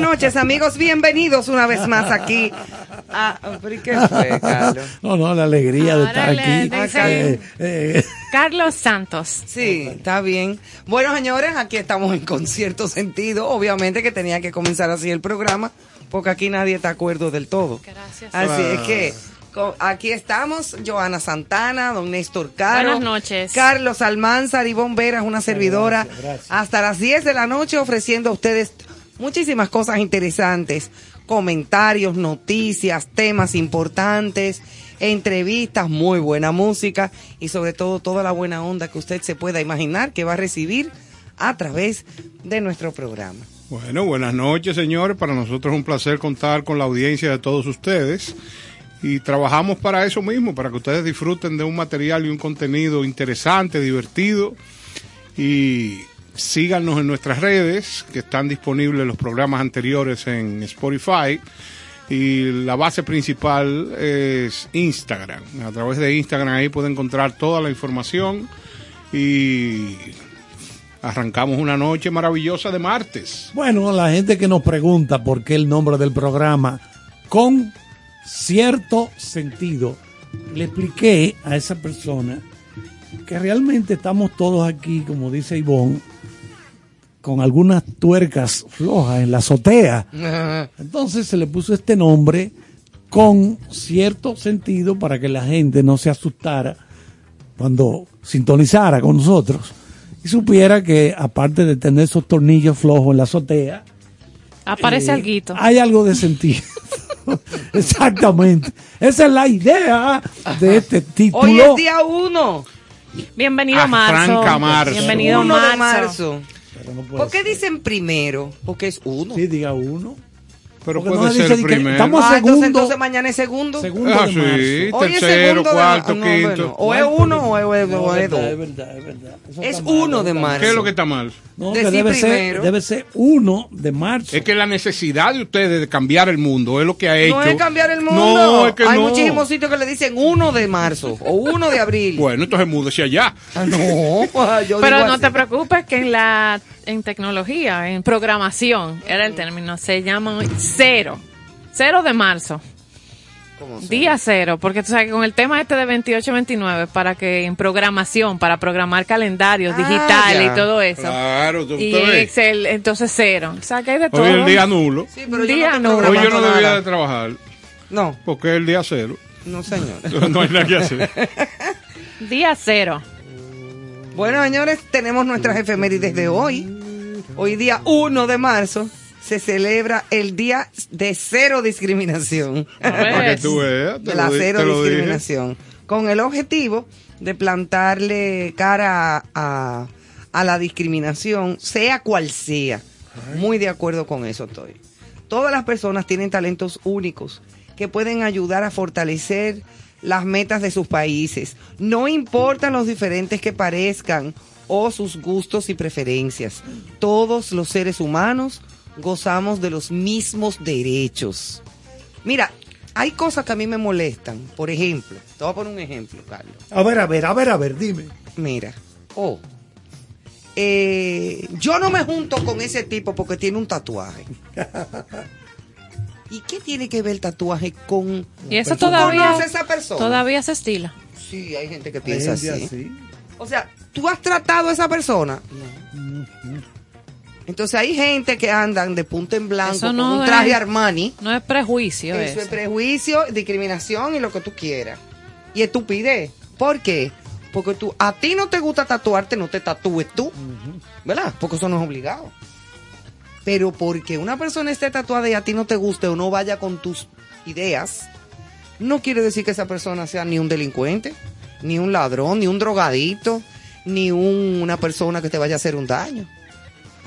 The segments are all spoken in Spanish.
noches, amigos. Bienvenidos una vez más aquí. A, ¿Qué fue, Carlos? No, no, la alegría de estar aquí. dicen- Eh, eh, Carlos Santos. Sí, está bien. Bueno, señores, aquí estamos en concierto sentido. Obviamente que tenía que comenzar así el programa, porque aquí nadie está de acuerdo del todo. Gracias. Así es que co- aquí estamos, Joana Santana, don Néstor Caro. Buenas noches. Carlos Almanzar, Ivonne Veras, una servidora. gracias, gracias. Hasta las 10 de la noche ofreciendo a ustedes muchísimas cosas interesantes, comentarios, noticias, temas importantes, entrevistas, muy buena música y sobre todo toda la buena onda que usted se pueda imaginar que va a recibir a través de nuestro programa. Bueno, buenas noches, señores. Para nosotros es un placer contar con la audiencia de todos ustedes. Y trabajamos para eso mismo, para que ustedes disfruten de un material y un contenido interesante, divertido. Y síganos en nuestras redes, que están disponibles los programas anteriores en Spotify. Y la base principal es Instagram. A través de Instagram ahí puede encontrar toda la información. Y arrancamos una noche maravillosa de martes. bueno, la gente que nos pregunta por qué el nombre del programa, con cierto sentido, le expliqué a esa persona que realmente estamos todos aquí, como dice Ivonne, con algunas tuercas flojas en la azotea. Entonces se le puso este nombre con cierto sentido para que la gente no se asustara cuando sintonizara con nosotros y supiera que aparte de tener esos tornillos flojos en la azotea, Aparece eh, alguito. hay algo de sentido. Exactamente. Esa es la idea de este título. Hoy es día 1, Bienvenido Arranca marzo. marzo. Bienvenido 1 de marzo. No puede ¿Por qué ser. dicen primero? Porque es uno. Sí, diga uno. Pero Porque puede no se ser dice primero. estamos- Ah, entonces, segundo. entonces mañana es segundo. Segundo Ah, de sí. Hoy es tercero, segundo de cuarto, no, quinto. bueno, o es uno o es, No, o es es dos. verdad, es verdad, es verdad. Eso Es mal, uno de marzo. ¿Qué es lo que está mal? No, que Decir debe ser, debe ser uno de marzo. Es que la necesidad de ustedes de cambiar el mundo es lo que ha hecho. No es cambiar el mundo. No, es que Hay no. muchísimos sitios que le dicen 1 de marzo o 1 de abril. Bueno, entonces múdese allá. Ah, no, yo Pero no así. te preocupes que en la en tecnología, en programación, era el término, se llama cero. Cero de marzo. ¿Cómo se Día cero, porque tú sabes que con el tema este de 28-29, para que en programación, para programar calendarios Ah, digitales ya. y todo eso. Claro, tú, Y. Excel, entonces cero. O sea, que hay de todo. Hoy es el día nulo. Sí, pero yo Día no Hoy yo no debía nada. de trabajar No, porque es el día cero. no señor. No hay nada que hacer. Día cero. Bueno, señores, tenemos nuestras efemérides de hoy. Hoy día 1 de marzo se celebra el Día de Cero Discriminación. Para que tú veas. te la lo cero te lo dije. discriminación. Con el objetivo de plantarle cara a, a la discriminación, sea cual sea. Muy de acuerdo con eso estoy. Todas las personas tienen talentos únicos que pueden ayudar a fortalecer las metas de sus países. No importan los diferentes que parezcan o sus gustos y preferencias. Todos los seres humanos gozamos de los mismos derechos. Mira, hay cosas que a mí me molestan. Por ejemplo, te voy a poner un ejemplo, Carlos. A ver, a ver, a ver, a ver, dime. Mira, oh, eh, yo no me junto con ese tipo porque tiene un tatuaje. ¿Y qué tiene que ver el tatuaje con... Y eso ¿Tú todavía, conoces a esa persona? todavía se estila. Sí, hay gente que piensa gente así. así. O sea, ¿tú has tratado a esa persona? No. Entonces hay gente que andan de punta en blanco Eso con no un traje es- Armani. No es prejuicio Eso eso. es prejuicio, discriminación y lo que tú quieras. Y estupidez. ¿Por qué? Porque tú, a ti no te gusta tatuarte, no te tatúes tú. ¿Verdad? Porque eso no es obligado. Pero porque una persona esté tatuada y a ti no te guste o no vaya con tus ideas, no quiere decir que esa persona sea ni un delincuente, ni un ladrón, ni un drogadito, ni un- una persona que te vaya a hacer un daño.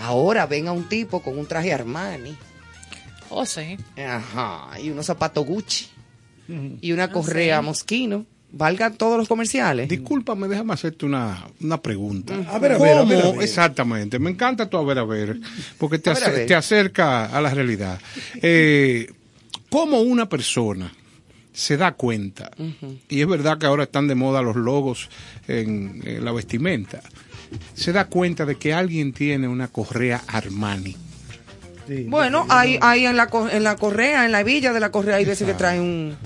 Ahora venga un tipo con un traje Armani. Oh, sí. Ajá, y unos zapatos Gucci y Ah, una correa Moschino. Valgan todos los comerciales. Discúlpame, déjame hacerte una, una pregunta. A ver, a ver, a ver, a ¿Cómo- ver. Exactamente, me encanta tu a ver, a ver, porque te, A ver, a ace- ver. te acerca a la realidad. Eh, ¿Cómo una persona se da cuenta, y es verdad que ahora están de moda los logos en, en la vestimenta, se da cuenta de que alguien tiene una correa Armani? Sí. Bueno, hay, hay en la, en la correa, en la villa de la correa, hay veces que traen un,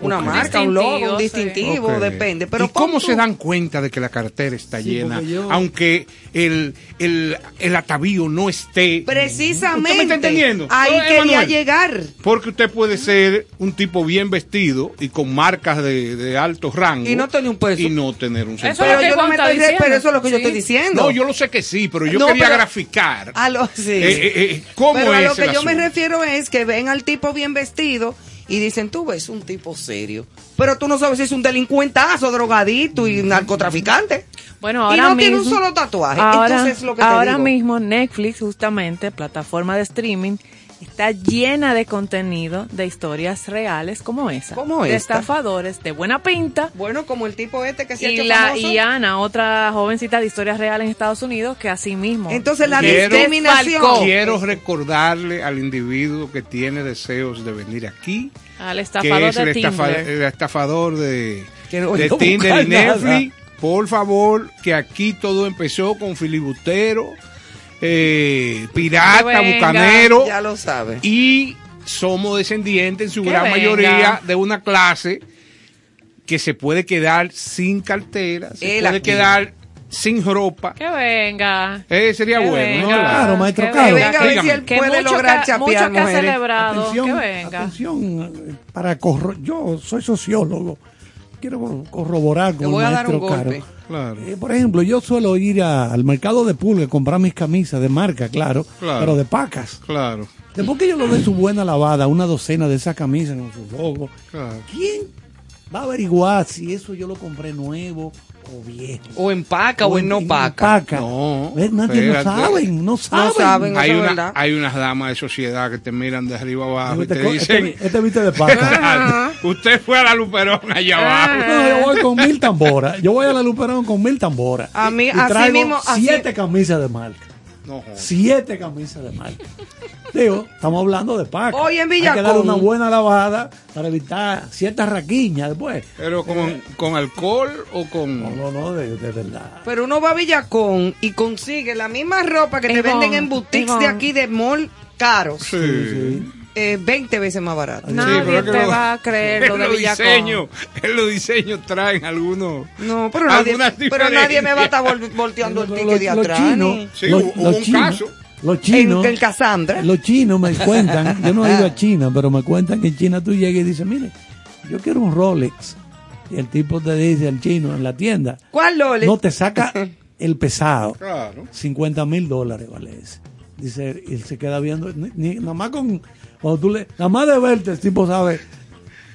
una marca, un logo, un Distintivo, depende. Pero ¿Y cómo se dan cuenta de que la cartera está Sí, llena, yo- aunque el, el, el atavío no esté? Precisamente. ¿Usted me está entendiendo? Ahí No, quería Emanuel. llegar. Porque usted puede ser un tipo bien vestido y con marcas de, de alto rango. Y no tener un peso. Y no tener un Eso es centavo. Pero yo no me estoy, diciendo. pero eso es lo que yo estoy diciendo. No, yo lo sé que sí, pero yo No, quería pero- graficar. A lo, sí. Eh, eh, eh, ¿Cómo Pero a lo que yo me refiero es que ven al tipo bien vestido y dicen, tú ves un tipo serio. Pero tú no sabes si es un delincuentazo, drogadito y narcotraficante. Bueno, y ahora no mismo, tiene un solo tatuaje. Ahora, Entonces, lo que te digo. mismo Netflix, justamente, plataforma de streaming, está llena de contenido de historias reales como esa. Como de esta. estafadores de buena pinta. Bueno, como el tipo este que se ha Y, hecho la, famoso. y Ana, otra jovencita de historias reales en Estados Unidos, que así mismo. Entonces la Quiero- discriminación. Quiero recordarle al individuo que tiene deseos de venir aquí, al que estafador es el, de estafa- Tinder. el estafador de, Que no- de no Tinder y nada. Netflix. Por favor, que aquí todo empezó con filibustero, eh, pirata, Que venga. bucanero. Ya lo sabes. y somos descendientes en su Que gran venga. mayoría de una clase que se puede quedar sin cartera, se Él puede aquí. quedar sin ropa. Que venga. Eh, sería Que bueno, ¿no? venga, Claro, maestro que Carlos. Que venga a ver si él Que puede mucho lograr que- mucho que ha celebrado. Atención, que venga. atención, eh, para corro yo soy sociólogo, quiero cor- corroborar con Te voy el a dar un maestro golpe. Caro. Claro. Eh, por ejemplo, yo suelo ir a- al mercado de pulga a comprar mis camisas de marca, claro, Claro. pero de pacas. Claro, Después que yo le dé su buena lavada, una docena de esas camisas con su logo, claro. ¿quién va a averiguar si eso yo lo compré nuevo o viejo? O en paca o en no paca. paca. No, ¿Ves? Nadie no saben, no saben. saben. Hay, una, verdad. hay unas damas de sociedad que te miran de arriba abajo y Este, te co- dicen, este, este viste de paca. usted fue a la Luperón allá Ah. abajo. No, yo voy con mil tamboras. Yo voy a la Luperón con mil tamboras. A mí, y así traigo mismo, así- siete camisas de marca. No. Siete camisas de marca. Digo, estamos hablando de paca. Hoy en Hay que Villacón. darle una buena lavada para evitar ciertas raquiñas después. Pero con, con alcohol o con... No, no, no, de, de verdad. Pero uno va a Villacón y consigue la misma ropa que te venden en boutiques de aquí de mall caros. Sí. Sí. Eh, 20 veces más barato. Nadie pero es que te lo- va a creer lo de los Villacón. en los diseños traen algunos. No, pero nadie, pero nadie me va a estar volteando el Los- ticket de los atrás. chinos, ni- Sí, los- hubo los un chinos- caso. Los chinos, En, en Cassandra. los chinos me cuentan, yo no he ido a China, pero me cuentan que en China tú llegas y dices, mire, yo quiero un Rolex. Y el tipo te dice al chino en la tienda, ¿Cuál Lole? no te saca el pesado. Claro. 50 mil dólares vale ese. Dice, y él se queda viendo, ni, ni- nada más con, cuando tú le, nada más de verte, el tipo sabe,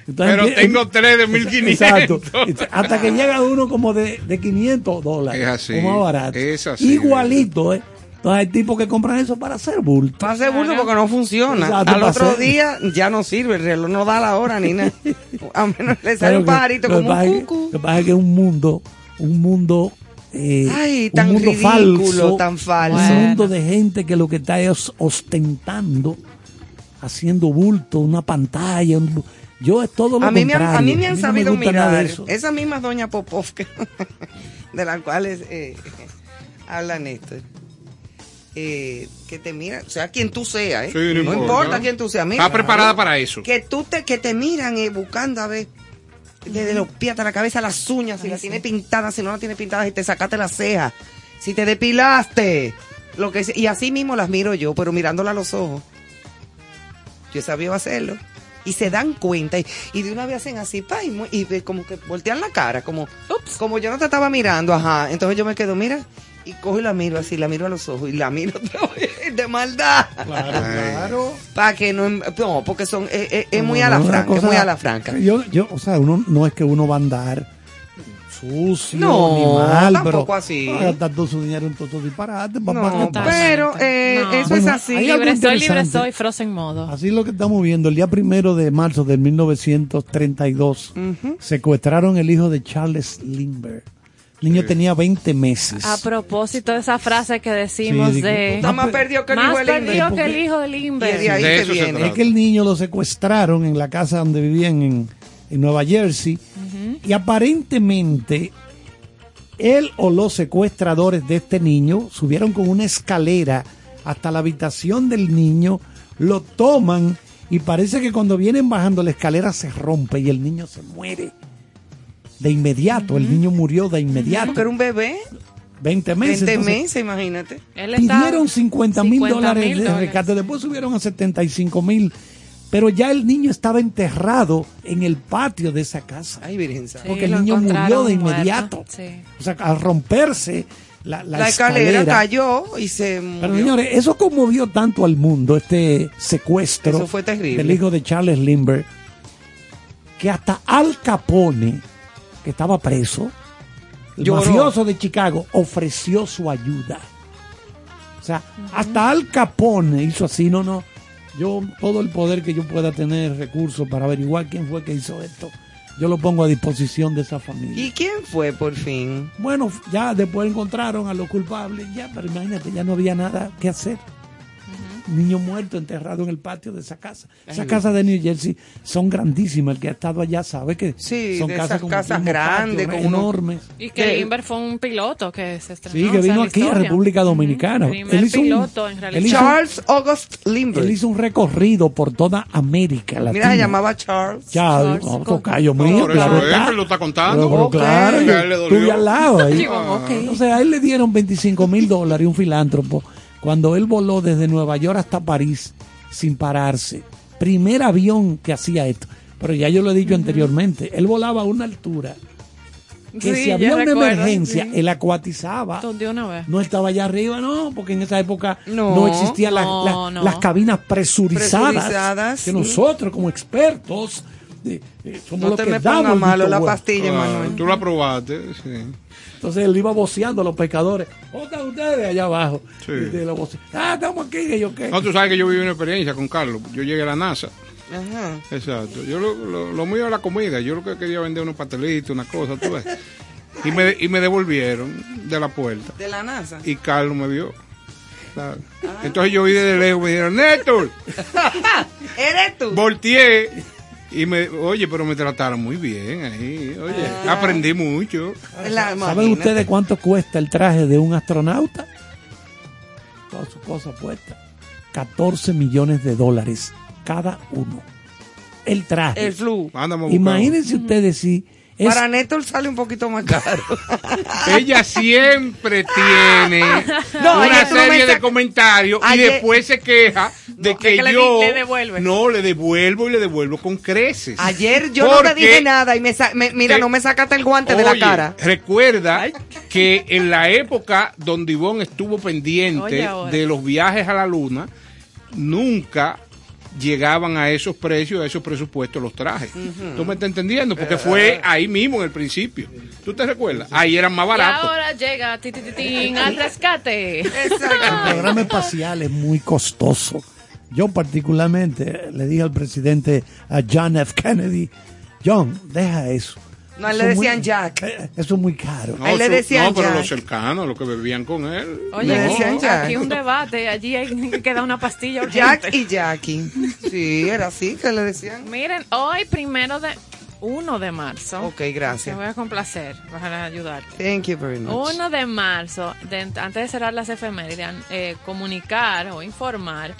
Entonces Pero tengo tres de 1500. Exacto. Hasta que llega uno como de, de 500 dólares. Es así, O más barato. es así. Igualito, ¿eh? Entonces hay tipos que compran eso para hacer bulto. Para hacer bulto porque no funciona. Exacto, Al otro hacer- día ya no sirve, el reloj no da la hora ni nada. A menos le sale Pero un que- pajarito lo que como pasa un es que- cucu. Lo que pasa es que es un mundo, un mundo, eh, Ay, un tan mundo ridículo, falso, tan falso. Un mundo de gente que lo que está es ostentando, haciendo bulto, una pantalla. un yo es todo lo A mí, me han, contrario. a mí me han no sabido nada de mirar esas mismas doña Popov que, de las cuales eh, habla Néstor. Eh, que te miran, o sea, quien tú seas, ¿eh? Sí, no no, importa. importa quién tú seas. mira, Está preparada para eso. Que tú te, que te miran eh, buscando a ver desde los pies hasta la cabeza las uñas, si la tiene pintada, si no la tiene pintada, si te sacaste la ceja, si te depilaste, lo que y así mismo las miro yo, pero mirándola a los ojos. Yo he sabido hacerlo. Y se dan cuenta y, y de una vez hacen así, pa, y, mu- y ve como que voltean la cara, como, Ups. como yo no te estaba mirando, ajá. Entonces yo me quedo, mira, y cojo y la miro así, la miro a los ojos y la miro otra vez de maldad. Claro, claro. Para que no, no, porque son, eh, eh, es muy No, a la franca, es muy a la franca. Yo, yo, o sea, uno no es que uno va a andar sucio No, ni mal, tampoco pero así. todo su dinero en todo disparate. papá, No, pero eh, No. eso es así. Libre soy, libre soy, Frozen modo. Así es lo que estamos viendo. El día primero de marzo de 1932 secuestraron el hijo de Charles Lindbergh. El niño tenía 20 meses. A propósito de esa frase que decimos Sí, digo, de... Está más perdido que el Más hijo de perdido Lindbergh. que el hijo de Y de ahí De que viene. Es que el niño lo secuestraron en la casa donde vivían en, en Nueva Jersey y aparentemente él o los secuestradores de este niño subieron con una escalera hasta la habitación del niño, lo toman y parece que cuando vienen bajando la escalera se rompe y el niño se muere. De inmediato, el niño murió de inmediato. Era un bebé, 20 meses. 20 entonces, meses, imagínate. Él Pidieron 50 mil 50 dólares de rescate, después subieron a 75 mil, pero ya el niño estaba enterrado en el patio de esa casa. Ay, Virgen. Sí, porque el niño murió de inmediato. sí. O sea, al romperse la, la La escalera, escalera. cayó y se Pero señores, eso conmovió tanto al mundo, este secuestro Eso fue terrible. del hijo de Charles Lindbergh, que hasta Al Capone, que estaba preso, el Lloró. mafioso de Chicago, ofreció su ayuda. O sea, hasta Al Capone hizo así, no, no. Yo, todo el poder que yo pueda tener, recursos para averiguar quién fue que hizo esto, yo lo pongo a disposición de esa familia. ¿Y quién fue por fin? Bueno, ya después encontraron a los culpables, ya, pero imagínate, ya no había nada que hacer. Niño muerto enterrado en el patio de esa casa. Esas casas de New Jersey son grandísimas. El que ha estado allá sabe que Sí, son de casas, esas con casas grandes, patios, con enormes. Y que Limber fue un piloto que se estrenó. Sí, que o sea, vino la aquí a historia. República Dominicana. Ujú. Primer Él hizo un- piloto en él realidad. hizo- Charles August Lindbergh. Él hizo un recorrido por toda América Latina. Mira, se llamaba Charles. Charles, Charles no, tocayo mío, claro él está. lo está contando. Pero, pero Ok. claro, yo a él estuve al lado ahí. Digo, ok. O sea, a él le dieron 25 mil dólares, un filántropo, cuando él voló desde Nueva York hasta París sin pararse. Primer avión que hacía esto. Pero ya yo lo he dicho anteriormente, él volaba a una altura que Sí, si había una recuerdo, emergencia, sí. él acuatizaba. Una vez. No estaba allá arriba, no, porque en esa época no, No, existían las- no. cabinas presurizadas. Presurizadas, que sí. nosotros, como expertos, de- somos No los te que me damos malo la pastilla, Ah, Manuel. tú la probaste, sí. Entonces él iba voceando a los pescadores. ¿Dónde están ustedes? Allá abajo. Sí. Y de la ah, estamos aquí. que yo qué. No, tú sabes que yo viví una experiencia con Carlos. Yo llegué a la NASA. Ajá. Exacto. Yo lo, lo, lo mío era la comida. Yo lo que quería vender unos pastelitos, una cosa, tú ves. Y me, y me devolvieron de la puerta. De la NASA. Y Carlos me vio. Claro. Entonces yo vi desde lejos, me dijeron, Néstor, ¿Eres tú? volteé. Y me, oye, pero me trataron muy bien ahí. Oye, aprendí mucho. La- ¿Saben ustedes cuánto cuesta el traje de un astronauta? Todas sus cosas puestas. 14 millones de dólares cada uno. El traje. El flu. Imagínense ustedes si es Para Néstor sale un poquito más caro. Ella siempre tiene No, una no serie de comentarios y después se queja de No, que, de que le yo le devuelve. no le devuelvo y le devuelvo con creces. Ayer yo no te dije nada y me, sa- me- mira, que- no me sacaste el guante de la cara. Recuerda que en la época donde Ivonne estuvo pendiente Oye, de los viajes a la luna, nunca llegaban a esos precios, a esos presupuestos los trajes. ¿Tú me estás entendiendo? Porque fue ahí mismo en el principio. ¿Tú te recuerdas? Ahí eran más Y baratos. ahora llega ti, ti, ti, tin, al rescate. El programa espacial es muy costoso. Yo particularmente le dije al presidente a John F. Kennedy, John, deja eso. No, a él le muy- decían Jack. eh, Eso es muy caro. A él le decían no, pero Jack. los cercanos, los que bebían con él. Oye, Me decían aquí, Jack. aquí un debate, allí hay que dar una pastilla urgente. Jack y Jackie. Sí, era así que le decían. Miren, hoy primero de 1 de marzo. Ok, Te gracias. voy a complacer, para ayudarte. Thank you very much. 1 de marzo, de- antes de cerrar las efemérides, eh, comunicar o informar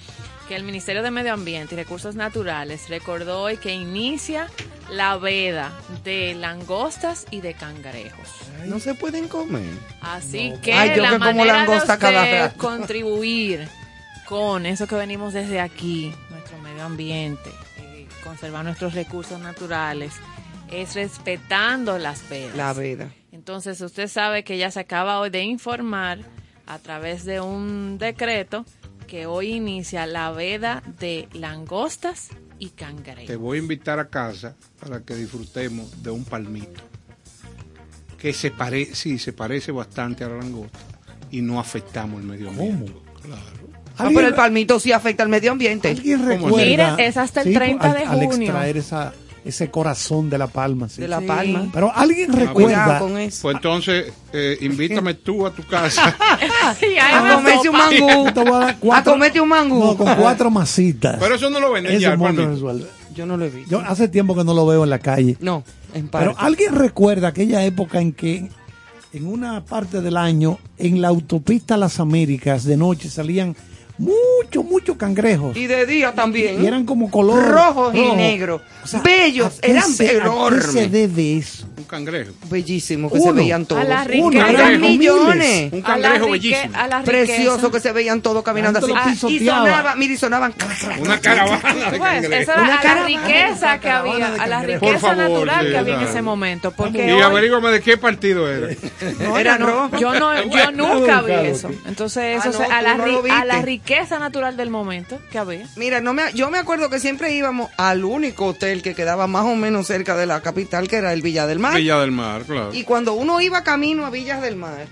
que el Ministerio de Medio Ambiente y Recursos Naturales recordó hoy que inicia la veda de langostas y de cangrejos. No se pueden comer. Así que Ay, yo la que como manera de langosta cada usted rato. contribuir con eso que venimos desde aquí, nuestro medio ambiente, eh, conservar nuestros recursos naturales, es respetando las vedas. La veda. Entonces usted sabe que ya se acaba hoy de informar a través de un decreto que hoy inicia la veda de langostas y Te cangrejos. voy a invitar a casa para que disfrutemos de un palmito. Que se parece, sí, se parece bastante a la langosta y no afectamos el medio ambiente. Claro. Ah, pero el palmito sí afecta al medio ambiente. ¿Alguien ¿Cómo recuerda? Miren, es hasta el 30 de al, al junio. extraer esa, ese corazón de la palma. sí. De la Sí. palma. Pero alguien Cuidado recuerda con eso. Pues entonces, eh, invítame tú a tu casa. Ahí A me comerse un mangú. Te voy a dar cuatro- A comerte un mangú. No, con cuatro masitas. Pero eso no lo venden ya. Yo no lo he visto. Yo hace tiempo que no lo veo en la calle. No, en Pero parte. alguien recuerda aquella época en que en una parte del año en la autopista Las Américas de noche salían muchos, muchos cangrejos. Y de día también. Y eran como color Rojos y rojo. negros. O sea, Bellos. ¿a qué Eran se- ¿A qué se enormes. debe eso? Un cangrejo. Bellísimos que Uno. se veían todos. A la Uno, riqueza. Eran cangrejo, millones. Un A la cangrejo bellísimo. a la riqueza. Precioso que se veían todos caminando así. Tanto Ah, y sonaban, mira, y sonaban. Una caravana de cangrejos. esa era Una a la riqueza que había, a la riqueza Por favor, natural sí, que había en ese momento. Porque Y hoy, averígame de qué partido era. No, eran no, yo no, yo nunca vi eso. Entonces Ah, eso a, la, no riqueza natural del momento que había. Mira, no me, yo me acuerdo que siempre íbamos al único hotel que quedaba más o menos cerca de la capital, que era el Villa del Mar. Villa del Mar, claro. Y cuando uno iba camino a Villas del Mar,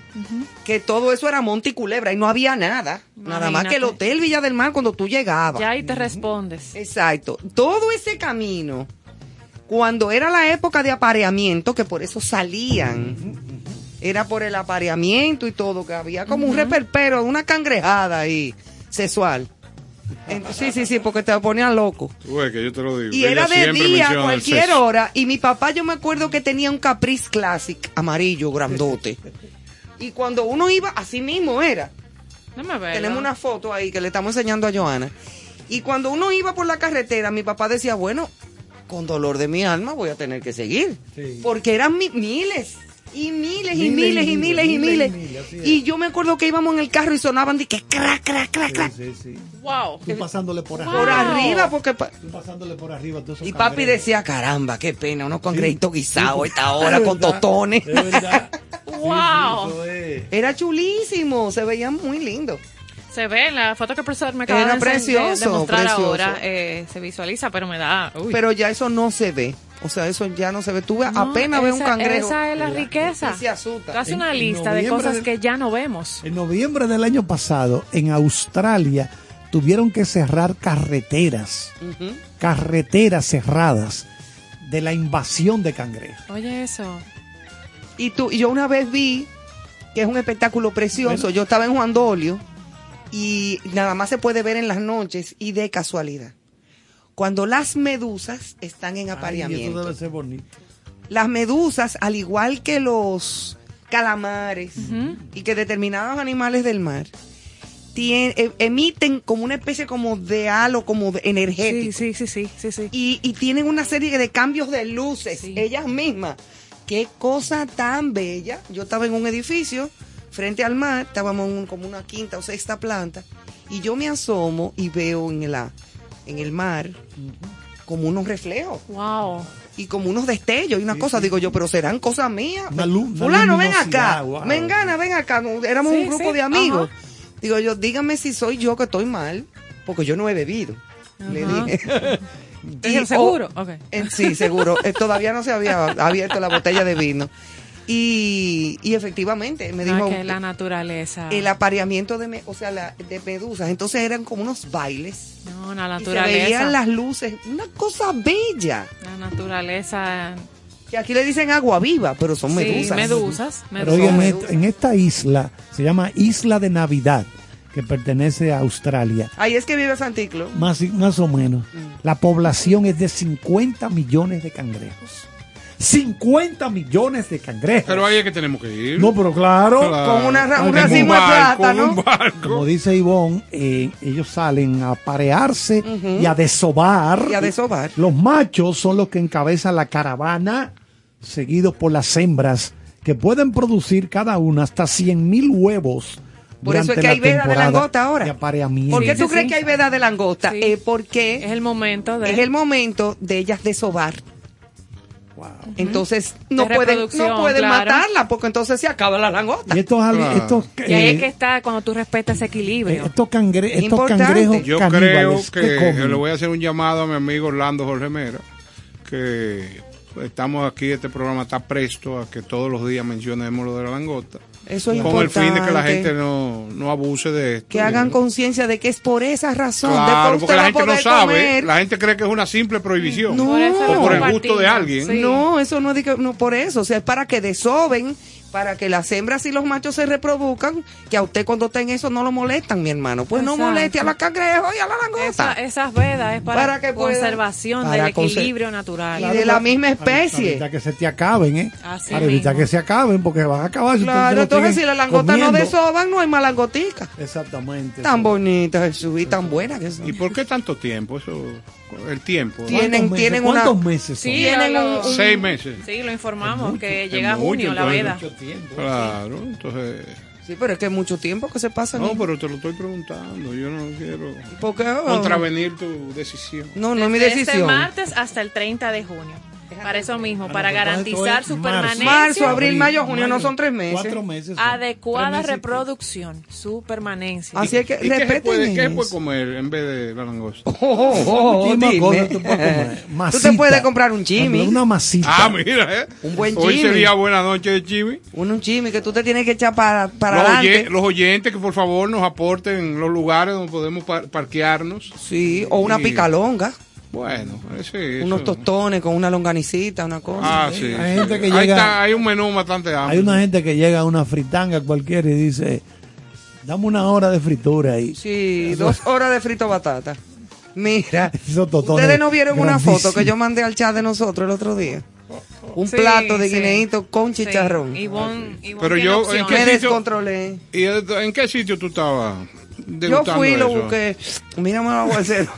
que todo eso era monte y culebra y no había nada. Nada más que el hotel Villa del Mar cuando tú llegabas. Ya ahí te respondes. Exacto. Todo ese camino, cuando era la época de apareamiento, que por eso salían, era por el apareamiento y todo, que había como un reperpero, una cangrejada ahí, sexual. Sí, sí, sí, porque te ponían loco. Tú ves que yo te lo digo. Y Ella era de día, cualquier hora. Y mi papá, yo me acuerdo que tenía un Caprice Classic amarillo, grandote. Y cuando uno iba, así mismo era. Déjame verlo. Tenemos una foto ahí que le estamos enseñando a Joana. Y cuando uno iba por la carretera, mi papá decía, bueno, con dolor de mi alma voy a tener que seguir. Sí. Porque eran mi- miles. Y miles, y Miles miles, y miles, y miles. Y yo me acuerdo que íbamos en el carro y sonaban de que crac, crac, crac, crac. Sí, sí. Wow. Tú pasándole por arriba. Por arriba, porque... pa- Tú pasándole por arriba. Y papi decía, caramba, qué pena, unos cangrejitos guisados a esta Es hora con verdad, tostones. es verdad. Wow. Es. Era chulísimo, se veían muy lindos. Se ve en la foto que el profesor me acaba Era de, precioso, de mostrar precioso. ahora. eh, se visualiza, pero me da. uy. Pero ya eso no se ve. O sea, eso ya no se ve. Tú ves, No, apenas ves un cangrejo. Esa es la riqueza. Y se asusta. En- una en lista de noviembre cosas del- que ya no vemos. En noviembre del año pasado, en Australia, tuvieron que cerrar carreteras, carreteras cerradas de la invasión de cangrejos. Oye, eso. Y tú, y yo una vez vi que es un espectáculo precioso. Yo estaba en Juan Dolio y nada más se puede ver en las noches y de casualidad. Cuando las medusas están en Ay, eso apareamiento. debe ser bonito. las medusas, al igual que los calamares y que determinados animales del mar, tien- e- emiten como una especie como de halo, como de energético. Sí, sí, sí, sí, sí, sí. Y, y tienen una serie de cambios de luces, Sí. ellas mismas. Qué cosa tan bella. Yo estaba en un edificio frente al mar, estábamos en un- como una quinta o sexta planta, y yo me asomo y veo en, la, en el mar como unos reflejos Wow. y como unos destellos y una cosa, digo yo, pero serán cosas mías. Una lu- una Fulano, ven luminosidad, acá. wow. Mengana, ven acá. Éramos Sí, un grupo sí, de amigos. ajá. Digo yo, dígame si soy yo que estoy mal, porque yo no he bebido. Le dije. Dije, Y- ¿seguro? o- Ok. eh, sí, seguro. Eh, todavía no se había abierto la botella de vino. Y, y efectivamente, me No, dijo es que la naturaleza. el apareamiento de, me- o sea, la- de medusas. Entonces eran como unos bailes. No, la Y se naturaleza. veían las luces. Una cosa bella. La naturaleza. Que aquí le dicen agua viva, pero son Sí, medusas. medusas. Pero medusas. oigan, medusas. et- en esta isla, se llama Isla de Navidad, que pertenece a Australia, Ahí es que vive Santiclo. más, más o menos, Mm. la población es de 50 millones de cangrejos. 50 millones de cangrejos. Pero ahí es que tenemos que ir. no, pero claro, Claro. Con una ra- un Ay, racimo un de barco, plátano. un barco. como dice Ivonne, eh, ellos salen a parearse y a desovar. Y a desovar. Los machos son los que encabezan la caravana, seguidos por las hembras, que pueden producir cada una hasta 100 mil huevos. Por eso es que hay veda de langosta ahora. ¿Por qué tú sí, crees sí. que hay veda de langosta? Sí. Eh, porque Es el momento de. es el momento de ellas desovar. Wow. Entonces no De pueden, no pueden claro. matarla porque entonces se acaba la langosta. Y estos, Claro. estos, Y ahí eh, es que está cuando tú respetas ese eh, equilibrio. estos, cangre- estos Importante. cangrejos Yo creo ¿qué que le voy a hacer un llamado a mi amigo Orlando Jorge Mera, que estamos aquí, este programa está presto a que todos los días mencionemos lo de la langota, Eso es con el fin de que la importante. gente no, no abuse de esto. que hagan conciencia de que es por esa razón. Claro, porque la gente no sabe, comer. la gente cree que es una simple prohibición, No. Por o por el gusto de alguien. Sí. No, eso no es de que- no por eso, o sea, es para que desoben, para que las hembras y los machos se reproduzcan, que a usted cuando está en eso no lo molestan, mi hermano. Pues no moleste a los cangrejos y a la Esa- langosta. esas vedas es para, Para que conservación para del conser- equilibrio natural. Y de la misma Para especie. evitar que se te acaben, ¿eh? Así para evitar mismo. que se acaben, porque van a acabar. si Claro, entonces si la langota no desoban, no hay más langotica. Exactamente. Tan bonita, Jesús, y tan buena que son. ¿Y por qué tanto tiempo? Eso, el tiempo. Tiene- tienen- ¿Cuántos meses? tienen una- ¿Cuántos meses son? Sí, Tienen lo- un- un- Seis meses. Sí, lo informamos, que llega mucho, junio la veda. Tiempo. Claro, entonces... Sí, pero es que es mucho tiempo que se pasa. No, pero te lo estoy preguntando, yo no quiero ¿Por qué? contravenir tu decisión. No, no es mi Desde decisión. Este martes hasta el 30 de junio. Para eso mismo, para garantizar su marzo. permanencia. Marzo, abril, mayo, junio, no son tres meses. Cuatro meses. son. Adecuada Tres meses y reproducción, su permanencia. Así es que ¿Y qué se puede, qué puede comer en vez de la langosta? Oh, oh, oh, cosa, tú puedes comer. Tú te puedes comprar un chimi. Una masita. Ah, mira, ¿eh? Un buen Hoy Jimmy. sería buena noche de Jimmy. Un, un chimi que tú te tienes que echar para, para Los, oye- los oyentes que por favor nos aporten los lugares donde podemos par- parquearnos. Sí, o una Sí. picalonga. Bueno, ese, Unos eso. tostones con una longanicita, una cosa. Ah, sí. Hay gente que Ahí llega- está, hay un menú bastante amplio. Hay una gente que llega a una fritanga cualquiera y dice, dame una hora de fritura ahí. Sí, dos horas de frito batata. Mira, ustedes no vieron una foto que yo mandé al chat de nosotros el otro día. Un Sí, plato de sí. guineíto con Sí, chicharrón. Ivonne- Ivonne Pero tiene yo, ¿en qué Me sitio? descontrolé. ¿Y en qué sitio tú estabas? Yo fui y lo eso? busqué. Mira, me lo voy a hacer.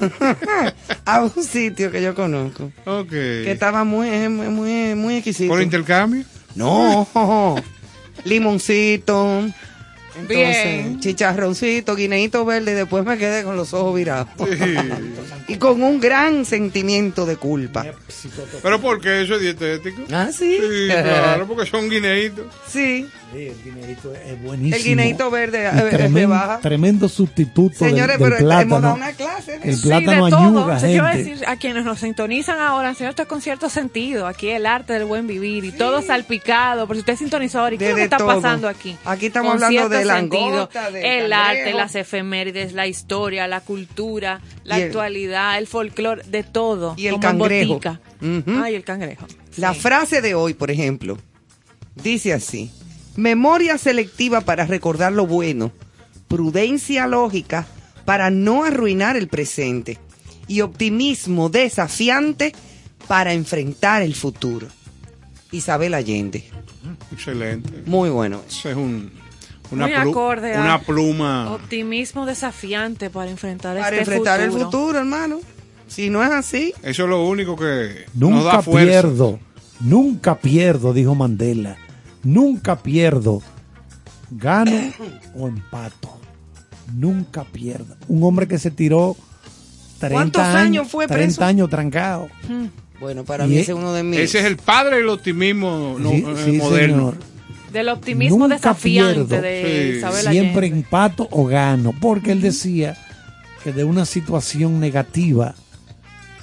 a un sitio que yo conozco. Ok. Que estaba muy, muy, muy, muy exquisito. ¿Por intercambio? No, limoncito. Entonces, Bien. chicharroncito, guineíto verde y después me quedé con los ojos virados. y con un gran sentimiento de culpa. ¿Pero por qué eso es dietético? Ah, sí. Sí, claro, porque son guineitos. Sí, Sí, el guineíto es buenísimo. el guineíto verde Y eh, eh, tremendo, rebaja. tremendo sustituto del- Señores, del, pero hemos dado una clase. de- El Sí, plátano de todo. añuga, O sea, yo iba a gente. decir a quienes nos sintonizan ahora, señor, esto es con cierto sentido. Aquí el arte del buen vivir y todo salpicado. Por si usted sintonizó ahora, ¿y qué es lo De- que de está todo. pasando aquí? Aquí estamos Con hablando cierto de langosta, sentido. de El cangrejo. arte, las efemérides, la historia, la cultura, la el- actualidad, el folclore, de todo. Y el como en cangrejo. botica. Ujú. Ay, el cangrejo. La Sí. frase de hoy, por ejemplo, dice así. Memoria selectiva para recordar lo bueno. Prudencia lógica para no arruinar el presente. Y optimismo desafiante para enfrentar el futuro. Isabel Allende. Excelente. Muy bueno. Ese es un, una, Muy acorde a- una pluma. Optimismo desafiante para enfrentar Para este enfrentar futuro. el futuro, hermano. Si no es así, Eso es lo único que nos da Nunca fuerza. pierdo, nunca pierdo, dijo Mandela. Nunca pierdo. Gano o empato. Nunca pierdo. Un hombre que se tiró 30 ¿Cuántos años fue 30 preso? años trancado. bueno, para Y mí es- ese es uno de mis... Ese es el padre del optimismo no- Sí, eh, sí, moderno. señor. Del optimismo Nunca desafiante pierdo. de Sí. Isabel Siempre Allende. empato o gano. Porque él decía que de una situación negativa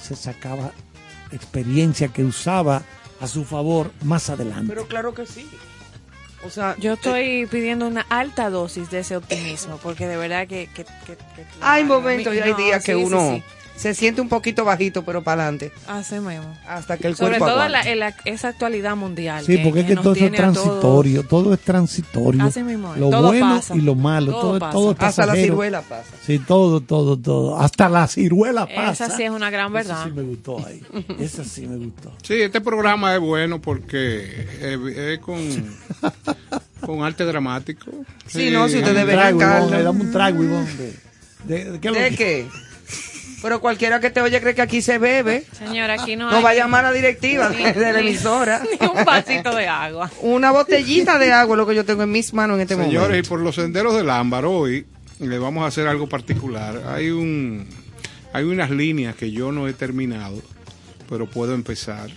se sacaba experiencia que usaba a su favor más adelante. Pero claro que sí. O sea, Yo estoy pidiendo una alta dosis de ese optimismo, porque de verdad que... que, que- que- hay momentos y hay No, días que sí, sí, uno sí. Se siente un poquito bajito, pero para adelante, Así mismo. hasta que el Sobre cuerpo todo la- en la- esa actualidad mundial. Sí, porque es que nos todo eso es todos- transitorio, todo es transitorio. Así mismo Lo todo bueno pasa, y lo malo, todo todo, pasa. todo es Hasta la pasajero. ciruela pasa. Sí, todo, todo, todo. Hasta la ciruela pasa. Esa sí es una gran verdad. Esa sí me gustó ahí. Esa sí me gustó. Sí, este programa es bueno porque es, es con, con arte dramático. Sí, no, si ustedes ven dame un trago, Ivonne, de, de- de- ¿qué es lo ¿De que- qué? Pero cualquiera que te oye cree que aquí se bebe. Señora, aquí no, No hay va a llamar a la directiva ni- de la ni- emisora. ni un vasito de agua. Una botellita de agua es lo que yo tengo en mis manos en este Señores, y momento. por los senderos del ámbar hoy le vamos a hacer algo particular. Hay un hay unas líneas que yo no he terminado, pero puedo empezar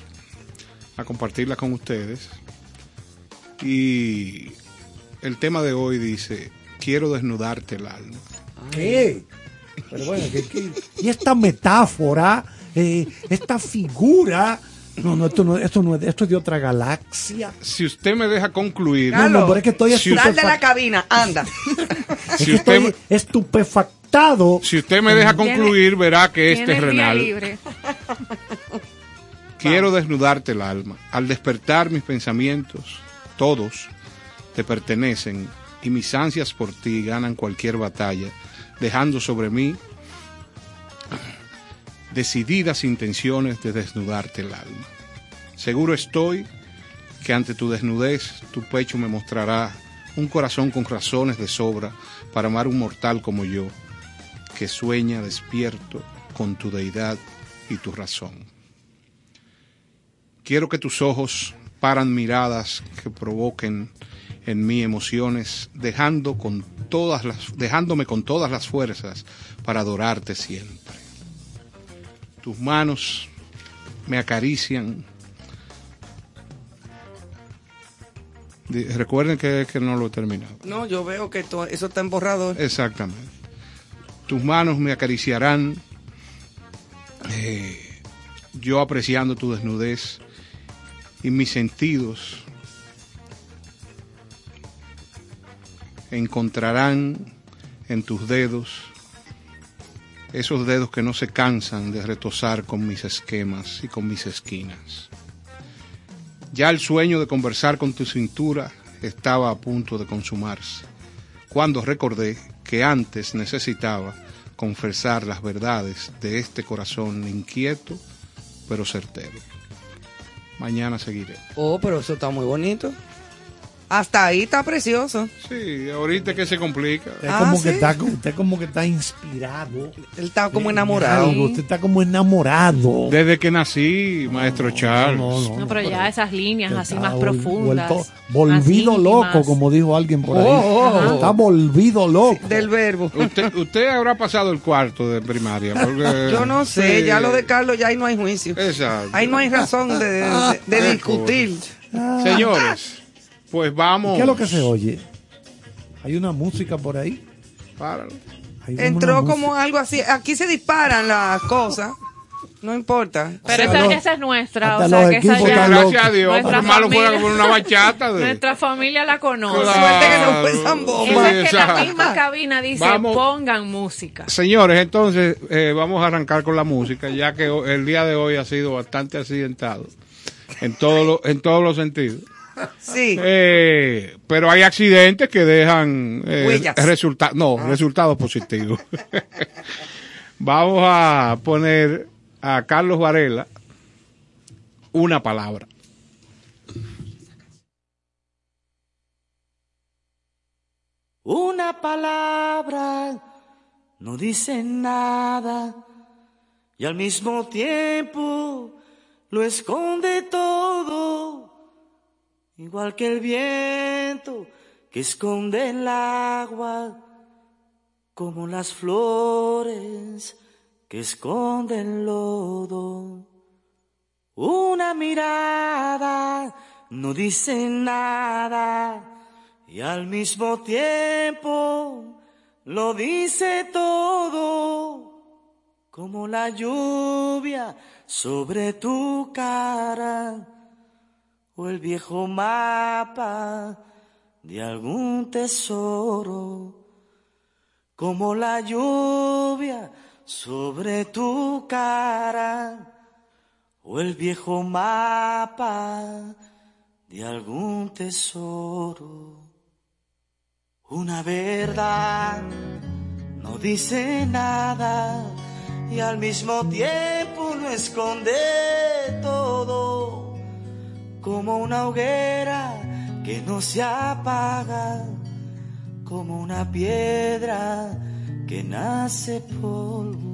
a compartirlas con ustedes. Y el tema de hoy dice, quiero desnudarte el alma. ¿Qué? Pero bueno, ¿qué- qué? y esta metáfora, eh, esta figura. No, no, esto no, esto no es, esto es de otra galaxia. Si usted me deja concluir, No, no, pero es que estoy Sal de la cabina, anda. es si que usted, estoy estupefactado. si usted me deja Tiene- concluir, verá que este es renal. libre. Quiero desnudarte el alma. Al despertar mis pensamientos, todos te pertenecen y mis ansias por ti ganan cualquier batalla, dejando sobre mí decididas intenciones de desnudarte el alma. Seguro estoy que ante tu desnudez tu pecho me mostrará un corazón con razones de sobra para amar un mortal como yo, que sueña despierto con tu deidad y tu razón. Quiero que tus ojos paran miradas que provoquen en mí emociones, dejando con todas las, dejándome con todas las fuerzas para adorarte siempre. Tus manos me acarician. Recuerden que, que no lo he terminado. No, yo veo que to- eso está en borrador. Exactamente. Tus manos me acariciarán, eh, yo apreciando tu desnudez y mis sentidos encontrarán en tus dedos esos dedos que no se cansan de retosar con mis esquemas y con mis esquinas. Ya el sueño de conversar con tu cintura estaba a punto de consumarse, cuando recordé que antes necesitaba confesar las verdades de este corazón inquieto pero certero. Mañana seguiré. Oh, pero eso está muy bonito. Hasta ahí está precioso. Sí, ahorita que se complica. Usted Ah, como ¿sí? que está, usted como que está inspirado. Él está como enamorado. algo, Usted está como enamorado. Desde que nací, maestro Charles. no, no. No, pero ya esas líneas así más profundas. vuelto- volvido más loco, como dijo alguien por ahí. Oh, oh, Está volvido loco. Del verbo. Usted, usted habrá pasado el cuarto de primaria. porque- Yo no sé, Sí. ya lo de Carlos, ya ahí no hay juicio. Exacto. Ahí no hay razón de, de- de discutir. Señores, pues vamos. ¿Qué es lo que se oye? Hay una música por ahí. Páralo. Entró como algo así. Aquí se disparan las cosas. No importa. Pero esa, los- esa es nuestra. O sea, los que esa ya- gracias loco. a Dios. Malo fuera una bachata. De... Nuestra familia la conoce. Suerte que no Claro. Esa es que la misma cabina dice Vamos. pongan música. Señores, entonces eh, vamos a arrancar con la música, ya que el día de hoy ha sido bastante accidentado en, todo lo- en todos los sentidos. Sí. Eh, pero hay accidentes que dejan eh, Huellas. resulta- no, resultados positivos. Vamos a poner a Carlos Varela una palabra. Una palabra no dice nada y al mismo tiempo lo esconde todo, igual que el viento que esconde el agua, como las flores que esconden el lodo. Una mirada no dice nada y al mismo tiempo lo dice todo, como la lluvia sobre tu cara o el viejo mapa de algún tesoro, como la lluvia sobre tu cara o el viejo mapa de algún tesoro. Una verdad no dice nada y al mismo tiempo no esconde todo, como una hoguera que no se apaga, como una piedra que nace polvo.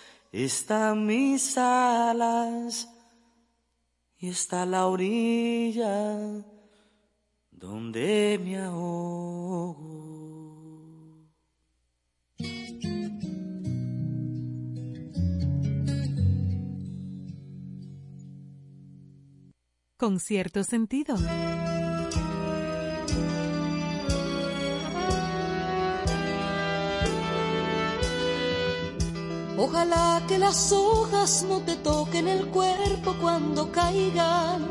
están mis alas y está la orilla donde me ahogo. Con cierto sentido. Ojalá que las hojas no te toquen el cuerpo cuando caigan,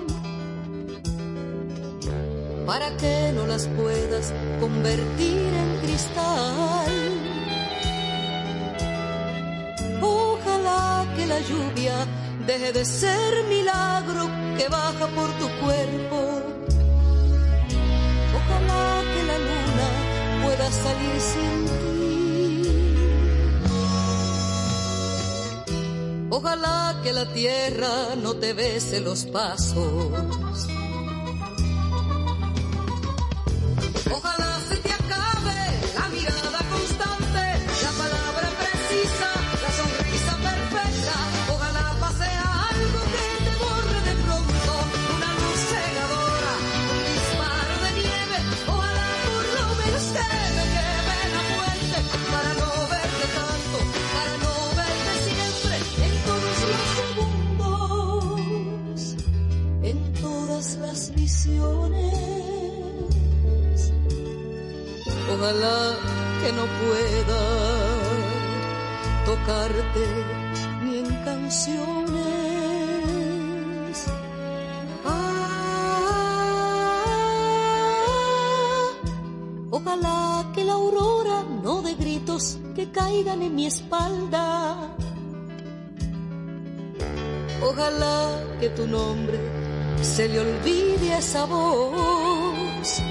para que no las puedas convertir en cristal. Ojalá que la lluvia deje de ser milagro que baja por tu cuerpo. Ojalá que la luna pueda salir sin ti. Ojalá que la tierra no te bese los pasos. Ojalá que no pueda tocarte ni en canciones. Ah, ojalá que la aurora no de gritos que caigan en mi espalda. Ojalá que tu nombre se le olvide a esa voz.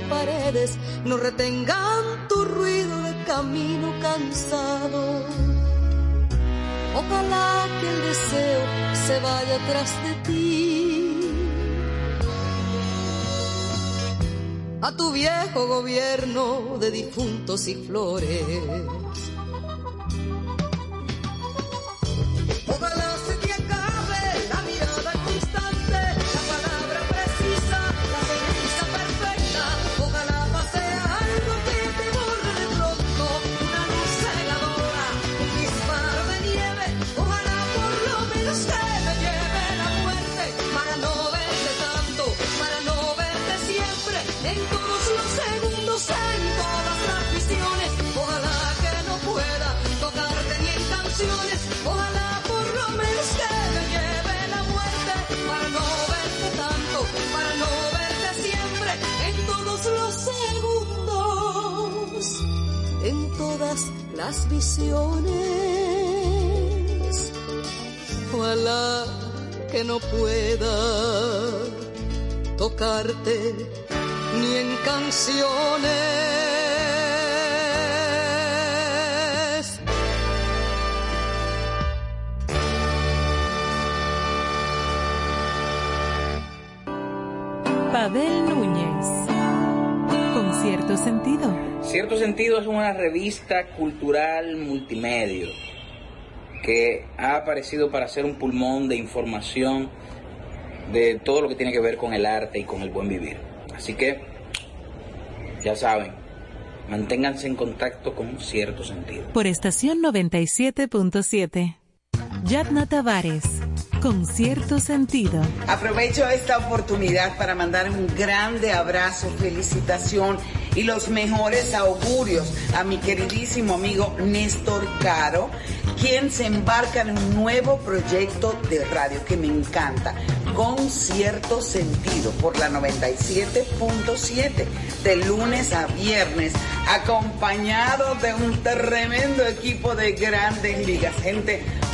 Paredes no retengan tu ruido de camino cansado. Ojalá que el deseo se vaya tras de ti. A tu viejo gobierno de difuntos y flores. Las visiones. Ojalá que no pueda tocarte ni en canciones. Cierto sentido es una revista cultural multimedia que ha aparecido para ser un pulmón de información de todo lo que tiene que ver con el arte y con el buen vivir. Así que, ya saben, manténganse en contacto con cierto sentido. Por estación 97.7. Yadna Tavares. Con cierto sentido. Aprovecho esta oportunidad para mandar un grande abrazo, felicitación y los mejores augurios a mi queridísimo amigo Néstor Caro, quien se embarca en un nuevo proyecto de radio que me encanta, con cierto sentido, por la 97.7, de lunes a viernes, acompañado de un tremendo equipo de grandes ligas, gente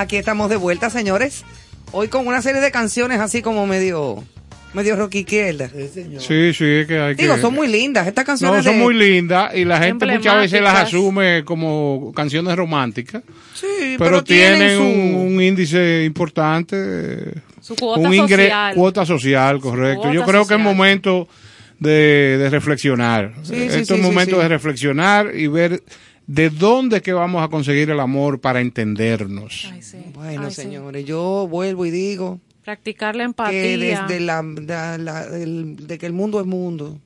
Aquí estamos de vuelta, señores. Hoy con una serie de canciones así como medio, medio rock izquierda. Sí, sí, es que hay que... Digo, son muy lindas. Estas canciones No, son de- muy lindas y la gente muchas veces las asume como canciones románticas. Sí, pero, pero tienen, tienen su- un, un índice importante. Su cuota un ingre- social. Cuota social, correcto. cuota Yo creo que es momento de, de reflexionar. Sí, sí, Esto sí, es sí, momento sí. de reflexionar y ver de dónde es que vamos a conseguir el amor para entendernos. Ay, sí. Bueno, Ay, sí. señores, yo vuelvo y digo Practicar la que empatía. desde la, la- la- el- de que el mundo es mundo,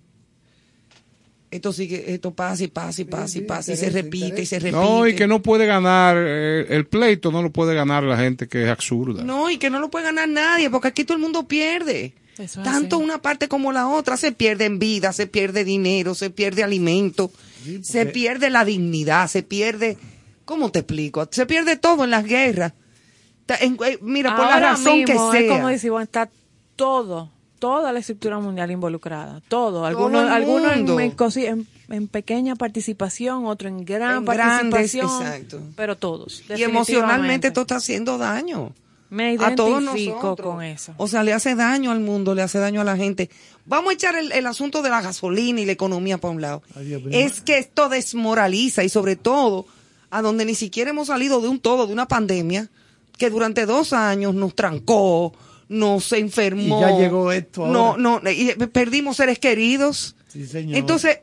esto sigue, esto pasa y pasa y pasa y pasa y se repite y se repite. No, y que no puede ganar, eh, el pleito no lo puede ganar la gente que es absurda. No, y que no lo puede ganar nadie, porque aquí todo el mundo pierde. Eso Tanto así. una parte como la otra. Se pierde en vida, se pierde dinero, se pierde alimento, se pierde la dignidad, se pierde... ¿Cómo te explico? Se pierde todo en las guerras. En- eh, mira, por la razón que mismo, Es como sea. decir, bueno, está todo, toda la estructura mundial involucrada. Todo. Algunos, algunos en, en cosi- en- en pequeña participación, otros en gran En grandes, participación. exacto. Pero todos. Y emocionalmente esto está haciendo daño. Me a todos identifico nosotros. con eso. O sea, le hace daño al mundo, le hace daño a la gente. Vamos a echar el, el asunto de la gasolina y la economía para un lado. Ay, Dios mío. Es que esto desmoraliza y sobre todo a donde ni siquiera hemos salido de un todo, de una pandemia que durante dos años nos trancó, nos enfermó. Y ya llegó esto No, ahora. no, y perdimos seres queridos. Sí, señor. Entonces,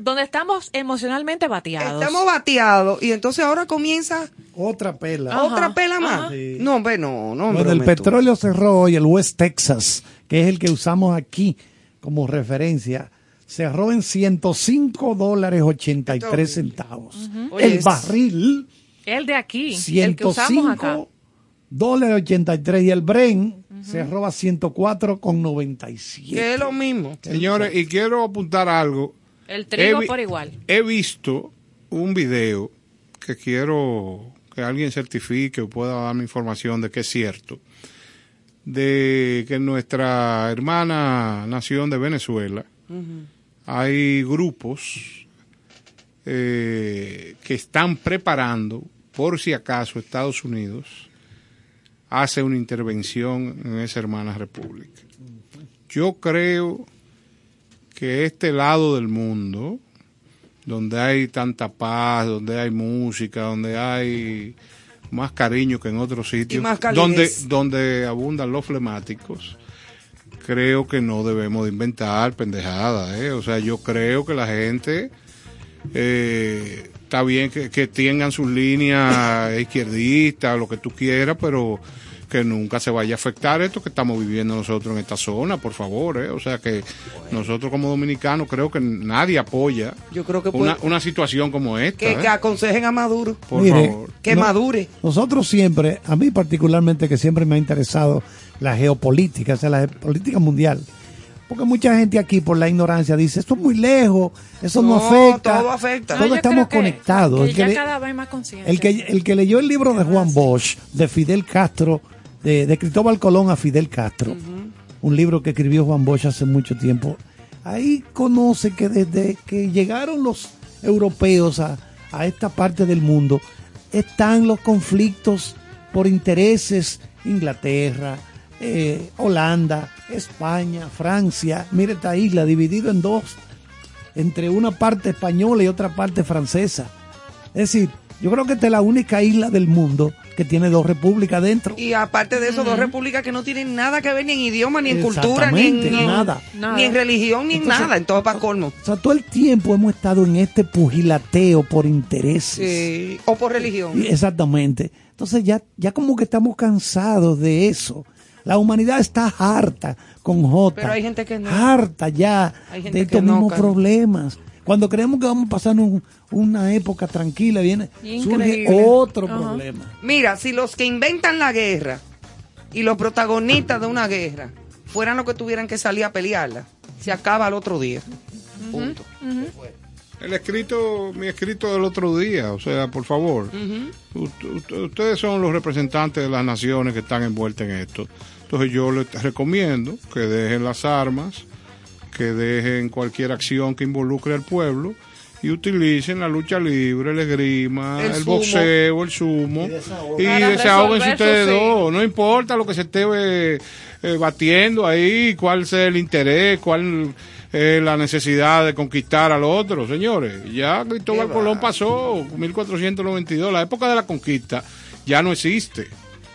Donde estamos emocionalmente bateados. estamos bateados y entonces ahora comienza Otra pela. Ajá, otra pela más. Sí. No, hombre, no, no, hombre, el petróleo cerró hoy, el West Texas, que es el que usamos aquí como referencia, cerró en 105 dólares 83 centavos. Oye, El es- barril, El de aquí, el que usamos acá. 105 dólares 83 y el Bren cerró a 104 con 97. Que es lo mismo. Señores, y quiero apuntar algo. El trigo He por igual. He visto un video que quiero que alguien certifique o pueda darme información de que es cierto, de que en nuestra hermana nación de Venezuela hay grupos eh, que están preparando, por si acaso Estados Unidos hace una intervención en esa hermana república. Yo creo que este lado del mundo, donde hay tanta paz, donde hay música, donde hay más cariño que en otros sitios, donde, donde abundan los flemáticos, creo que no debemos de inventar pendejadas. ¿eh? O sea, yo creo que la gente eh, está bien que, que tengan sus líneas izquierdistas, lo que tú quieras, pero que nunca se vaya a afectar esto que estamos viviendo nosotros en esta zona, por favor. ¿eh? O sea que nosotros como dominicanos creo que nadie apoya Yo creo que una, puede- una situación como esta. Que, ¿eh? que aconsejen a Maduro. Por Mire, favor. Que no- madure. Nosotros siempre, a mí particularmente, que siempre me ha interesado la geopolítica, o sea, la política mundial. Porque mucha gente aquí, por la ignorancia, dice, esto es muy lejos, eso no, No, afecta. todo afecta. Todos No, estamos que- conectados. que El que ya le- cada vez más consciente. El que, el que leyó el libro de Juan Bosch, de Fidel Castro, de, de Cristóbal Colón a Fidel Castro, un libro que escribió Juan Bosch hace mucho tiempo, ahí conoce que desde que llegaron los europeos a, a esta parte del mundo, están los conflictos por intereses, Inglaterra, eh, Holanda, España, Francia, mire esta isla dividido en dos, entre una parte española y otra parte francesa. Es decir, yo creo que esta es la única isla del mundo que tiene dos repúblicas dentro. Y aparte de eso, dos repúblicas que no tienen nada que ver ni en idioma, ni en cultura, ni en, en- nada. ni en religión, ni en nada. Entonces, para colmo. O sea, todo el tiempo hemos estado en este pugilateo por intereses. Sí. O por religión. Exactamente. Entonces ya, ya como que estamos cansados de eso. La humanidad está harta con J. Pero hay gente que no. Harta ya Hay gente de estos no, mismos problemas. Cuando creemos que vamos a pasar un- una época tranquila, viene, surge otro Ajá. problema. Mira, si los que inventan la guerra y los protagonistas de una guerra fueran los que tuvieran que salir a pelearla, se acaba el otro día. Punto. El escrito, mi escrito del otro día, o sea, por favor. Ut- ut- ustedes son los representantes de las naciones que están envueltas en esto. Entonces yo les recomiendo que dejen las armas, que dejen cualquier acción que involucre al pueblo y utilicen la lucha libre, el esgrima, El boxeo, el sumo y resolver ustedes sí. dos. No importa lo que se esté eh, eh, batiendo ahí, cuál sea el interés, cuál es la necesidad de conquistar al otro, señores. Ya Cristóbal Colón pasó, 1492, la época de la conquista ya no existe.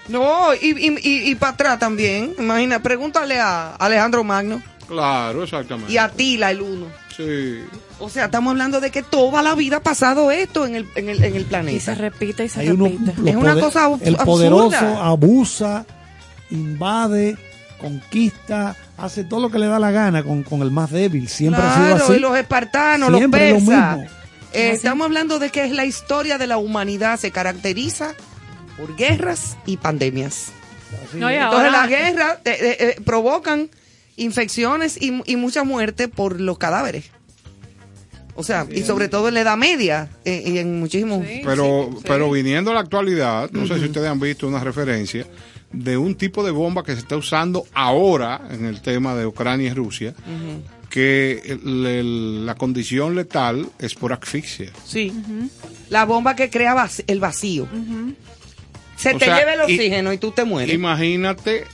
No, y, y, y, para atrás también. Imagina, pregúntale a Alejandro Magno Claro, exactamente. y a Tila el uno. Sí. O sea, estamos hablando de que toda la vida ha pasado esto en el, en el, en el Y se planeta. repite y se Hay repite. Es una cosa ab- El absurda. poderoso abusa, invade, conquista, hace todo lo que le da la gana con, con el más débil. Siempre ha Claro, sido así. y los espartanos, Siempre lo los persas. mismo. Eh, estamos hablando de que es la historia de la humanidad se caracteriza por guerras y pandemias. No, y Entonces ahora- las guerras eh, eh, eh, provocan infecciones y, y mucha muerte por los cadáveres. O sea, y sobre todo en la Edad Media eh, y en muchísimos... Sí. Pero, pero viniendo a la actualidad, no sé si ustedes han visto una referencia de un tipo de bomba que se está usando ahora en el tema de Ucrania y Rusia, que el- el- la condición letal es por asfixia. Sí. La bomba que crea vac- el vacío. Se O te sea, lleva el y- oxígeno y, tú te mueres. Imagínate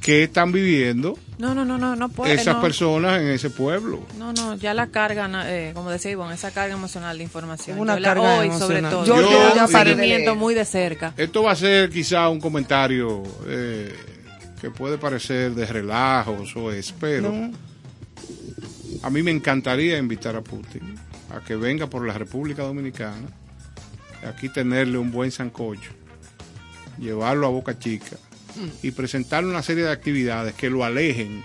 qué están viviendo No, no, no, no, no puede. esas no. personas en ese pueblo. No, no, ya la carga, na- eh, como decía Ivonne, esa carga emocional de información. Una Yo la- carga hoy, emocional. sobre todo. Yo- Yo, ya seguimiento muy de cerca. Esto va a ser quizá un comentario eh, que puede parecer de relajos o es, pero No. a mí me encantaría invitar a Putin a que venga por la República Dominicana, aquí tenerle un buen sancocho, llevarlo a Boca Chica y presentarle una serie de actividades que lo alejen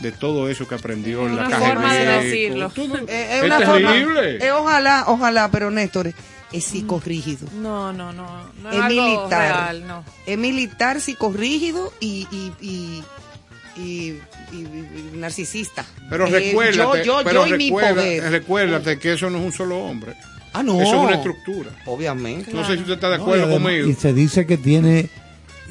de todo eso que aprendió en la Una KGB. forma de decirlo. Todo- Eh, Es, es una forma- terrible. eh, ojalá, ojalá, pero Néstor, es psicorrígido. No, no, no. no es es algo militar. real, no. Es militar, psicorrígido y, y, y, y- y- y narcisista. Pero Eh, recuérdate, yo, yo, pero yo y mi recuerda- poder. recuérdate que eso no es un solo hombre. Ah, no. Eso es una estructura. Obviamente. No sé si usted está de No, acuerdo y además- conmigo. Y se dice que tiene,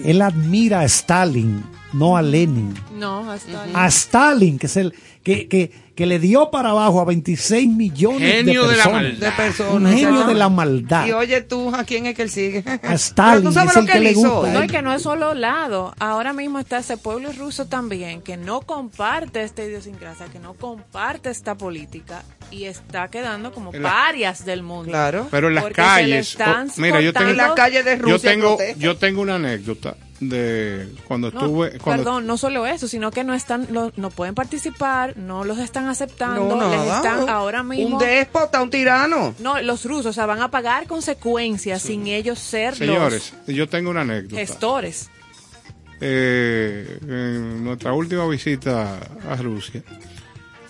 él admira a Stalin, no a Lenin. No, hasta ahí. A Stalin, que es el que, que, que le dio para abajo a 26 millones Genio de de la personas. De personas. Un genio de la maldad. Y oye tú, ¿a quién es que él sigue? A Stalin, Pero tú sabes es lo el que que él le hizo. gusta, No, y que no es solo lado. Ahora mismo está ese pueblo ruso también, que no comparte esta idiosincrasia, que no comparte esta política y está quedando como la- parias del mundo. Claro. Pero en las Porque se le calles. están oh, mira, yo tengo, En la calle de yo Rusia tengo, protesta. yo tengo una anécdota de cuando No, estuve. Cuando, perdón, no solo eso, sino que no están, lo- no pueden participar, no los están aceptando, No, les nada. están ahora mismo. Un déspota, un tirano. No, los rusos, o sea, van a pagar consecuencias sin ellos ser Señores, yo tengo una anécdota. los gestores. eh, en nuestra última visita a Rusia,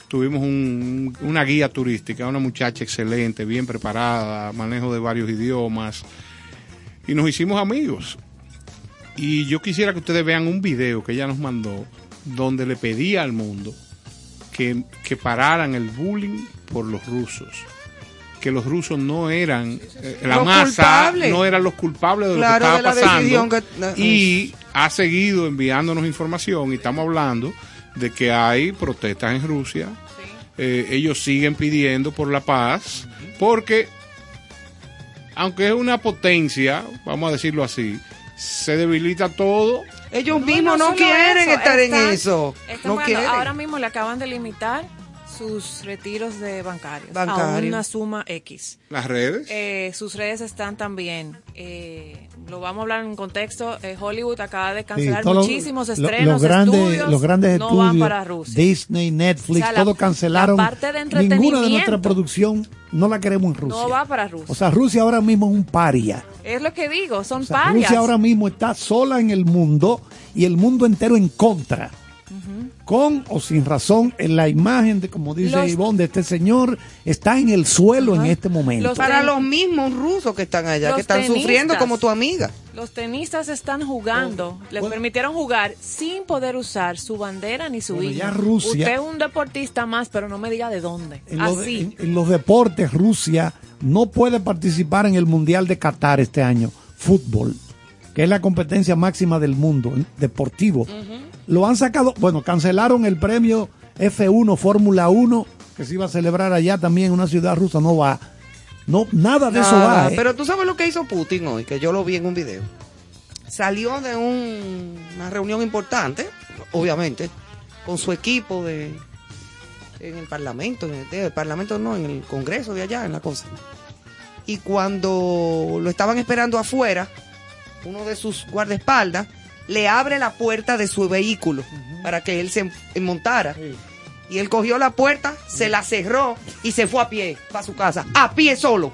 tuvimos un- una guía turística, una muchacha excelente, bien preparada, manejo de varios idiomas, y nos hicimos amigos. Y yo quisiera que ustedes vean un video que ella nos mandó, donde le pedía al mundo que, que pararan el bullying por los rusos. Que los rusos no eran, eh, la Los masa culpables. no eran los culpables de Claro, lo que estaba pasando. que- y ha seguido enviándonos información y estamos hablando de que hay protestas en Rusia. Eh, ellos siguen pidiendo por la paz porque aunque es una potencia, vamos a decirlo así, se debilita todo. Ellos mismos no, quieren eso, estar en eso. están No quieren. Ahora mismo le acaban de limitar sus retiros de bancarios, a Bancarios. una suma X. Las redes. Eh, sus redes están también. eh, lo vamos a hablar en contexto. eh, Hollywood acaba de cancelar muchísimos lo- estrenos. los grandes, estudios, los grandes no estudios, van para Rusia. Disney, Netflix, O sea, la- todo cancelaron. la parte de Ninguna de nuestra producción no la queremos en Rusia. no va para Rusia. O sea, Rusia ahora mismo es un paria. es lo que digo, son O sea, parias. Rusia ahora mismo está sola en el mundo y el mundo entero en contra. Con o sin razón, en la imagen de, como dice Los- Ivonne, de este señor está en el suelo en este momento. Los Para los mismos rusos que están allá, Los que están sufriendo tenistas. como tu amiga. Los tenistas están jugando, le bueno. permitieron jugar sin poder usar su bandera ni su Bueno, himno. ya Rusia- Usted es un deportista más, pero no me diga de dónde. en, los, Así. en- en los deportes, Rusia no puede participar en el Mundial de Qatar este año, fútbol, que es la competencia máxima del mundo deportivo. Lo han sacado, bueno, cancelaron el premio F1 Fórmula 1 que se iba a celebrar allá también en una ciudad rusa, no va. No, nada de eso va. ¿eh? Pero tú sabes lo que hizo Putin hoy, que yo lo vi en un video. Salió de un- una reunión importante, obviamente, con su equipo de en el Parlamento, en el, el Parlamento no, en el Congreso de allá, en la cosa. Y cuando lo estaban esperando afuera, uno de sus guardaespaldas le abre la puerta de su vehículo para que él se montara. Y él cogió la puerta, se la cerró y se fue a pie para su casa, a pie solo.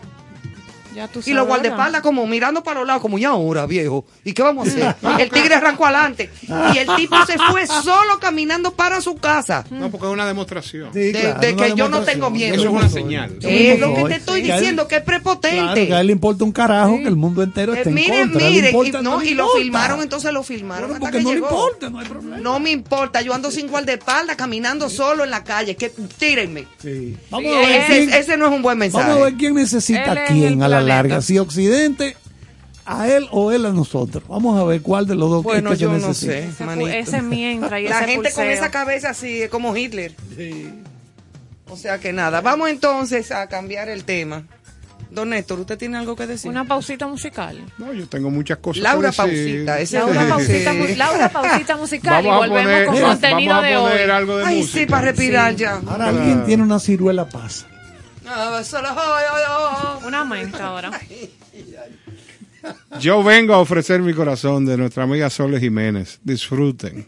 Ya tú Y los guardaespaldas como mirando para los lados, como ya ahora, viejo. ¿Y qué vamos a hacer? El tigre arrancó adelante. Y el tipo se fue solo caminando para su casa. No, porque es una demostración. Sí, de- claro, de una que yo no tengo miedo. Eso es una señal. Es lo que te estoy diciendo, que es Claro, prepotente. que a él le importa un carajo que el mundo entero Eh, esté en miren, contra. Le miren, importa, y, no no, le y lo filmaron, entonces lo filmaron Bueno, hasta porque que no le llegó. importa, no hay problema. No me importa, yo ando sin guardaespaldas caminando solo en la calle, que tírenme. Sí. Vamos Sí, a ver Ese, quién, ese no es un buen mensaje. vamos a ver quién necesita a quién a la planeta. larga. Si Occidente, a él o él a nosotros. Vamos a ver cuál de los dos Bueno, es que yo no necesita. sé. Ese, ese mientras y La ese gente con esa cabeza así es como Hitler. O sea que nada, vamos entonces a cambiar el tema. Don Néstor, ¿usted tiene algo que decir? Una pausita musical. No, yo tengo muchas cosas Laura que decir. Pausita, ese Laura Sí. pausita, Laura pausita musical Vamos y a volvemos poner, con vamos contenido a de poner hoy. algo de Ay, música. sí, para respirar Sí. ya. Ahora alguien tiene una ciruela pasa. Una ahora. Yo vengo a ofrecer mi corazón de nuestra amiga Sole Jiménez. Disfruten.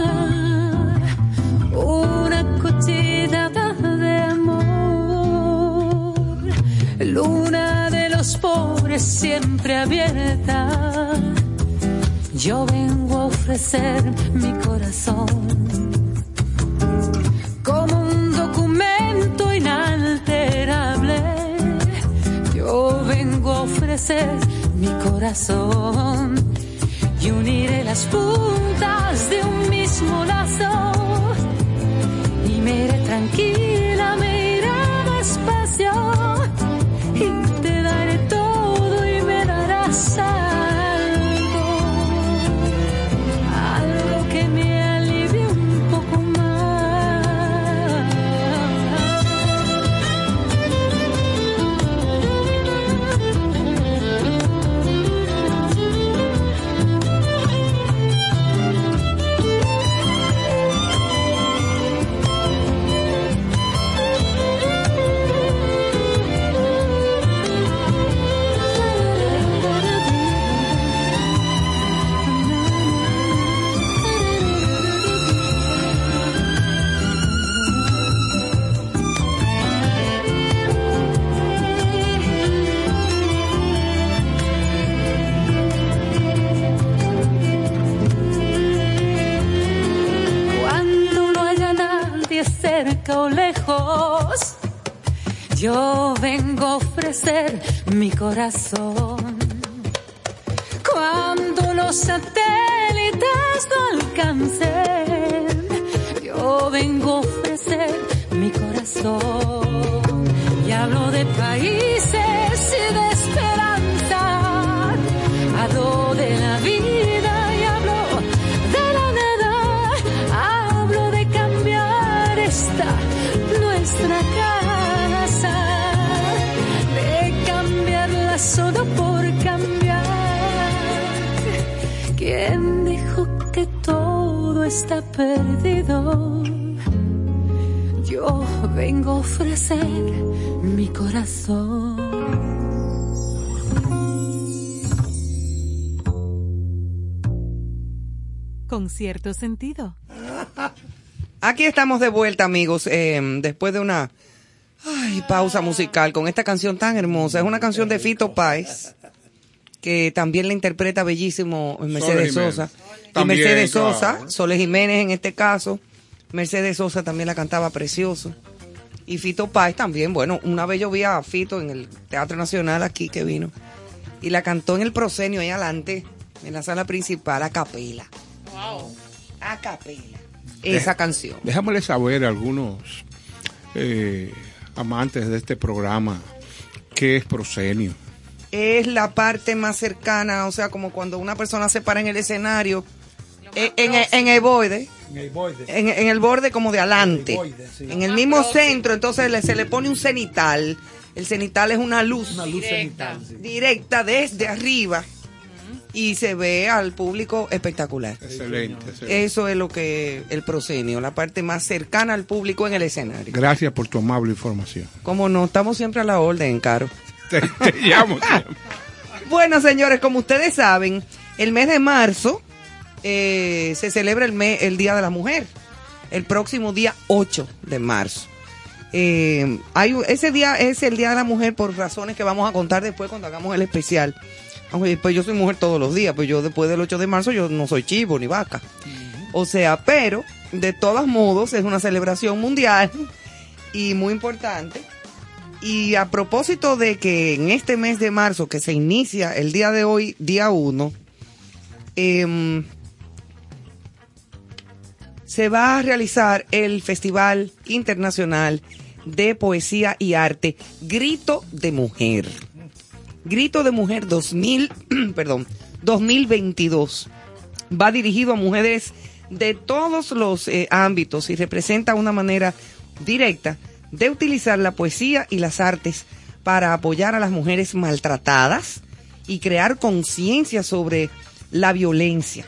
cuchilla de amor, luna de los pobres siempre abierta. Yo vengo a ofrecer mi corazón como un documento inalterable. Yo vengo a ofrecer mi corazón y uniré las puntas de un mismo lazo me iré tranquila, me iré despacio y te daré todo y me darás algo, yo vengo a ofrecer mi corazón. Cuando los satélites no alcancen, yo vengo a ofrecer mi corazón. Y hablo de países está perdido? Yo vengo a ofrecer mi corazón. Con cierto sentido. Aquí estamos de vuelta, amigos, eh, después de una ay, pausa musical con esta canción tan hermosa. Es una canción de Fito Páez, que también la interpreta bellísimo Mercedes Jiménez. Y Mercedes claro. Sosa, Soles Jiménez en este caso. Mercedes Sosa también la cantaba precioso. Y Fito Páez también. Bueno, una vez yo vi a Fito en el Teatro Nacional aquí que vino. Y la cantó en el proscenio ahí adelante, en la sala principal, a capela. Wow. A capela. Esa canción. Déjamele saber a algunos eh, amantes de este programa qué es prosenio. es la parte más cercana, o sea, como cuando una persona se para en el escenario, eh, en, en, en el borde, en, en el borde como de adelante, en el mismo centro, entonces le- se le pone un cenital. El cenital es una luz, Directa. directa desde arriba y se ve al público espectacular. Excelente. excelente. Eso es lo que el proscenio, la parte más cercana al público en el escenario. Gracias por tu amable información. Como no, estamos siempre a la orden, Caro. Te, te llamo. Bueno, señores, como ustedes saben, el mes de marzo eh, se celebra el, mes, el Día de la Mujer, el próximo día 8 de marzo. Eh, hay, ese día es el Día de la Mujer por razones que vamos a contar después cuando hagamos el especial. Aunque pues yo soy mujer todos los días, pues yo después del 8 de marzo yo no soy chivo ni vaca. O sea, pero de todos modos es una celebración mundial y muy importante. Y a propósito de que en este mes de marzo, que se inicia el día de hoy, día 1, em, se va a realizar el Festival Internacional de Poesía y Arte Grito de Mujer. Grito de Mujer 2000, perdón, 2022. Va dirigido a mujeres de todos los eh, ámbitos y representa una manera directa de utilizar la poesía y las artes para apoyar a las mujeres maltratadas y crear conciencia sobre la violencia.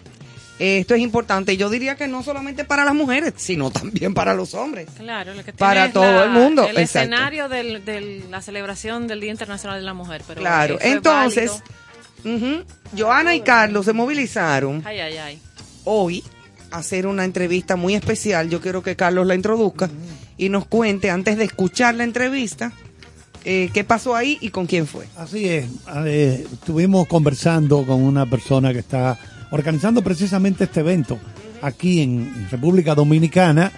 Esto es importante. Yo diría que no solamente para las mujeres, sino también para los hombres. Claro, lo que tiene Para es todo la- el mundo, El exacto. escenario de la celebración del Día Internacional de la Mujer. Pero Claro. Entonces, Joana y Carlos se movilizaron Ay, ay, ay. hoy a hacer una entrevista muy especial. Yo quiero que Carlos la introduzca y nos cuente antes de escuchar la entrevista eh, qué pasó ahí y con quién fue. Así es. eh, estuvimos conversando con una persona que está organizando precisamente este evento aquí en República Dominicana.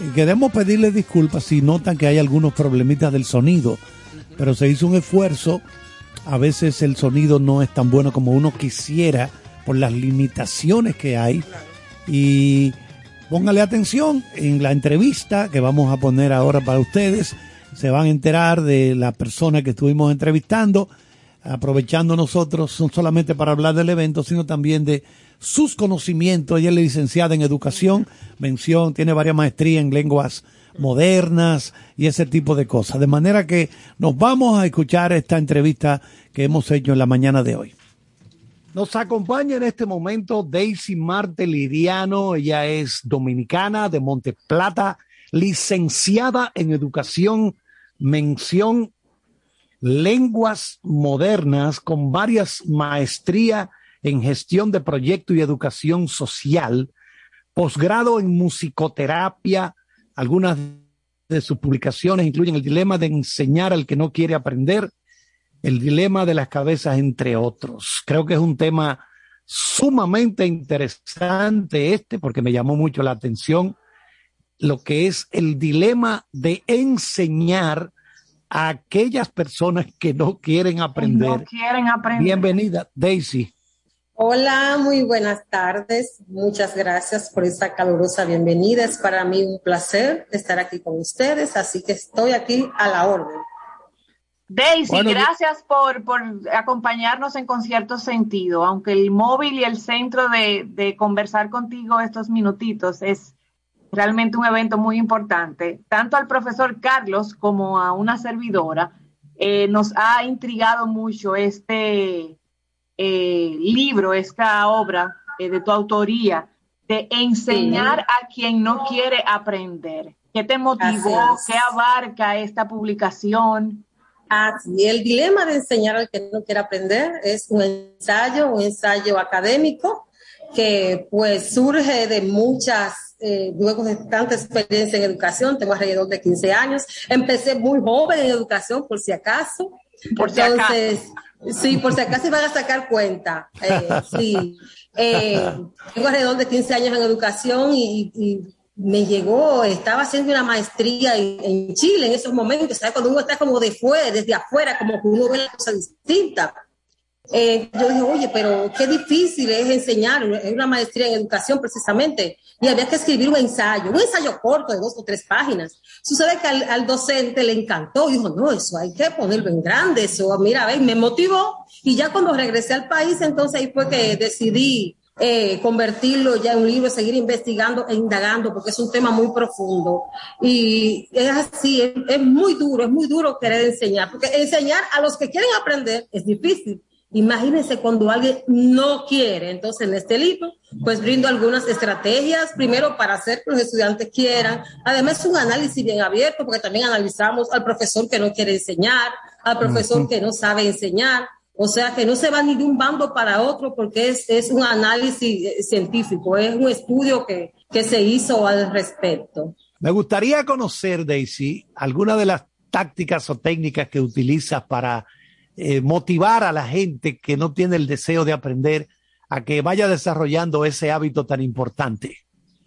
Y queremos pedirle disculpas si notan que hay algunos problemitas del sonido, pero se hizo un esfuerzo. A veces el sonido no es tan bueno como uno quisiera por las limitaciones que hay. Y Póngale atención en la entrevista que vamos a poner ahora para ustedes. Se van a enterar de la persona que estuvimos entrevistando, aprovechando nosotros no solamente para hablar del evento, sino también de sus conocimientos. Ella es licenciada en educación, mención, tiene varias maestrías en lenguas modernas y ese tipo de cosas. De manera que nos vamos a escuchar esta entrevista que hemos hecho en la mañana de hoy. Nos acompaña en este momento Daisy Marte Liriano. Ella es dominicana de Monte Plata, licenciada en educación, mención lenguas modernas con varias maestrías en gestión de proyecto y educación social, posgrado en musicoterapia. Algunas de sus publicaciones incluyen el dilema de enseñar al que no quiere aprender, el dilema de las cabezas, entre otros. Creo que es un tema sumamente interesante este, porque me llamó mucho la atención lo que es el dilema de enseñar a aquellas personas que no quieren aprender. No quieren aprender. Bienvenida, Daisy. Hola, muy buenas tardes. Muchas gracias por esta calurosa bienvenida. Es para mí un placer estar aquí con ustedes, así que estoy aquí a la orden. Daisy, Bueno, gracias por, por acompañarnos en Concierto Sentido, aunque el móvil y el centro de, de conversar contigo estos minutitos es realmente un evento muy importante. Tanto al profesor Carlos como a una servidora eh, nos ha intrigado mucho este eh, libro, esta obra eh, de tu autoría, de enseñar a quien no quiere aprender. ¿Qué te motivó? ¿Qué abarca esta publicación? Así, el dilema de enseñar al que no quiere aprender es un ensayo, un ensayo académico que pues surge de muchas, eh, luego de tanta experiencia en educación, tengo alrededor de 15 años, empecé muy joven en educación por si acaso, Por si entonces, sí, por si acaso iban a sacar cuenta, eh, sí, Eh, tengo alrededor de 15 años en educación y, y me llegó, estaba haciendo una maestría en, en Chile en esos momentos, ¿sabes? Cuando uno está como de fuera, desde afuera, como que uno ve la cosa distinta. Eh, yo dije, oye, pero qué difícil es enseñar, es una maestría en educación precisamente, y había que escribir un ensayo, un ensayo corto de dos o tres páginas. Sucede que al, docente le encantó, dijo, no, eso hay que ponerlo en grande, eso, mira, ve, me motivó, y ya cuando regresé al país, entonces ahí fue que decidí eh, convertirlo ya en un libro, seguir investigando e indagando, porque es un tema muy profundo. Y es así, es, es muy duro, es muy duro querer enseñar, porque enseñar a los que quieren aprender es difícil. Imagínense cuando alguien no quiere. Entonces, en este libro, pues brindo algunas estrategias, primero para hacer que los estudiantes quieran. Además, es un análisis bien abierto, porque también analizamos al profesor que no quiere enseñar, al profesor que no sabe enseñar. O sea, que no se va ni de un bando para otro, porque es, es un análisis eh, científico, es un estudio que, que se hizo al respecto. Me gustaría conocer, Daisy, alguna de las tácticas o técnicas que utilizas para eh, motivar a la gente que no tiene el deseo de aprender a que vaya desarrollando ese hábito tan importante.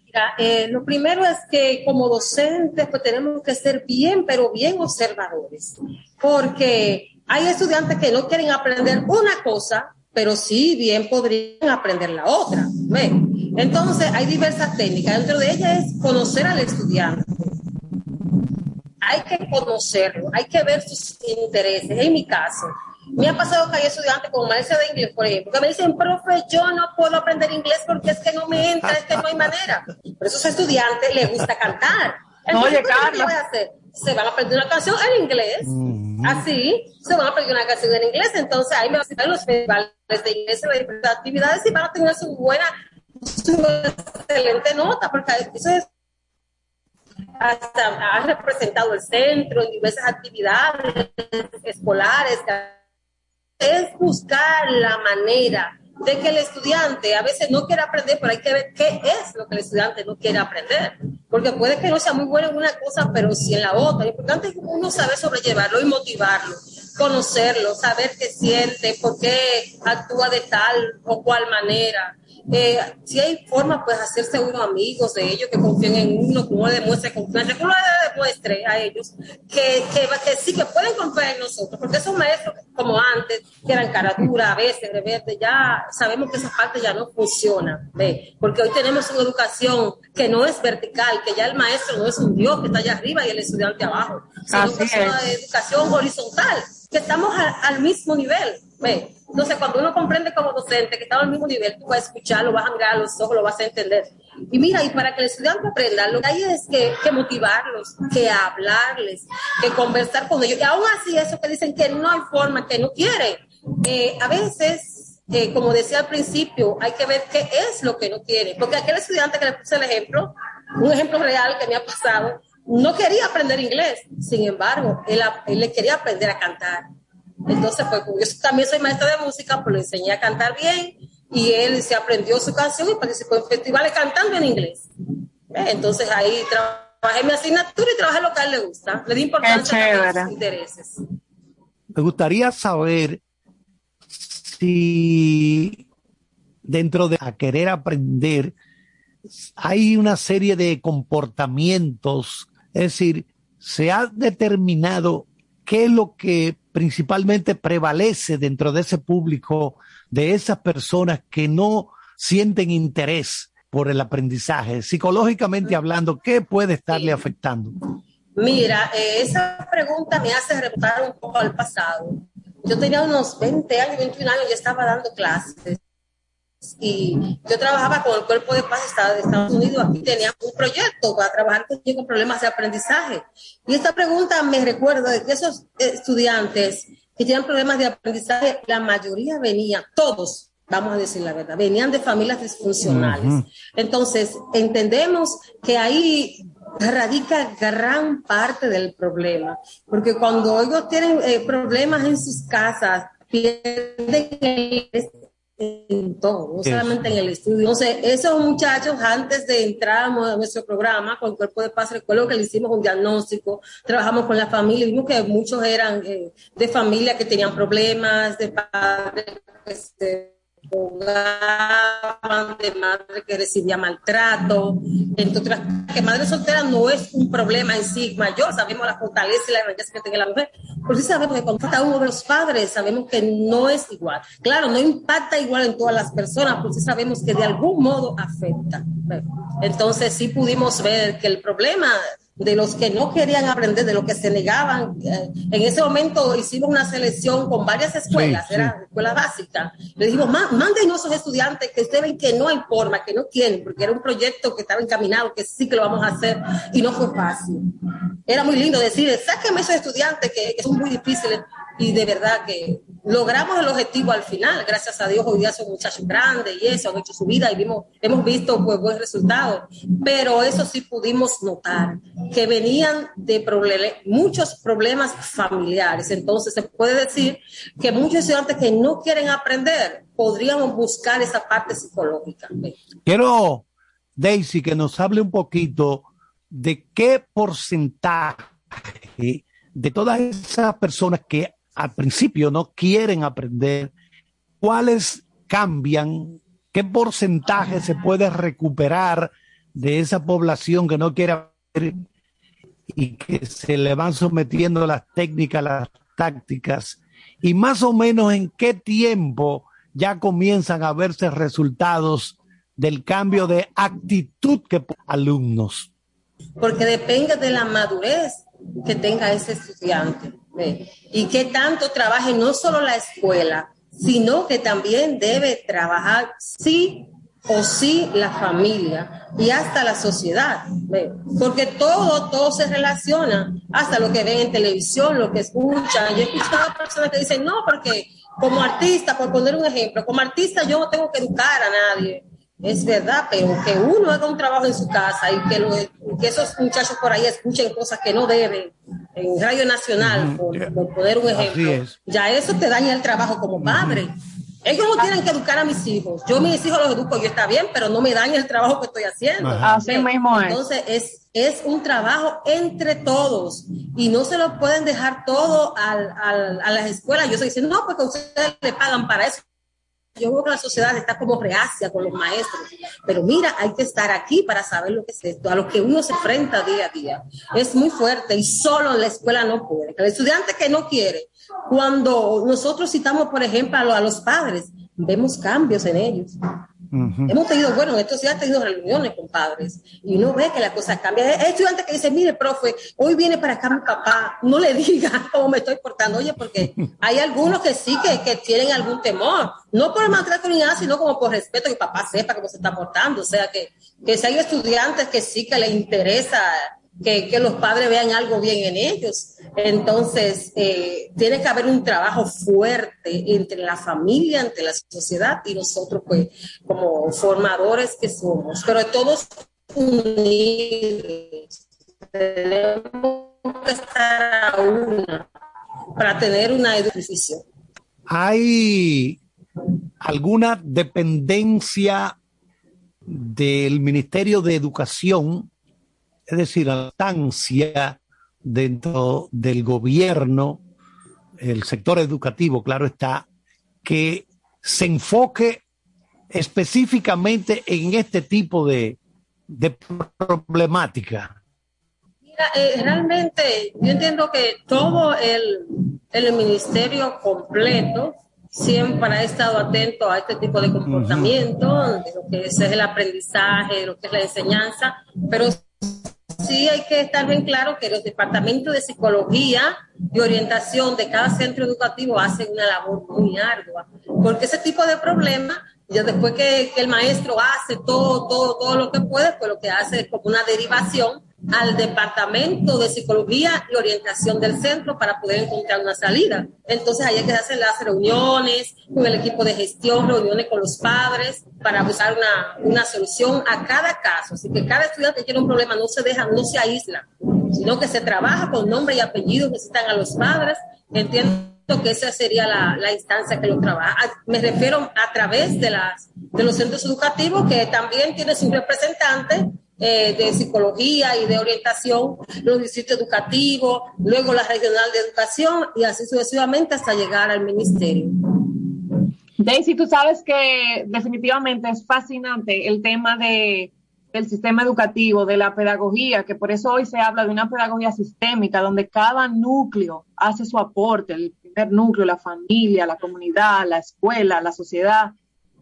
Mira, eh, lo primero es que como docentes pues tenemos que ser bien, pero bien observadores, porque hay estudiantes que no quieren aprender una cosa, pero sí bien podrían aprender la otra. Entonces hay diversas técnicas, dentro de ellas es conocer al estudiante. Hay que conocerlo, hay que ver sus intereses. En mi caso, me ha pasado que hay estudiantes con maestría de inglés, por ejemplo, que me dicen, profe, yo no puedo aprender inglés porque es que no me entra, es que no hay manera. Pero a esos estudiantes les gusta cantar. Entonces, Oye, ¿qué Carla. voy a hacer? Se van a aprender una canción en inglés, así, se van a aprender una canción en inglés, entonces ahí me van a citar los festivales de inglés en las diferentes actividades y van a tener su buena, su excelente nota, porque eso es hasta ha representado el centro en diversas actividades escolares. Es buscar la manera de que el estudiante a veces no quiere aprender, pero hay que ver qué es lo que el estudiante no quiere aprender. Porque puede que no sea muy bueno en una cosa, pero sí en la otra. Lo importante es uno sabe sobrellevarlo y motivarlo. conocerlo, saber qué siente, por qué actúa de tal o cual manera. Eh, si hay forma, pues hacerse unos amigos de ellos que confíen en uno, que uno le demuestre confianza, que uno le demuestre a ellos que, que, que sí, que pueden confiar en nosotros, porque esos maestros, como antes, que eran cara dura, a veces, rebelde, ya sabemos que esa parte ya no funciona, ¿ve? porque hoy tenemos una educación que no es vertical, que ya el maestro no es un Dios que está allá arriba y el estudiante abajo, sino Así que es una educación horizontal, que estamos a- al mismo nivel. ¿ve? Entonces, cuando uno comprende como docente que estamos al mismo nivel, tú vas a escuchar, lo vas a mirar a los ojos, lo vas a entender. Y mira, y para que el estudiante aprenda, lo que hay es que, que motivarlos, que hablarles, que conversar con ellos. Y aún así, eso que dicen que no hay forma, que no quieren. Eh, a veces, eh, como decía al principio, hay que ver qué es lo que no quiere. Porque aquel estudiante que le puse el ejemplo, un ejemplo real que me ha pasado, no quería aprender inglés. Sin embargo, él, él le quería aprender a cantar. Entonces, pues como yo también soy maestra de música, pues le enseñé a cantar bien y él se aprendió su canción y participó en festivales cantando en inglés. ¿Ve? Entonces ahí trabajé mi asignatura y trabajé lo que a él le gusta. Le di importancia a sus intereses. Me gustaría saber si dentro de a querer aprender hay una serie de comportamientos, es decir, se ha determinado qué es lo que principalmente prevalece dentro de ese público, de esas personas que no sienten interés por el aprendizaje, psicológicamente hablando, ¿qué puede estarle afectando? Mira, eh, esa pregunta me hace remontar un poco al pasado. Yo tenía unos 20 años, 21 años, yo estaba dando clases y yo trabajaba con el Cuerpo de Paz de Estados- Unidos. Aquí tenía un proyecto para trabajar con, con problemas de aprendizaje. Y esta pregunta me recuerda de que esos estudiantes que tienen problemas de aprendizaje, la mayoría venían, todos, vamos a decir la verdad, venían de familias disfuncionales. Ujú. Entonces, entendemos que ahí radica gran parte del problema, porque cuando ellos tienen eh, problemas en sus casas, pierden el en todo, no solamente en el estudio. Entonces, esos muchachos, antes de entrar a nuestro programa con el Cuerpo de Paz, recuerdo que le hicimos un diagnóstico, trabajamos con la familia, vimos que muchos eran eh, de familia que tenían problemas, de padres que se ahogaban, de madre que recibía maltrato, entre otras que madre soltera no es un problema en sí mayor, sabemos la fortaleza y la grandeza que tiene la mujer, sí sabemos que cuando trata uno de los padres, sabemos que no es igual. Claro, no impacta igual en todas las personas, sí sabemos que de algún modo afecta. Entonces sí pudimos ver que el problema de los que no querían aprender, de los que se negaban. eh, En ese momento hicimos una selección con varias escuelas, Sí, era escuela básica. Le dijimos, "Ma- mándenos esos estudiantes que ustedes ven que no hay forma, que no quieren, porque era un proyecto que estaba encaminado, que sí que lo vamos a hacer, y no fue fácil. Era muy lindo decir, sáquenme esos estudiantes que, que son muy difíciles, y de verdad que logramos el objetivo al final, gracias a Dios hoy día son muchachos grandes y eso, han hecho su vida y vimos, hemos visto pues buen resultado, pero eso sí pudimos notar, que venían de muchos problemas familiares, entonces se puede decir que muchos estudiantes que no quieren aprender podríamos buscar esa parte psicológica. Quiero, Daisy, que nos hable un poquito de qué porcentaje de todas esas personas que al principio no quieren aprender, cuáles cambian, qué porcentaje se puede recuperar de esa población que no quiere y que se le van sometiendo las técnicas, las tácticas, y más o menos en qué tiempo ya comienzan a verse resultados del cambio de actitud que alumnos. porque depende de la madurez que tenga ese estudiante y que tanto trabaje no solo la escuela, sino que también debe trabajar sí o sí la familia y hasta la sociedad, porque todo, todo se relaciona, hasta lo que ven en televisión, lo que escuchan. Yo he escuchado personas que dicen, no, porque como artista, por poner un ejemplo, como artista yo no tengo que educar a nadie. Es verdad, pero que uno haga un trabajo en su casa y que, lo- que esos muchachos por ahí escuchen cosas que no deben en Radio Nacional, por, por poner un ejemplo, es. ya eso te daña el trabajo como padre. Ellos no tienen que educar a mis hijos. Yo mis hijos los educo, yo está bien, pero no me daña el trabajo que estoy haciendo. Ajá. Así mismo es. Entonces es es un trabajo entre todos y no se lo pueden dejar todo al- al- a las escuelas. Yo estoy diciendo, no, porque ustedes le pagan para eso. Yo veo que la sociedad está como reacia con los maestros, pero mira, hay que estar aquí para saber lo que es esto, a lo que uno se enfrenta día a día. Es muy fuerte y solo la escuela no puede. El estudiante que no quiere, cuando nosotros citamos, por ejemplo, a, lo- a los padres, vemos cambios en ellos. Hemos tenido, bueno, en estos días he tenido reuniones con padres y uno ve que la cosa cambia. Hay estudiantes que dicen, mire, profe, hoy viene para acá mi papá, no le diga cómo me estoy portando, oye, porque hay algunos que sí que, que tienen algún temor, no por el maltrato ni nada, sino como por respeto que papá sepa cómo se está portando. O sea, que, que si hay estudiantes que sí que les interesa que, los padres vean algo bien en ellos. Entonces, eh, tiene que haber un trabajo fuerte entre la familia, entre la sociedad y nosotros, pues, como formadores que somos, pero todos unidos. Tenemos que estar a una para tener una educación. ¿Hay alguna dependencia del Ministerio de Educación, es decir, la instancia dentro del gobierno, el sector educativo, claro está, que se enfoque específicamente en este tipo de, de problemática? Mira, eh, realmente yo entiendo que todo el, el ministerio completo siempre ha estado atento a este tipo de comportamiento, de lo que es el aprendizaje, de lo que es la enseñanza, pero sí hay que estar bien claro que los departamentos de psicología y orientación de cada centro educativo hacen una labor muy ardua, porque ese tipo de problemas, ya después que, el maestro hace todo, todo, todo lo que puede, pues lo que hace es como una derivación al departamento de psicología y orientación del centro para poder encontrar una salida. Entonces ahí hay que hacer las reuniones con el equipo de gestión, reuniones con los padres para buscar una, una solución a cada caso. Así que cada estudiante que tiene un problema no se deja, no se aísla, sino que se trabaja con nombre y apellido que citan a los padres. Entiendo que esa sería la, la instancia que lo trabaja. Me refiero a través de, las, de los centros educativos que también tienen sus representantes eh, de psicología y de orientación, los distritos educativos, luego la regional de educación y así sucesivamente hasta llegar al ministerio. Daisy, tú sabes que definitivamente es fascinante el tema de, del sistema educativo, de la pedagogía, que por eso hoy se habla de una pedagogía sistémica, donde cada núcleo hace su aporte, el primer núcleo, la familia, la comunidad, la escuela, la sociedad.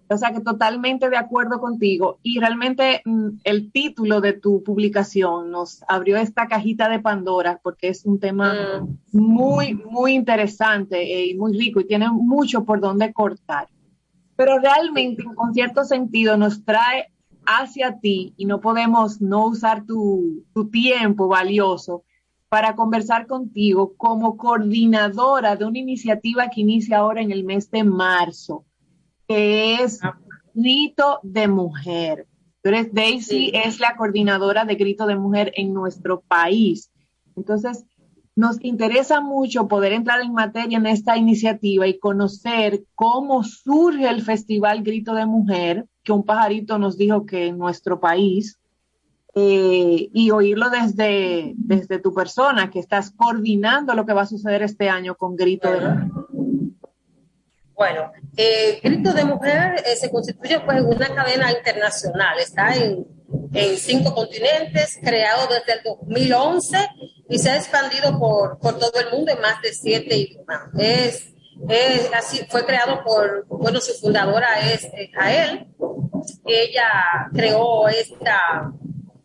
O sea que totalmente de acuerdo contigo. Y realmente mm, el título de tu publicación nos abrió esta cajita de Pandora porque es un tema muy, muy interesante eh, y muy rico y tiene mucho por donde cortar. Pero realmente, con cierto sentido, nos trae hacia ti y no podemos no usar tu, tu tiempo valioso para conversar contigo como coordinadora de una iniciativa que inicia ahora en el mes de marzo que es Grito de Mujer. Tú eres Daisy, es la coordinadora de Grito de Mujer en nuestro país. Entonces, nos interesa mucho poder entrar en materia en esta iniciativa y conocer cómo surge el Festival Grito de Mujer, que un pajarito nos dijo que en nuestro país, eh, y oírlo desde, desde tu persona, que estás coordinando lo que va a suceder este año con Grito de Mujer. Bueno, eh, Grito de Mujer eh, se constituye pues una cadena internacional, está en, en cinco continentes, creado desde el 2011 y se ha expandido por, por todo el mundo en más de siete idiomas. Es, es así, fue creado por, bueno, su fundadora es eh, Jael, ella creó esta,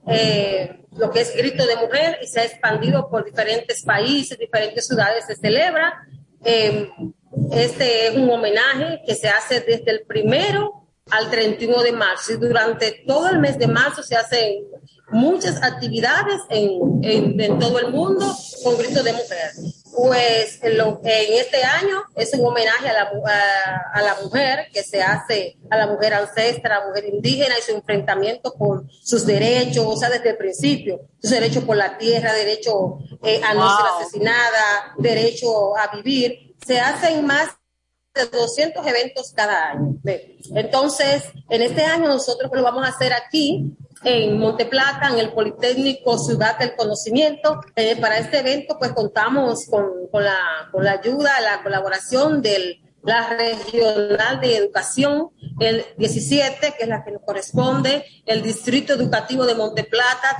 eh, lo que es Grito de Mujer y se ha expandido por diferentes países, diferentes ciudades se celebra. Eh, este es un homenaje que se hace desde el primero al 31 de marzo y durante todo el mes de marzo se hacen muchas actividades en, en, en todo el mundo con grito de mujer. Pues en, lo, en este año es un homenaje a la, a, a la mujer que se hace a la mujer ancestra, a la mujer indígena y su enfrentamiento por sus derechos, o sea, desde el principio, sus derechos por la tierra, derecho eh, a no Wow. ser asesinada, derecho a vivir. Se hacen más de 200 eventos cada año. Entonces, en este año nosotros lo vamos a hacer aquí en Monteplata, en el Politécnico Ciudad del Conocimiento. Eh, para este evento, pues contamos con, la, con la ayuda, la colaboración del la regional de educación, el 17, que es la que nos corresponde, el Distrito Educativo de Monteplata,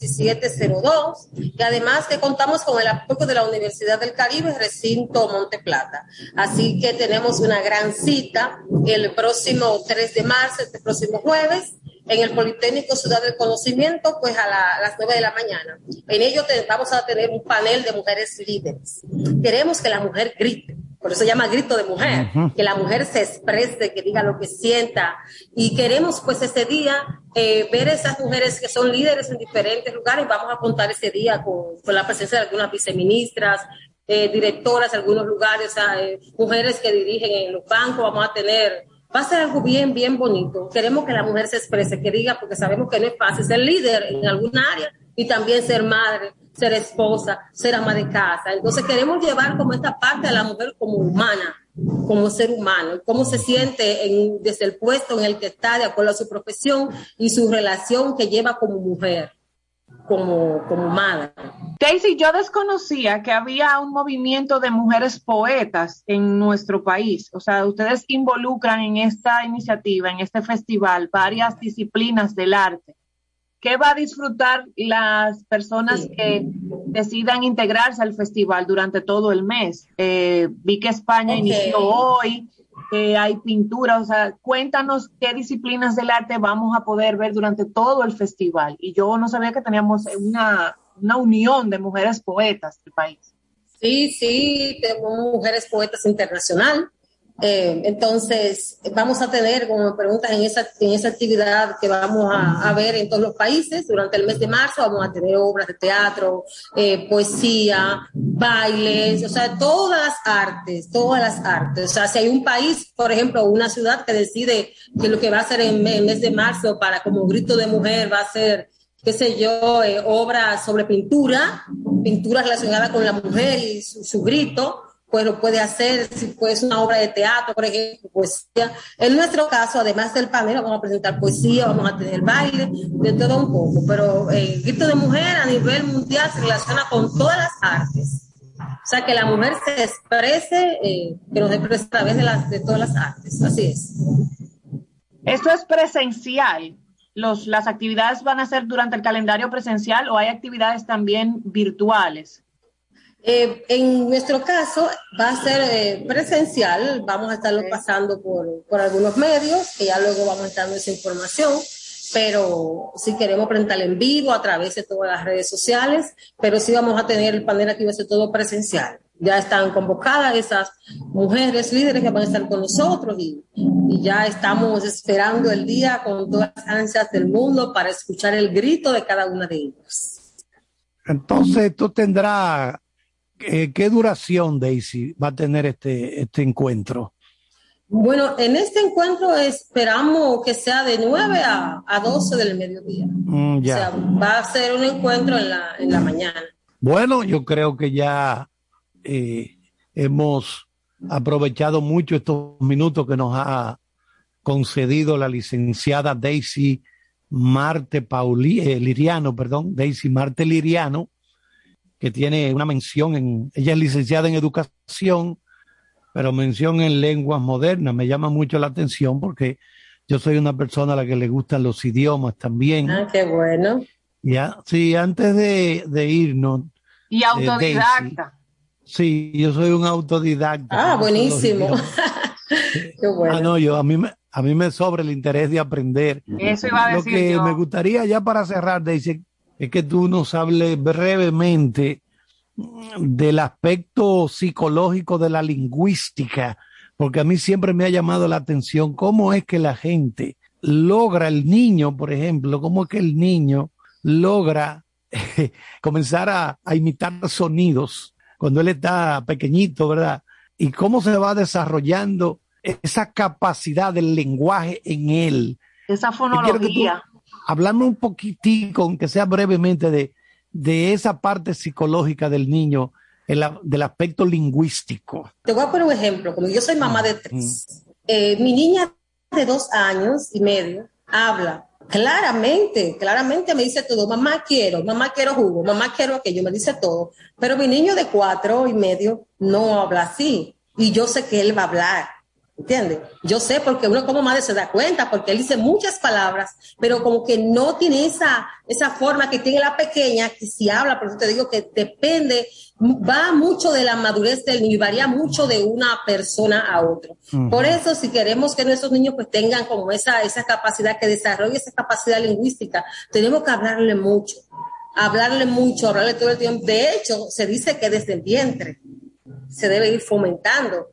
1702, y además que contamos con el apoyo de la Universidad del Caribe, recinto Monteplata. Así que tenemos una gran cita el próximo 3 de marzo, este próximo jueves, en el Politécnico Ciudad del Conocimiento, pues a las 9 de la mañana. En ello te- vamos a tener un panel de mujeres líderes. Queremos que la mujer grite, por eso se llama grito de mujer, que la mujer se exprese, que diga lo que sienta. Y queremos pues ese día eh, ver esas mujeres que son líderes en diferentes lugares. Vamos a contar ese día con, con la presencia de algunas viceministras, eh, directoras de algunos lugares, o sea, eh, mujeres que dirigen en los bancos. Vamos a tener, va a ser algo bien, bien bonito. Queremos que la mujer se exprese, que diga, porque sabemos que no es fácil ser líder en alguna área y también ser madre, ser esposa, ser ama de casa. Entonces queremos llevar como esta parte a la mujer como humana, como ser humano, cómo se siente en- desde el puesto en el que está, de acuerdo a su profesión y su relación que lleva como mujer, como, como madre. Daisy, yo desconocía que había un movimiento de mujeres poetas en nuestro país. O sea, ustedes involucran en esta iniciativa, en este festival, varias disciplinas del arte. ¿Qué va a disfrutar las personas que decidan integrarse al festival durante todo el mes? Eh, vi que España inició hoy, que hay pintura, o sea, cuéntanos qué disciplinas del arte vamos a poder ver durante todo el festival. Y yo no sabía que teníamos una, una unión de mujeres poetas del país. Sí, sí, tenemos mujeres poetas internacional. Eh, entonces, vamos a tener, como me preguntas, en esa, en esa actividad que vamos a, ver en todos los países durante el mes de marzo, vamos a tener obras de teatro, eh, poesía, bailes, o sea, todas las artes, todas las artes. O sea, si hay un país, por ejemplo, una ciudad que decide que lo que va a hacer en el mes de marzo para como grito de mujer va a ser qué sé yo, eh, obras sobre pintura, pintura relacionada con la mujer y su, su grito, pues lo puede hacer, si pues una obra de teatro, por ejemplo, poesía. En nuestro caso, además del panel, vamos a presentar poesía, vamos a tener baile, de todo un poco, pero eh, el grito de mujer a nivel mundial se relaciona con todas las artes. O sea, que la mujer se exprese, eh, que nos a través de, las, de todas las artes, así es. ¿Esto es presencial? Los, ¿Las actividades van a ser durante el calendario presencial o hay actividades también virtuales? Eh, en nuestro caso va a ser eh, presencial, vamos a estarlo pasando por, por algunos medios, que ya luego vamos a estar dando esa información, pero si queremos presentar en vivo a través de todas las redes sociales, pero sí vamos a tener el panel aquí, va a ser todo presencial. Ya están convocadas esas mujeres líderes que van a estar con nosotros y, y ya estamos esperando el día con todas las ansias del mundo para escuchar el grito de cada una de ellas. Entonces, tú tendrás, eh, ¿qué duración, Daisy, va a tener este, este encuentro? Bueno, en este encuentro esperamos que sea de 9 a, a 12 del mediodía. Mm, O sea, va a ser un encuentro en la, en la mañana. Bueno, yo creo que ya eh, hemos aprovechado mucho estos minutos que nos ha concedido la licenciada Daisy Marte Pauli, eh, Liriano, perdón, Daisy Marte Liriano, que tiene una mención en, ella es licenciada en educación, pero mención en lenguas modernas. Me llama mucho la atención porque yo soy una persona a la que le gustan los idiomas también. Ah, qué bueno. Ya, sí, antes de, de irnos. Y eh, Daisy, autodidacta. Sí, yo soy un autodidacta. Ah, buenísimo. qué bueno. Ah, no, yo a mí me, a mí me sobra el interés de aprender. Eso iba a Lo decir que yo. me gustaría ya para cerrar, Daisy, es que tú nos hables brevemente del aspecto psicológico de la lingüística, porque a mí siempre me ha llamado la atención cómo es que la gente logra, el niño, por ejemplo, cómo es que el niño logra comenzar a, a imitar sonidos cuando él está pequeñito, ¿verdad? Y cómo se va desarrollando esa capacidad del lenguaje en él. Esa fonología. Hablando un poquitico, aunque sea brevemente, de, de esa parte psicológica del niño, el del aspecto lingüístico. Te voy a poner un ejemplo. Como yo soy mamá de tres, eh, mi niña de dos años y medio habla Claramente, claramente me dice todo, mamá quiero, mamá quiero jugo, mamá quiero aquello, me dice todo. Pero mi niño de cuatro y medio no habla así. Y yo sé que él va a hablar. ¿Entiendes? Yo sé porque uno como madre se da cuenta, porque él dice muchas palabras, pero como que no tiene esa, esa forma que tiene la pequeña, que si habla, por eso te digo que depende, va mucho de la madurez del niño y varía mucho de una persona a otro. Ujú. Por eso, si queremos que nuestros niños pues tengan como esa, esa capacidad, que desarrolle esa capacidad lingüística, tenemos que hablarle mucho, hablarle mucho, hablarle todo el tiempo. De hecho, se dice que desde el vientre se debe ir fomentando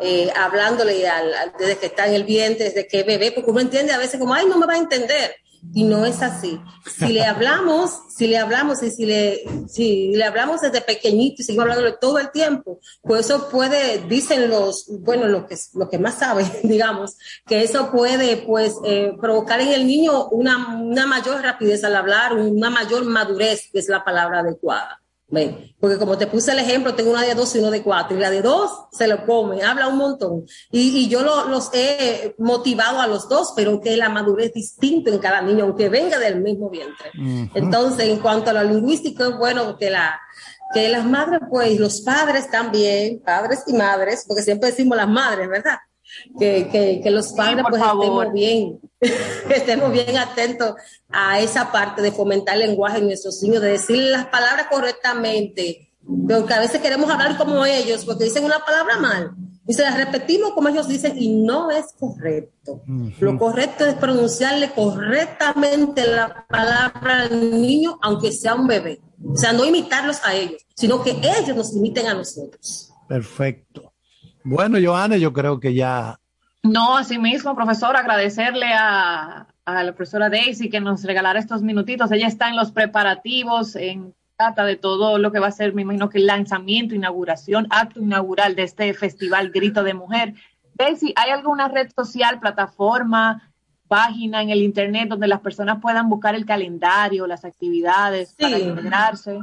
eh, hablándole al, al- desde que está en el vientre, desde que bebé, porque uno entiende a veces como, ay, no me va a entender. Y no es así. Si le hablamos, si le hablamos y si le, si le hablamos desde pequeñito y seguimos hablándole todo el tiempo, pues eso puede, dicen los, bueno, los que, los que más saben, digamos, que eso puede, pues, eh, provocar en el niño una, una mayor rapidez al hablar, una mayor madurez, que es la palabra adecuada. ¿Ven? Porque como te puse el ejemplo, tengo una de dos y uno de cuatro, y la de dos se lo come, habla un montón. Y, y yo lo- los he motivado a los dos, pero que la madurez es distinta en cada niño, aunque venga del mismo vientre. Entonces, en cuanto a lo lingüístico, es bueno que la que las madres, pues, los padres también, padres y madres, porque siempre decimos las madres, ¿verdad? Que, que, que los padres, por pues, favor. estemos bien, estemos bien atentos a esa parte de fomentar el lenguaje en nuestros niños, de decir las palabras correctamente, porque a veces queremos hablar como ellos, porque dicen una palabra mal, y se las repetimos como ellos dicen, y no es correcto. Lo correcto es pronunciarle correctamente la palabra al niño, aunque sea un bebé. O sea, no imitarlos a ellos, sino que ellos nos imiten a nosotros. Perfecto. Bueno, Joana, yo creo que ya No, así mismo, profesor, agradecerle a, a la profesora Daisy que nos regalara estos minutitos. Ella está en los preparativos, en trata de todo lo que va a ser, me imagino que el lanzamiento, inauguración, acto inaugural de este festival Grito de Mujer. Daisy, ¿hay alguna red social, plataforma, página en el internet donde las personas puedan buscar el calendario, las actividades para Sí. integrarse?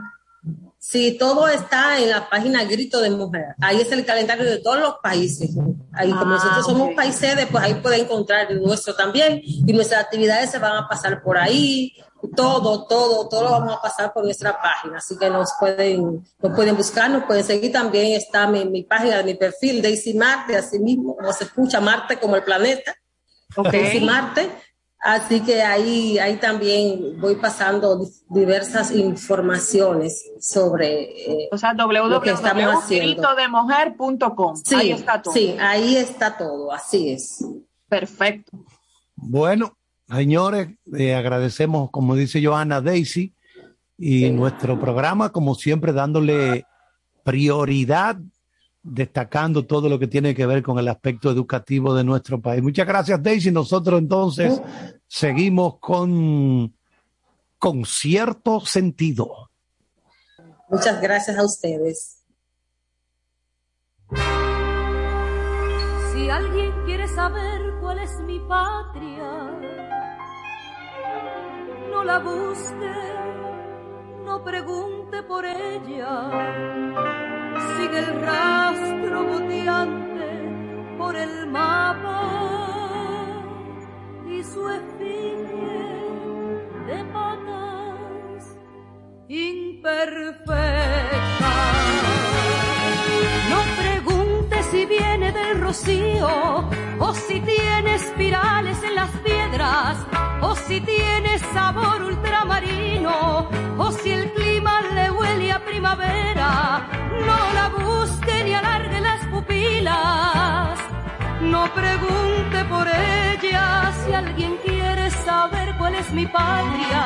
Sí, todo está en la página Grito de Mujer. Ahí es el calendario de todos los países. Ahí, como Ah, nosotros somos ok. país sede, pues ahí puede encontrar el nuestro también. Y nuestras actividades se van a pasar por ahí. Todo, todo, todo lo vamos a pasar por nuestra página. Así que nos pueden, nos pueden buscar, nos pueden seguir. También está mi, mi página, mi perfil, Daisy Marte, así mismo, como se escucha Marte como el planeta. Ok. Daisy Marte. Así que ahí, ahí también voy pasando di- diversas informaciones sobre eh, O sea, lo que estamos haciendo. www.gritodemujer.com. Sí, ahí está todo. sí, ahí está todo, así es. Perfecto. Bueno, señores, eh, agradecemos, como dice Joana Daisy, y nuestro programa, como siempre, dándole prioridad, destacando todo lo que tiene que ver con el aspecto educativo de nuestro país. Muchas gracias, Daisy. Nosotros entonces seguimos con, con cierto sentido. Muchas gracias a ustedes. Si alguien quiere saber cuál es mi patria, no la busque, no pregunte por ella. Sigue el rastro goteante por el mapa y su efigie de patas imperfectas. No pregunte si viene del rocío o si tiene espirales en las piedras o si tiene sabor ultramarino o si el clima le primavera. No la busque ni alargue las pupilas. No pregunte por ella si alguien quiere saber cuál es mi patria.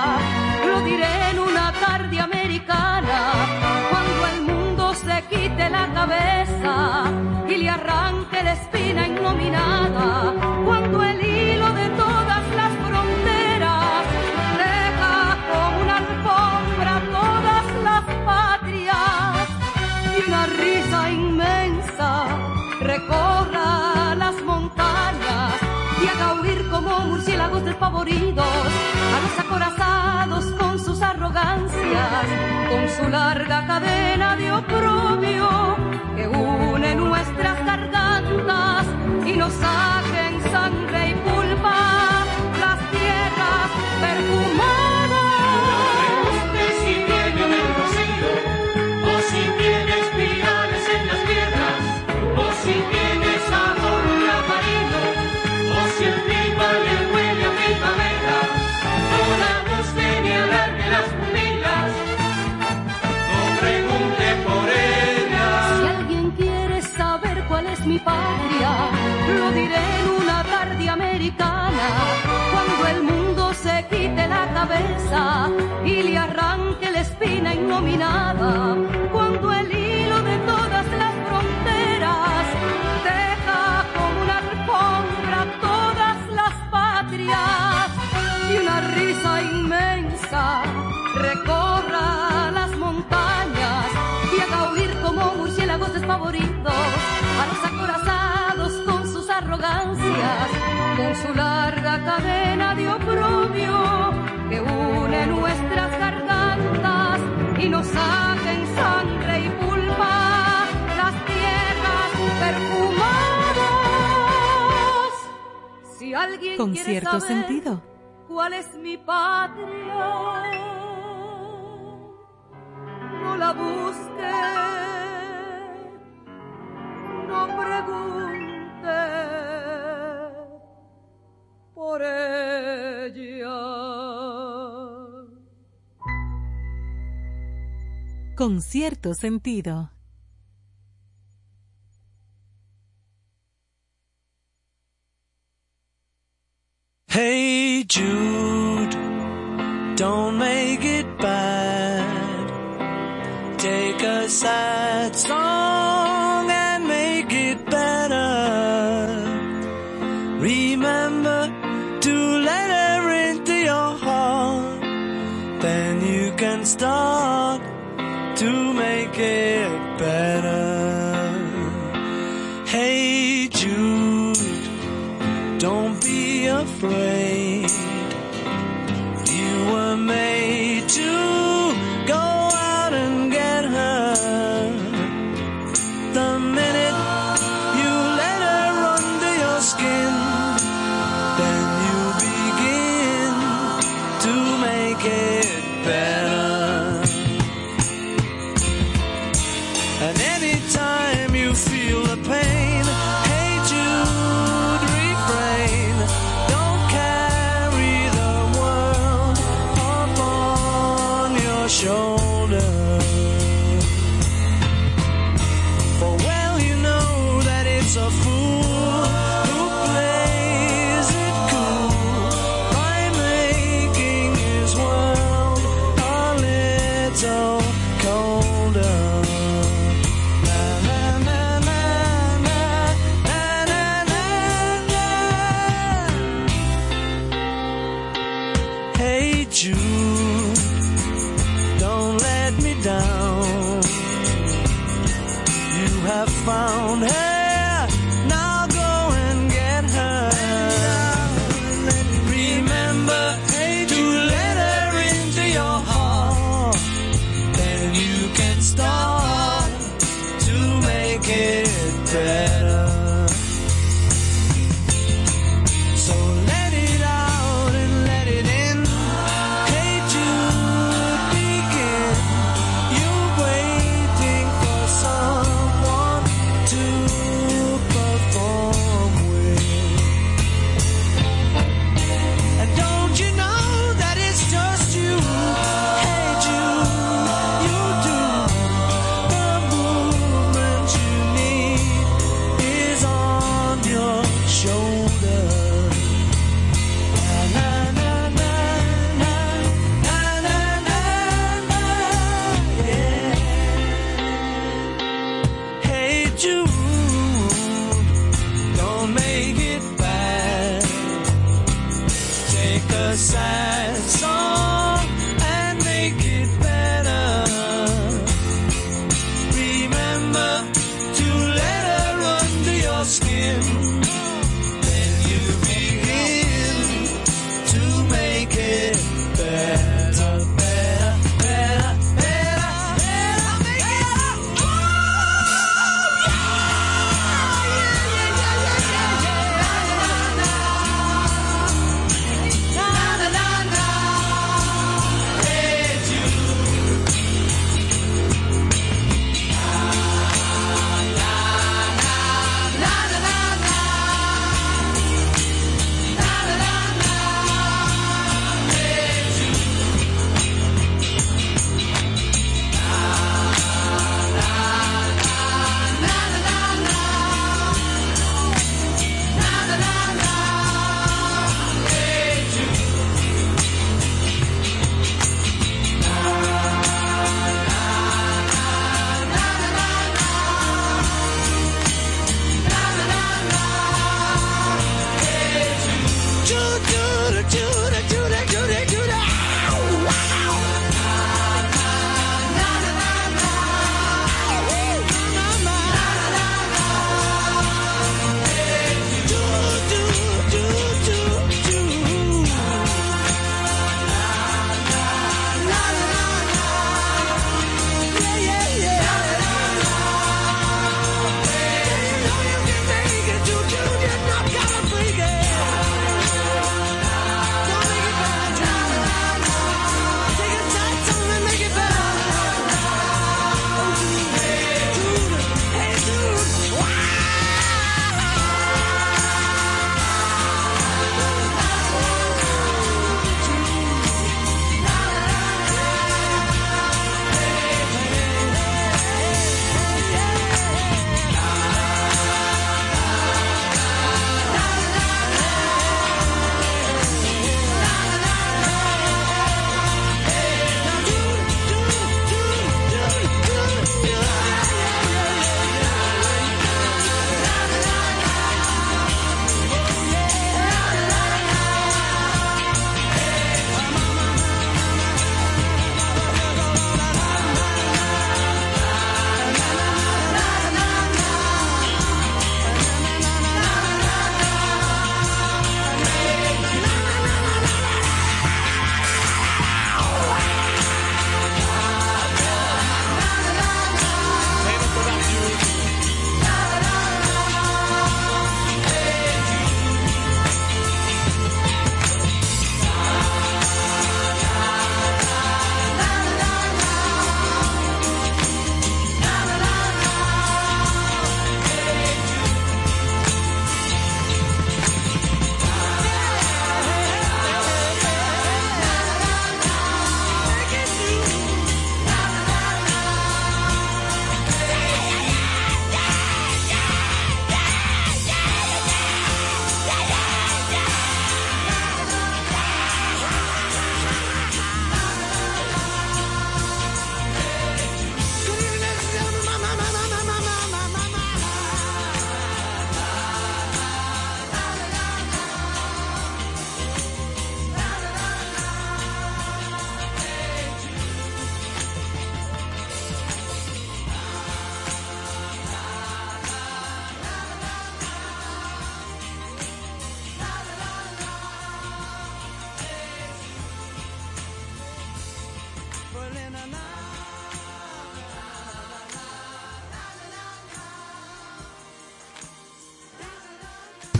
Lo diré en una tarde americana, cuando el mundo se quite la cabeza y le arranque la espina innominada. Recorra las montañas y haga huir como murciélagos despavoridos a los acorazados con sus arrogancias, con su larga cadena de oprobio que une nuestras gargantas y nos saquen sangre y pulpa y le arranque la espina innominada cuando el hilo de todas las fronteras deja como una alfombra todas las patrias y una risa inmensa recorra las montañas y haga huir como murciélagos despavoridos a los acorazados con sus arrogancias con su larga cadena de oprobio. Nos saca en sangre y pulpa las tierras perfumadas. Si alguien Con quiere cierto saber sentido. cuál es mi patria, no la busque, no pregunte por ella. Con cierto sentido. Hey Jude, don't make it bad. Take a sad song and make it better. Remember to let her into your heart. Then you can start to make it better. Hey Jude, don't be afraid. You were made to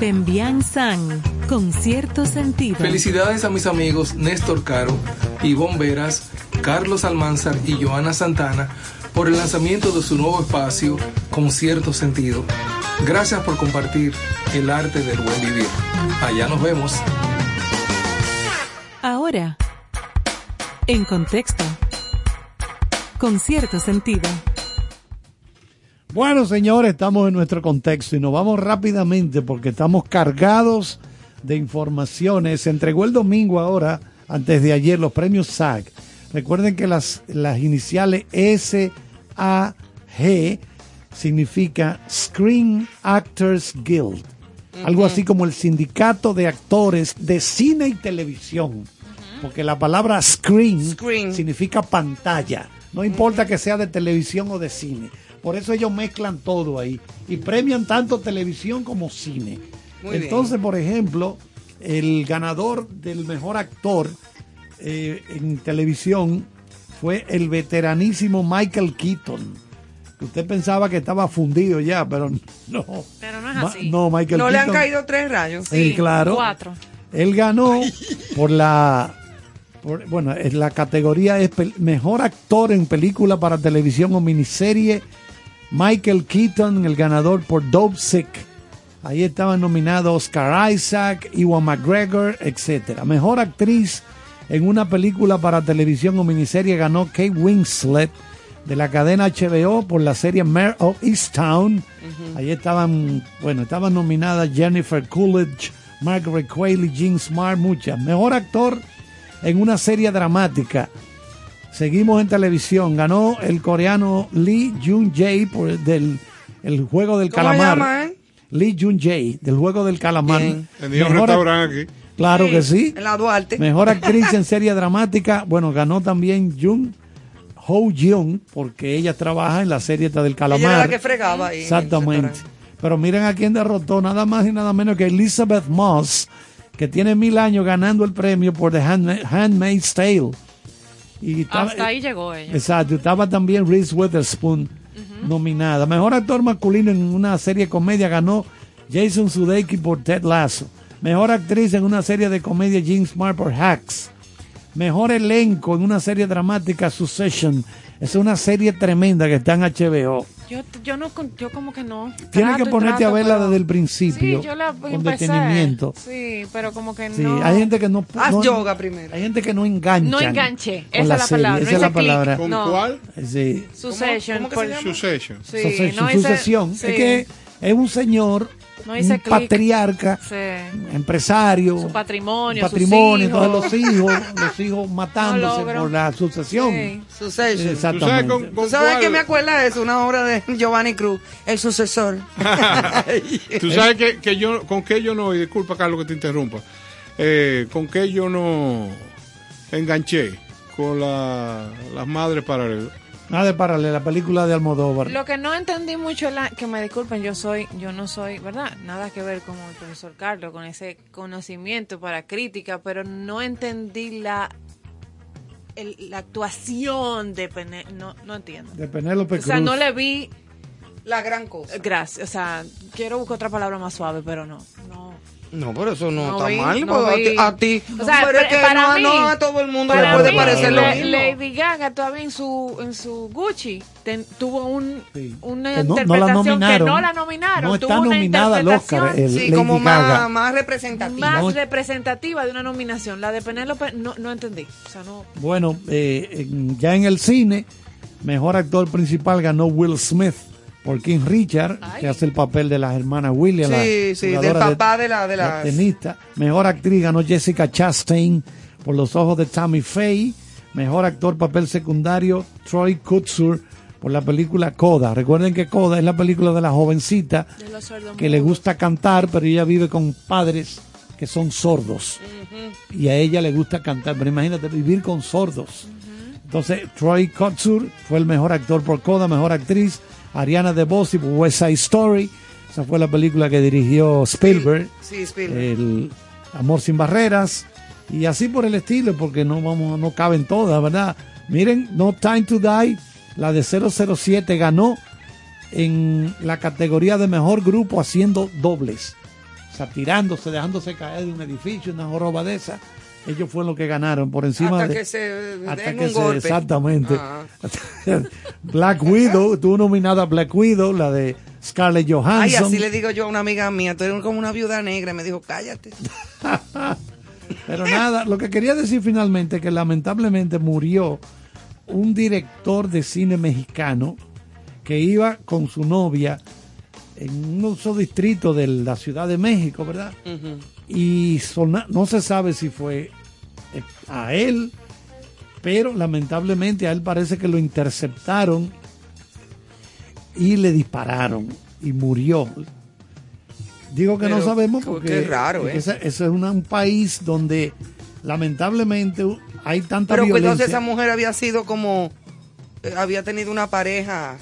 Pembian San, con cierto sentido. Felicidades a mis amigos Néstor Caro, Ivonne Veras, Carlos Almanzar y Joana Santana por el lanzamiento de su nuevo espacio con cierto sentido. Gracias por compartir el arte del buen vivir. Allá nos vemos. Ahora, en contexto, con cierto sentido. Bueno, señores, estamos en nuestro contexto y nos vamos rápidamente porque estamos cargados de informaciones. Se entregó el domingo ahora, antes de ayer, los premios SAG. Recuerden que las, las iniciales SAG significa Screen Actors Guild. Algo así como el sindicato de actores de cine y televisión. Porque la palabra screen, significa pantalla. No importa que sea de televisión o de cine. Por eso ellos mezclan todo ahí y premian tanto televisión como cine. Muy bien. Entonces, por ejemplo, el ganador del mejor actor eh, en televisión fue el veteranísimo Michael Keaton. Que Usted pensaba que estaba fundido ya, pero no. Pero no es Ma- así. no, Michael No le han caído tres rayos. Sí, claro. Cuatro. Él ganó por la. por- bueno, es la categoría es mejor actor en película para televisión o miniserie. Michael Keaton, el ganador por Dope Sick. Ahí estaban nominados Oscar Isaac, Ewan McGregor, etc. Mejor actriz en una película para televisión o miniserie ganó Kate Winslet de la cadena HBO por la serie Mare of Easttown. Ahí estaban, bueno, estaban nominadas Jennifer Coolidge, Margaret Qualley, Jean Smart, muchas. Mejor actor en una serie dramática. Seguimos en televisión. Ganó el coreano Lee Jun Jae por del el juego del ¿Cómo calamar. llama, eh? Lee Jun Jae del juego del calamar. Bien. Tenía un restaurante aquí. Claro que sí. En la Duarte. Mejor actriz en serie dramática. Bueno, ganó también Jung Ho Jeong porque ella trabaja en la serie esta del calamar. Ella era la que fregaba ahí Exactamente. Pero miren a quién derrotó, nada más y nada menos que Elizabeth Moss, que tiene mil años ganando el premio por The Handma- Handmaid's Tale. Y estaba- Hasta ahí llegó ella. Exacto, estaba también Reese Witherspoon nominada. Mejor actor masculino en una serie de comedia ganó Jason Sudeikis por Ted Lasso. Mejor actriz en una serie de comedia Jean Smart por Hacks. Mejor elenco en una serie dramática Succession. Es una serie tremenda que está en HBO. Yo, yo no, con- yo como que no. Tienes que ponerte trato, a verla pero- desde el principio. Sí, yo la con empecé. detenimiento. Sí, pero como que Sí, no. hay gente que no. Haz no- yoga primero. Hay gente que no engancha. No enganché. con Esa es la serie, palabra, Esa es la palabra. ¿Con No. cuál? Sí. Succession. ¿Cómo que por- se llama? Succession. Sí, Succession, no sucesión. sí. Es que es un señor, No hice un patriarca, Sí. empresario, Su patrimonio, patrimonio, sus hijos. todos los hijos, los hijos matándose por la sucesión. Sí. Exactamente. ¿Tú sabes con, con ¿Tú sabes me acuerda de eso? Una obra de Giovanni Cruz, El sucesor. Tú sabes que, que yo, con qué yo no, y disculpa Carlos que te interrumpa, eh, con qué yo no enganché con la, las madres paralelas. Nada de paralela, la película de Almodóvar. Lo que no entendí mucho es la, que me disculpen, yo soy, yo no soy, ¿verdad? Nada que ver con el profesor Carlos, con ese conocimiento para crítica, pero no entendí la el- la actuación de Pene, no, no entiendo. De Penélope O Cruz. sea, no le vi La gran cosa. gracias, o sea, quiero buscar otra palabra más suave, pero no, no. No, pero eso no, No está vi, mal. no vi. a ti, a ti. O sea, pero es que para no, mí- no a todo el mundo le puede mí, parecer lo mismo. Lady Gaga todavía en su en su Gucci ten- tuvo un, Sí. una Que no- no la interpretación nominaron. que no la nominaron. No está tuvo una nominada al Oscar, interpretación el- Sí, Lady como Gaga. más, más representativa. más No. representativa de una nominación. La de Penélope no, no entendí. O sea, no. Bueno, eh, en- ya en el cine, mejor actor principal ganó Will Smith por King Richard, que hace el papel de las hermanas Williams. Sí, la sí, del papá de la- de las- tenista. Mejor actriz ganó Jessica Chastain por Los ojos de Tammy Faye. Mejor actor papel secundario Troy Kutsur por la película Coda. Recuerden que Coda es la película de la jovencita De que le gusta cantar, pero ella vive con padres que son sordos. Y a ella le gusta cantar, pero imagínate vivir con sordos. Entonces, Troy Kotsur fue el mejor actor por Coda, mejor actriz. Ariana DeBose West Side Story. Esa fue la película que dirigió Spielberg. Sí, Spielberg. El Amor sin barreras. Y así por el estilo, porque no vamos, no caben todas, ¿verdad? Miren, No Time to Die, la de 007 ganó en la categoría de mejor grupo haciendo dobles. O sea, tirándose, dejándose caer de un edificio, una joroba de esa. Ellos fueron los que ganaron por encima Hasta de. que se hasta den que un se- golpe. exactamente. Ah. Black Widow, tuvo nominada Black Widow, la de Scarlett Ay, Johansson. así le digo yo a una amiga mía, tú eres como una viuda negra. Y me dijo, cállate. Pero nada, lo que quería decir finalmente es que lamentablemente murió un director de cine mexicano que iba con su novia en un solo distrito de la Ciudad de México, ¿verdad? Y sona- no se sabe si fue eh, a él, pero lamentablemente a él parece que lo interceptaron y le dispararon y murió. Digo que no Pero, sabemos porque raro, porque ¿eh? ese, ese es una- un país donde lamentablemente hay tanta Pero pues, violencia. entonces esa mujer había sido como, eh, había tenido una pareja.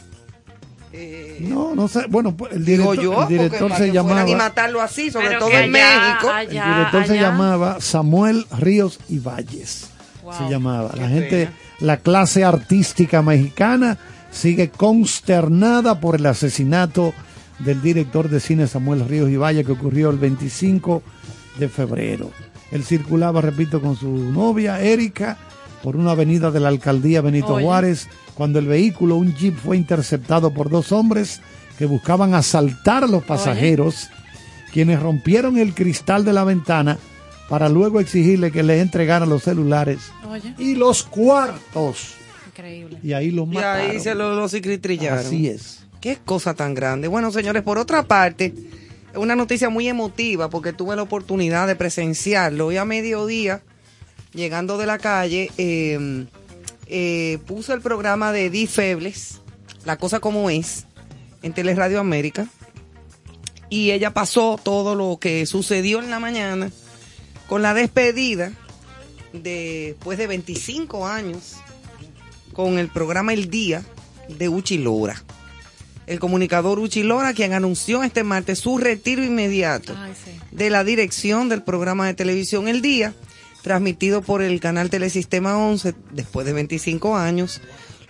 Eh, No, no sé. Bueno, pues, el digo director, yo, el director se llamaba. y matarlo así, sobre todo en allá- México. el allá- director se llamaba Samuel Ríos y Valles. Wow. Se llamaba. La gente, pena. la clase artística mexicana sigue consternada por el asesinato del director de cine Samuel Ríos y Valles que ocurrió el 25 de febrero. Él circulaba, repito, con su novia Erika por una avenida de la alcaldía Benito Oye. Juárez cuando el vehículo, un jeep, fue interceptado por dos hombres que buscaban asaltar a los pasajeros, quienes rompieron el cristal de la ventana para luego exigirle que les entregaran los celulares Oye, y los cuartos. increíble. Y ahí los Y mataron. ahí se lo, lo cicatrillaron. Así es. Qué cosa tan grande. Bueno, señores, por otra parte, una noticia muy emotiva porque tuve la oportunidad de presenciarlo. Hoy a mediodía, llegando de la calle, eh, eh, puso el programa de Di Febles, La Cosa Como Es, en Teleradio América. Y ella pasó todo lo que sucedió en la mañana con la despedida de, después de 25 años con el programa El Día de Uchi Lora. El comunicador Uchi Lora, quien anunció este martes su retiro inmediato Ay, sí. de la dirección del programa de televisión El Día, transmitido por el canal Telesistema 11 después de 25 años.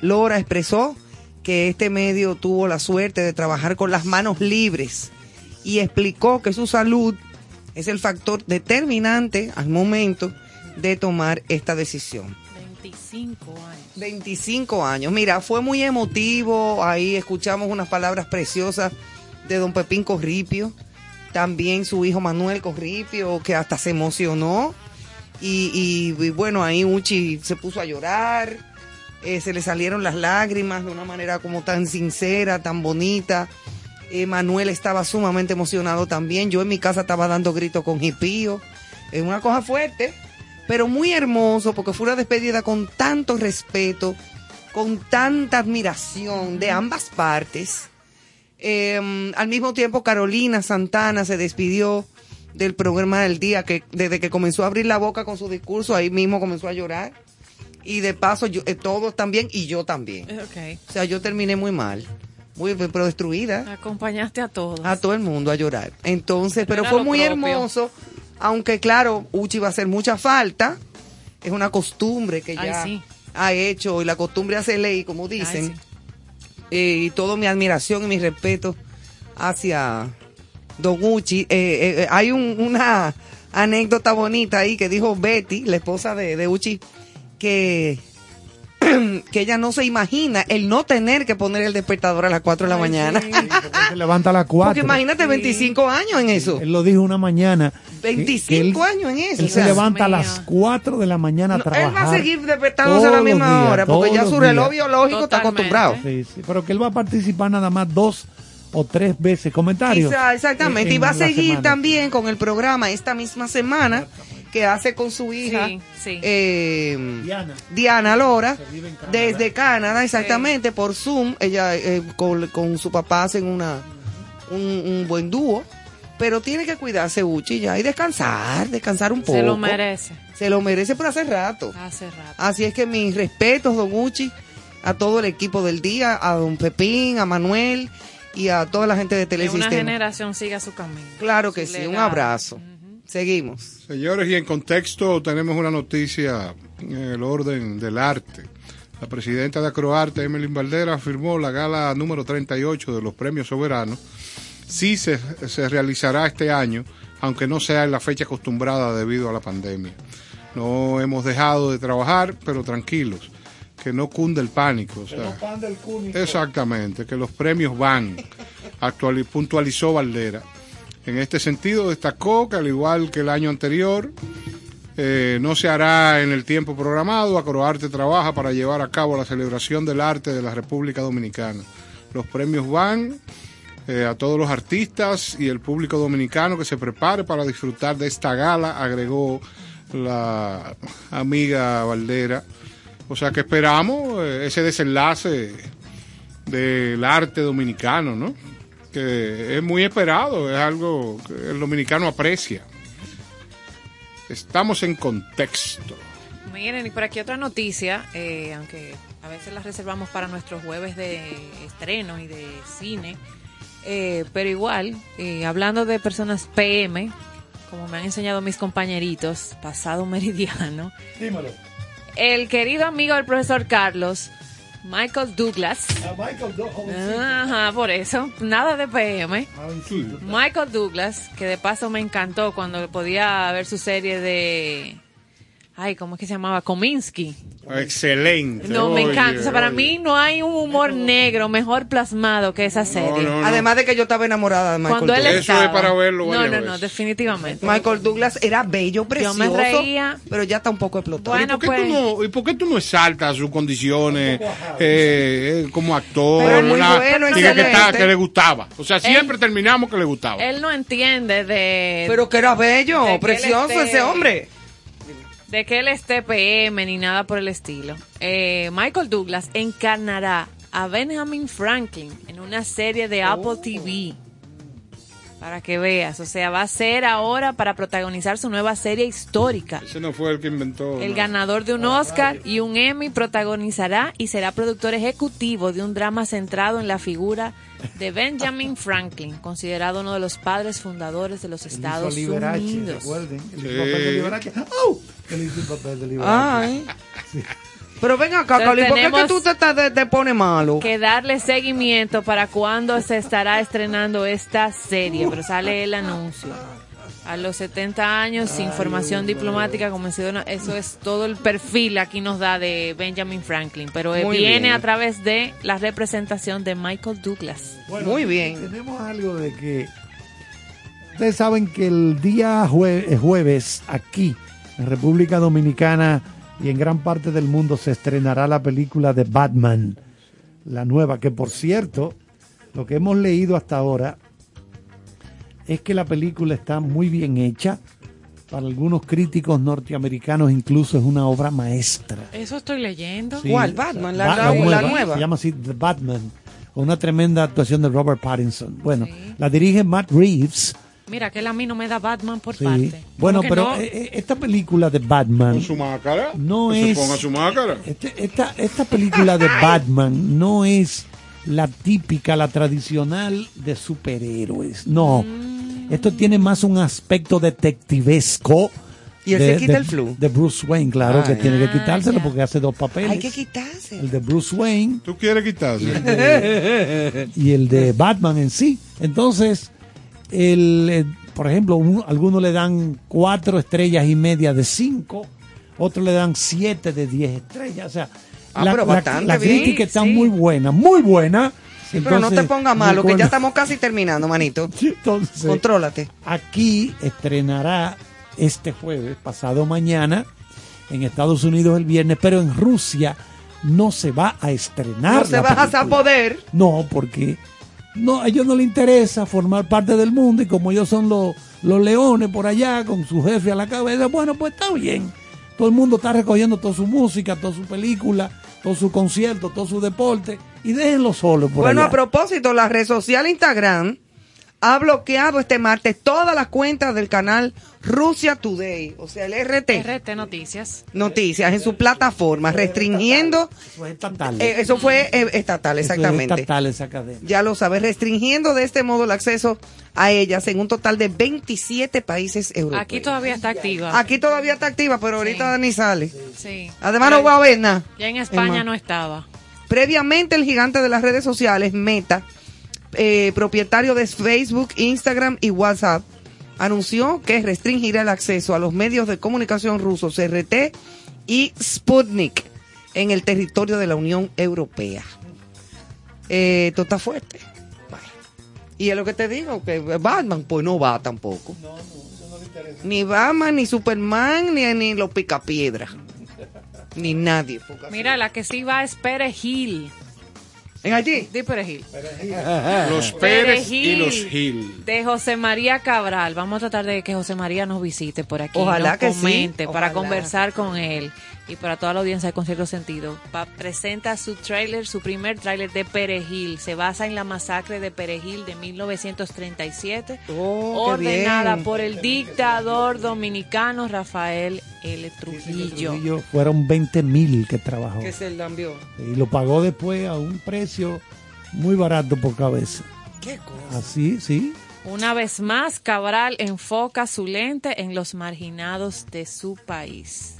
Lora expresó que este medio tuvo la suerte de trabajar con las manos libres y explicó que su salud es el factor determinante al momento de tomar esta decisión. 25 años. 25 años. Mira, fue muy emotivo. Ahí escuchamos unas palabras preciosas de don Pepín Corripio. También su hijo Manuel Corripio, que hasta se emocionó. Y, y- y bueno, ahí Uchi se puso a llorar. Eh, se le salieron las lágrimas de una manera como tan sincera, tan bonita. Eh, Manuel estaba sumamente emocionado también. Yo en mi casa estaba dando gritos con hipío. Es una cosa fuerte, pero muy hermoso porque fue una despedida con tanto respeto, con tanta admiración de ambas partes. Eh, al mismo tiempo, Carolina Santana se despidió del programa del día, que desde que comenzó a abrir la boca con su discurso, ahí mismo comenzó a llorar. Y de paso, yo, eh, todos también, y yo también. O sea, yo terminé muy mal, muy pero destruida Acompañaste a todos. a todo el mundo a llorar. Entonces, pero fue muy propio. hermoso, aunque claro, Uchi va a hacer mucha falta. Es una costumbre que Ay, ya sí. ha hecho y la costumbre hace ley, como dicen. Eh, y toda mi admiración y mi respeto hacia Don Uchi. Eh, eh, eh, hay un- una anécdota bonita ahí que dijo Betty, la esposa de, de Uchi, que que ella no se imagina el no tener que poner el despertador a las 4 de la mañana. Se levanta a las 4. Porque imagínate 25 años en eso. Él lo dijo una mañana. que- 25 que él- años en eso. Él se levanta a las 4 de la mañana a No, trabajar. él va a seguir despertándose a la misma días, hora, porque ya su reloj días. biológico está acostumbrado. Sí, sí, pero que él va a participar nada más dos o tres veces. Comentarios. Quizá, exactamente. en- y va a seguir semana. también con el programa esta misma semana que hace con su hija Sí, sí. eh, Diana. Lora desde Canadá, exactamente, por Zoom. Ella eh, con, con su papá hacen una un, un buen dúo. Pero tiene que cuidarse Uchi ya y descansar, descansar un poco. Se lo merece. Se lo merece por hace rato. Hace rato. Así es que mis respetos, don Uchi, a todo el equipo del día, a don Pepín, a Manuel y a toda la gente de Que una Telesistema. generación siga su camino. Claro que sí, un abrazo. Seguimos. Señores, y en contexto tenemos una noticia en el orden del arte. La presidenta de Acroarte, Emelín Valdera, afirmó la gala número 38 de los premios soberanos. Sí se, se realizará este año, aunque no sea en la fecha acostumbrada debido a la pandemia. No hemos dejado de trabajar, pero tranquilos, que no cunde el pánico. o sea, Exactamente, que los premios van, actuali- puntualizó Valdera. En este sentido, destacó que al igual que el año anterior, eh, no se hará en el tiempo programado. Acroarte trabaja para llevar a cabo la celebración del arte de la República Dominicana. Los premios van eh, a todos los artistas y el público dominicano que se prepare para disfrutar de esta gala, agregó la amiga Valdera. O sea que esperamos eh, ese desenlace del arte dominicano, ¿no? Que es muy esperado, es algo que el dominicano aprecia. Estamos en contexto. Miren, y por aquí otra noticia, eh, aunque a veces las reservamos para nuestros jueves de estreno y de cine, eh, pero igual, eh, hablando de personas PM, como me han enseñado mis compañeritos, pasado meridiano, Dímelo. El querido amigo del profesor Carlos, Michael Douglas, ajá, por eso, nada de PM, Michael Douglas, que de paso me encantó cuando podía ver su serie de... Ay, ¿cómo es que se llamaba? Kominsky. Excelente. No, me Oye, encanta. O sea, para oye. mí no hay un humor negro mejor plasmado que esa serie. no, no. Además de que yo estaba enamorada de Michael Cuando él Douglas. estaba. No, no, no, definitivamente. Michael Douglas era bello, Yo precioso, me reía. pero ya está un poco explotado. Bueno, ¿Y por, qué pues- tú no, ¿Y por qué tú no exaltas sus condiciones eh, eh, como actor? Pero muy una- bueno, diga que, está- que le gustaba. O sea, siempre terminamos que le gustaba. Él no entiende de... Pero que era bello, precioso ese hombre. De que él esté PM ni nada por el estilo. Eh, Michael Douglas encarnará a Benjamin Franklin en una serie de Apple TV. Para que veas, o sea, va a ser ahora para protagonizar su nueva serie histórica. Ese no fue el que inventó. El ¿no? ganador de un Oscar y un Emmy protagonizará y será productor ejecutivo de un drama centrado en la figura de Benjamin Franklin, considerado uno de los padres fundadores de los Estados hizo Liberace, Unidos. recuerden, el Sí. papel de Liberace. Hizo el papel de Liberace. Ay. Pero ven acá, Carly, ¿por qué que tú te, te, te pones malo? Que darle seguimiento para cuando se estará estrenando esta serie, pero sale el anuncio. A los 70 años, sin formación diplomática, como menciona, eso es todo el perfil aquí nos da de Benjamin Franklin, pero eh, Muy viene bien. a través de la representación de Michael Douglas. Bueno, Muy bien. Tenemos algo de que ustedes saben que el día jue- eh, jueves aquí en República Dominicana y en gran parte del mundo se estrenará la película de Batman, la nueva, que por cierto, lo que hemos leído hasta ahora es que la película está muy bien hecha. Para algunos críticos norteamericanos incluso es una obra maestra. Eso estoy leyendo. Sí. ¿Cuál? Batman, la, Ba- la- la nueva. Se llama así The Batman, con una tremenda actuación de Robert Pattinson. Bueno, la dirige Matt Reeves. Mira, que él a mí no me da Batman por sí. parte. Bueno, ¿Cómo que pero no? eh, eh, esta película de Batman Con su máscara. no Que es se ponga su máscara. este- esta, esta película de Batman no es la típica, la tradicional de superhéroes. No. Mm. Esto tiene más un aspecto detectivesco. Y él de, se quita de- el flu. De Bruce Wayne, claro, que Ay. tiene que Ah, quitárselo porque hace dos papeles. Hay que quitarse. El de Bruce Wayne ¿Tú quieres quitarse? y el de Batman en sí. Entonces, el, eh, por ejemplo, un- algunos le dan cuatro estrellas y media de cinco, otros le dan siete de diez estrellas. O sea, Ah, la, pero la- bastante la bien, crítica está sí. muy buena, muy buena. Pero no te pongas malo, que ya estamos casi terminando, manito. Entonces, Contrólate. aquí estrenará este jueves, pasado mañana, en Estados Unidos el viernes, pero en Rusia no se va a estrenar. No se la va a poder. No, porque no, a ellos no les interesa formar parte del mundo y como ellos son los, los leones por allá con su jefe a la cabeza, bueno, pues está bien. Todo el mundo está recogiendo toda su música, toda su película, todo su concierto, todo su deporte y déjenlo solo por Bueno, allá. a propósito, la red social Instagram ha bloqueado este martes todas las cuentas del canal Rusia Today, o sea, el RT, RT Noticias. Noticias, en su plataforma, restringiendo, Eso es estatal. eh, eso fue eh, estatal, Eso es exactamente. estatal esa cadena. Ya lo sabes, restringiendo de este modo el acceso a ellas en un total de 27 países europeos. Aquí todavía está activa. Aquí todavía está activa, pero ahorita ni sale. Sí. Además no va a ver nada. Ya en España no estaba. Previamente, el gigante de las redes sociales, Meta, eh, propietario de Facebook, Instagram y WhatsApp, anunció que restringirá el acceso a los medios de comunicación rusos RT y Sputnik en el territorio de la Unión Europea. Eh, esto está fuerte. Y es lo que te digo, que Batman pues no va tampoco. Ni Batman, ni Superman, ni, ni los picapiedras. Ni nadie. Mira, la que sí va es Perejil. ¿En Haití? De Perejil. Los Pérez y Perejil. los Gil. De José María Cabral. Vamos a tratar de que José María nos visite por aquí. Ojalá nos que sí, comente para ojalá. conversar con él. Y para toda la audiencia de Concierto Sentido. Pa- presenta su tráiler, su primer tráiler de Perejil. Se basa en la masacre de Perejil de 1937. Oh, ordenada por el dictador dominicano Rafael L. Trujillo. Fueron 20 mil que trabajó. Que se envió. Y lo pagó después a un precio muy barato por cabeza. ¿Qué cosa? Así, sí. Una vez más, Cabral enfoca su lente en los marginados de su país.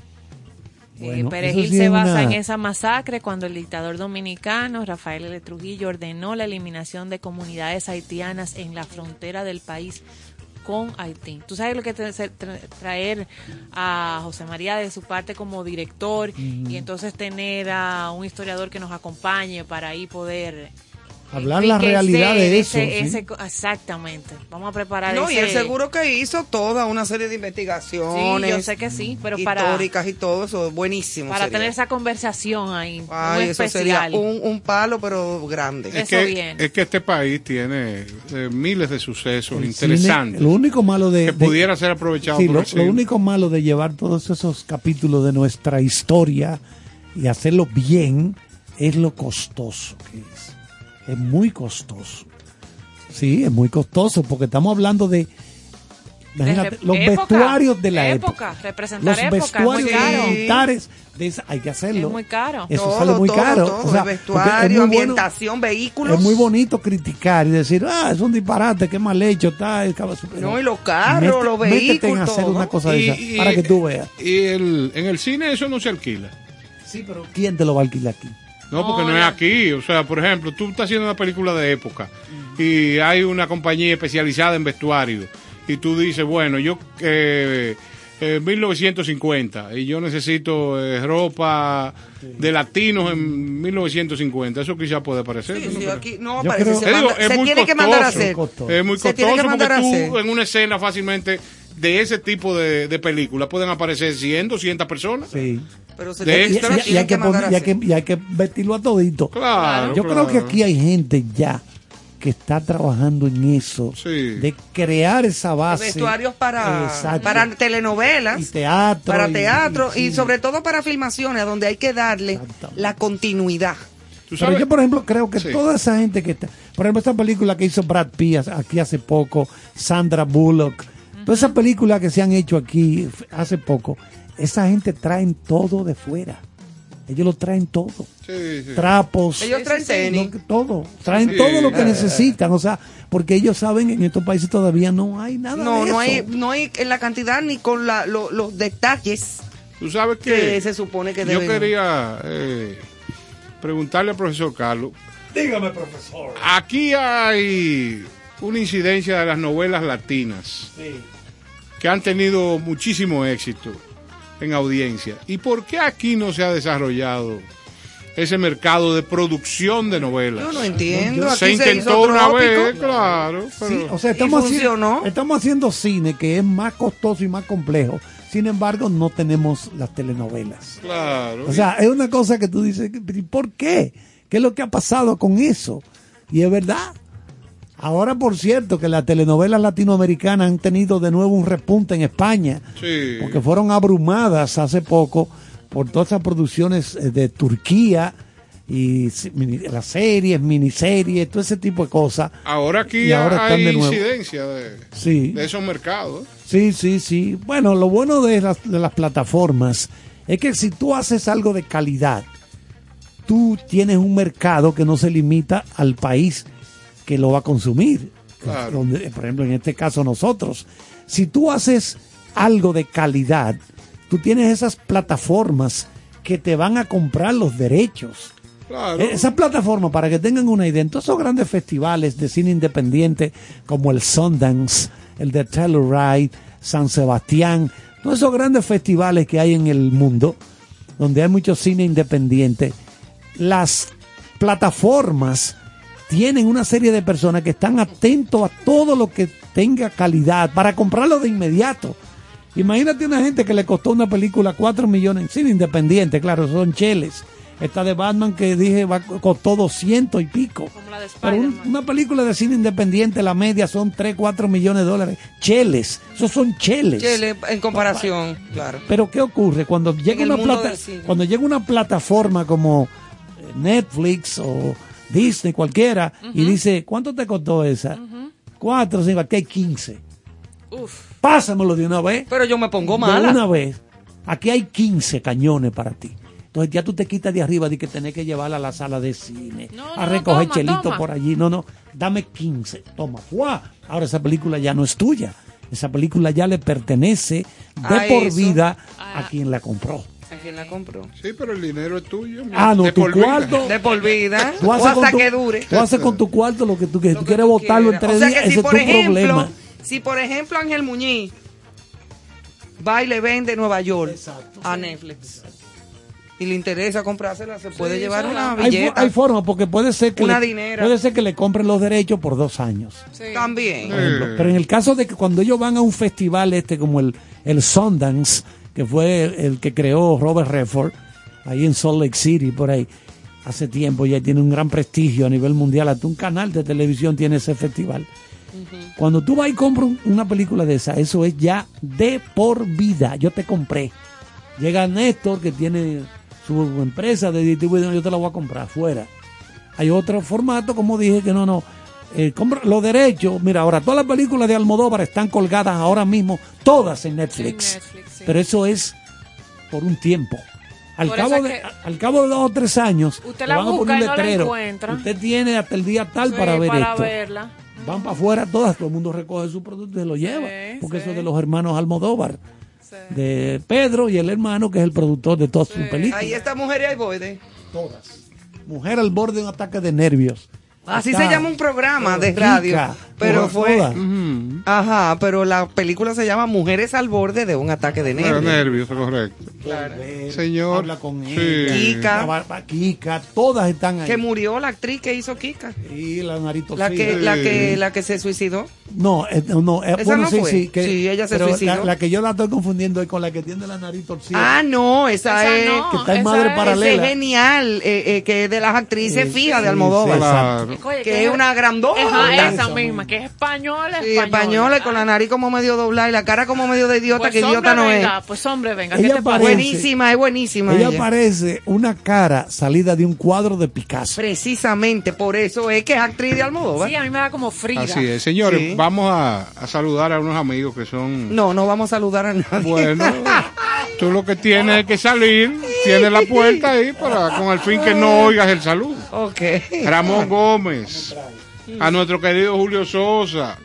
Eh, Bueno, Perejil eso sí se basa una- en esa masacre cuando el dictador dominicano Rafael L. Trujillo ordenó la eliminación de comunidades haitianas en la frontera del país con Haití. Tú sabes lo que es traer a José María de su parte como director y entonces tener a un historiador que nos acompañe para ahí poder Hablar la realidad de eso. ese- ¿sí? ese co- exactamente. Vamos a preparar No, y el seguro que hizo toda una serie de investigaciones. Sí, yo sé que sí, pero para- históricas y todo eso, buenísimo. para sería. tener esa conversación ahí. Ay, muy eso sería especial. un, un palo, pero grande. Es Eso que, bien. es que este país tiene eh, miles de sucesos El interesantes cine, lo único malo de, que de- pudieran ser aprovechados sí, por lo, el lo único malo de llevar todos esos capítulos de nuestra historia y hacerlo bien es lo costoso que es. Es muy costoso. Sí, es muy costoso porque estamos hablando de, imagínate, los época, vestuarios de la época. época, representar Los época, es muy vestuarios caro. militares, de esa- hay que hacerlo. Es muy caro. Eso Todo, sale muy todo, caro. todo, O sea, vestuario, muy bueno- ambientación, vehículos. Es muy bonito criticar y decir, ah, es un disparate, qué mal hecho está. el caballo". No, y los carros, Mete- los métete en vehículos, hacer todo. una cosa de Y- esa y- para que tú veas. Y el, en el cine eso no se alquila. Sí, pero ¿quién te lo va a alquilar aquí? No, porque no es aquí. O sea, por ejemplo, tú estás haciendo una película de época y hay una compañía especializada en vestuario y tú dices, bueno, yo eh, eh, 1950 y yo necesito eh, ropa de latinos en 1950. Eso quizás puede aparecer. Sí, ¿no sí, aquí no Yo aparece, creo- se, digo, tiene que mandar a hacer. costoso. Es muy Se tiene que costoso mandar a porque hacer. tú en una escena fácilmente de ese tipo de, de películas pueden aparecer 100, 200 personas. Sí. Pero se De Y, extra. y- y hay que poner- y a hay que- y hay que vestirlo a todito. Claro, Yo creo que aquí hay gente ya que está trabajando en eso, Sí. de crear esa base. vestuarios para, Exacto. para telenovelas, y teatro. para y- teatro y, sobre todo para filmaciones donde hay que darle la continuidad. Pero yo, por ejemplo, creo que Sí. toda esa gente que está. Por ejemplo, esta película que hizo Brad Pitt aquí hace poco, Sandra Bullock, todas esas películas que se han hecho aquí hace poco, esa gente traen todo de fuera. Ellos lo traen todo. Sí, sí. Trapos. Ellos traen tenis. que- todo. Traen Sí. todo lo que necesitan. O sea, porque ellos saben en estos países todavía no hay nada No, de no eso. hay, no hay en la cantidad ni con la, lo- los detalles Tú sabes que que se supone que yo deben. quería eh, preguntarle al profesor Carlos. Dígame, profesor. Aquí hay una incidencia de las novelas latinas que han tenido muchísimo éxito en audiencia. ¿Y por qué aquí no se ha desarrollado ese mercado de producción de novelas? Yo no entiendo. Aquí se intentó hizo una Trópico. vez, claro. Pero, Sí, o sea, estamos, haciendo, estamos haciendo cine que es más costoso y más complejo. Sin embargo, no tenemos las telenovelas. claro. O sea, es una cosa que tú dices, "¿Y ¿por qué? ¿Qué es lo que ha pasado con eso? Y es verdad. Ahora, por cierto, que las telenovelas latinoamericanas han tenido de nuevo un repunte en España, sí. porque fueron abrumadas hace poco por todas esas producciones eh, de Turquía y las series, miniseries, todo ese tipo de cosas. Ahora aquí Y ahora hay de incidencia de, Sí. de esos mercados. Sí, sí, sí. Bueno, lo bueno de las, de las plataformas es que si tú haces algo de calidad, tú tienes un mercado que no se limita al país que lo va a consumir. Claro. Donde, por ejemplo, en este caso nosotros. Si tú haces algo de calidad, tú tienes esas plataformas que te van a comprar los derechos. Claro. Eh, Esas plataformas, para que tengan una idea, en todos esos grandes festivales de cine independiente, como el Sundance, el de Telluride, San Sebastián, todos esos grandes festivales que hay en el mundo, donde hay mucho cine independiente, las plataformas tienen una serie de personas que están atentos a todo lo que tenga calidad para comprarlo de inmediato. Imagínate una gente que le costó una película 4 millones en cine independiente, claro, son cheles. Esta de Batman que dije va, costó 200 y pico. Como la de Pero un- una película de cine independiente, la media son 3, 4 millones de dólares. Cheles, esos son cheles. Chele, en comparación, claro. Pero ¿qué ocurre cuando llega una plata, cuando llega una plataforma como Netflix o Disney cualquiera y dice cuánto te costó esa? Cuatro, cinco, aquí hay 15. Uf. Pásamelo de una vez. Pero yo me pongo De mala. una vez. Aquí hay 15 cañones para ti. Entonces ya tú te quitas de arriba de que tenés que llevarla a la sala de cine, No, a no, recoger toma, chelito toma. por allí. No, no, dame 15. Toma, ¡guau! Ahora esa película ya no es tuya. Esa película ya le pertenece de A por eso. vida Ah. a quien la compró. ¿A quién la compró? Sí, pero el dinero es tuyo. Ah, no, de tu por vida. cuarto. De por vida. Tú O haces, con hasta tu, que dure. tú haces con tu cuarto lo que tú, que Lo tú que quieres tú votarlo en quieras. tres o sea días. que si ese es por tu ejemplo, problema. si por ejemplo Ángel Muñiz va y le vende Nueva York a Netflix y le interesa comprársela, se puede Sí, llevar sí, una hay, billeta. hay forma porque puede ser que Una le, dinera. puede ser que le compren los derechos por dos años. También. por ejemplo. Pero en el caso de que cuando ellos van a un festival este como el, el Sundance, que fue el, que creó Robert Redford, ahí en Salt Lake City, por ahí, hace tiempo ya tiene un gran prestigio a nivel mundial, hasta un canal de televisión tiene ese festival. Cuando tú vas y compras un- una película de esa, eso es ya de por vida. Yo te compré. Llega Néstor que tiene su empresa de distribución, yo te la voy a comprar afuera. Hay otro formato, como dije, que no, no. Eh, los derechos. Mira, ahora todas las películas de Almodóvar están colgadas ahora mismo, todas en Netflix. En Netflix, sí. Pero eso es por un tiempo. Al cabo, de, que- al cabo de dos o tres años, Usted la van a busca poner un y no la letrero. encuentra. Usted tiene hasta el día tal Sí, para ver para esto. verla. Van para afuera todas, todo el mundo recoge su producto y se lo lleva. porque eso es de los hermanos Almodóvar. De Pedro y el hermano que es el productor de todas sus películas. Ahí está Mujer y ahí voy de. Todas. Mujer al borde de un ataque de nervios. Así Está. se llama un programa de radio. Pero fue. Ajá, pero la película se llama Mujeres al borde de un ataque de Nervios, nervios. correcto. Ver, Señor. Habla con Sí. ella. Kika. La barba- Kika, todas están ahí. Que murió la actriz que hizo Kika. Y la nariz La que, torcida. la que, la que se suicidó. No, eh, no, eh, Esa bueno, no sí, fue. sí. Que, Sí, ella se pero suicidó. La, la que yo la estoy confundiendo es con la que tiene la nariz torcida. Ah, no, esa, Esa es. no, que está en madre es- paralela. Esa es genial, eh, eh, que es de las actrices Sí, fijas de sí, Almodóvar. sí. Oye, Que es una grandota. Ajá, Esa misma, que es española, Sí, española y con la nariz como medio doblada y la cara como medio de idiota, Pues que idiota no venga, es. pues hombre, venga, Ella ¿qué te parece-? Buenísima, es buenísima. Ella ella. parece una cara salida de un cuadro de Picasso. Precisamente por eso es que es actriz de Almodóvar. Sí, a mí me da como Frida. Así es, señores, Sí. vamos a, a saludar a unos amigos que son... No, no vamos a saludar a nadie. Bueno, tú lo que tienes es que salir, tienes la puerta ahí para con el fin que no oigas el saludo. ok. Ramón Gómez, a nuestro querido Julio Sosa,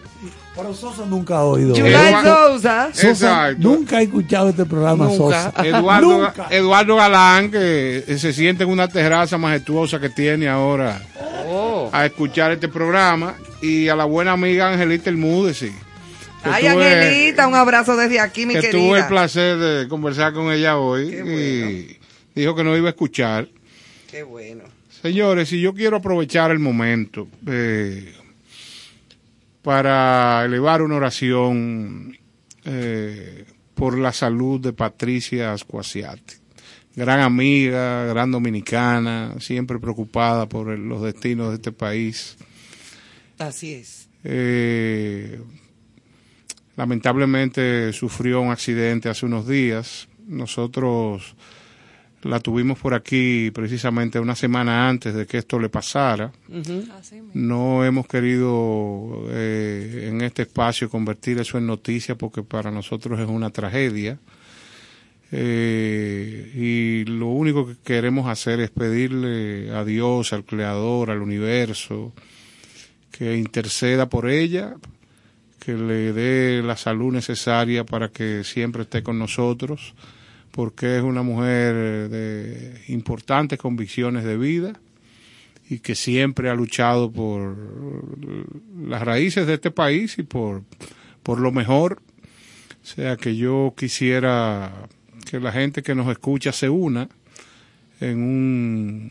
Pero Sosa nunca ha oído. Sosa Exacto. nunca ha escuchado este programa, Nunca. Sosa. Eduardo, Nunca. Eduardo Galán, que se siente en una terraza majestuosa que tiene ahora Oh. a escuchar este programa, y a la buena amiga Angelita Elmúdez, Ay, Angelita, un abrazo desde aquí, mi que tuve el querida. placer de conversar con ella hoy Qué bueno. y dijo que no iba a escuchar. Qué bueno. Señores, si yo quiero aprovechar el momento eh, para elevar una oración eh, por la salud de Patricia Ascuasiati, gran amiga, gran dominicana, siempre preocupada por el- los destinos de este país. Así es. Eh, lamentablemente sufrió un accidente hace unos días. Nosotros la tuvimos por aquí precisamente una semana antes de que esto le pasara. No hemos querido eh, en este espacio convertir eso en noticia porque para nosotros es una tragedia. Eh, y lo único que queremos hacer es pedirle a Dios, al Creador, al universo, que interceda por ella, que le dé la salud necesaria para que siempre esté con nosotros, porque es una mujer de importantes convicciones de vida y que siempre ha luchado por las raíces de este país y por, por lo mejor. O sea que yo quisiera que la gente que nos escucha se una en, un,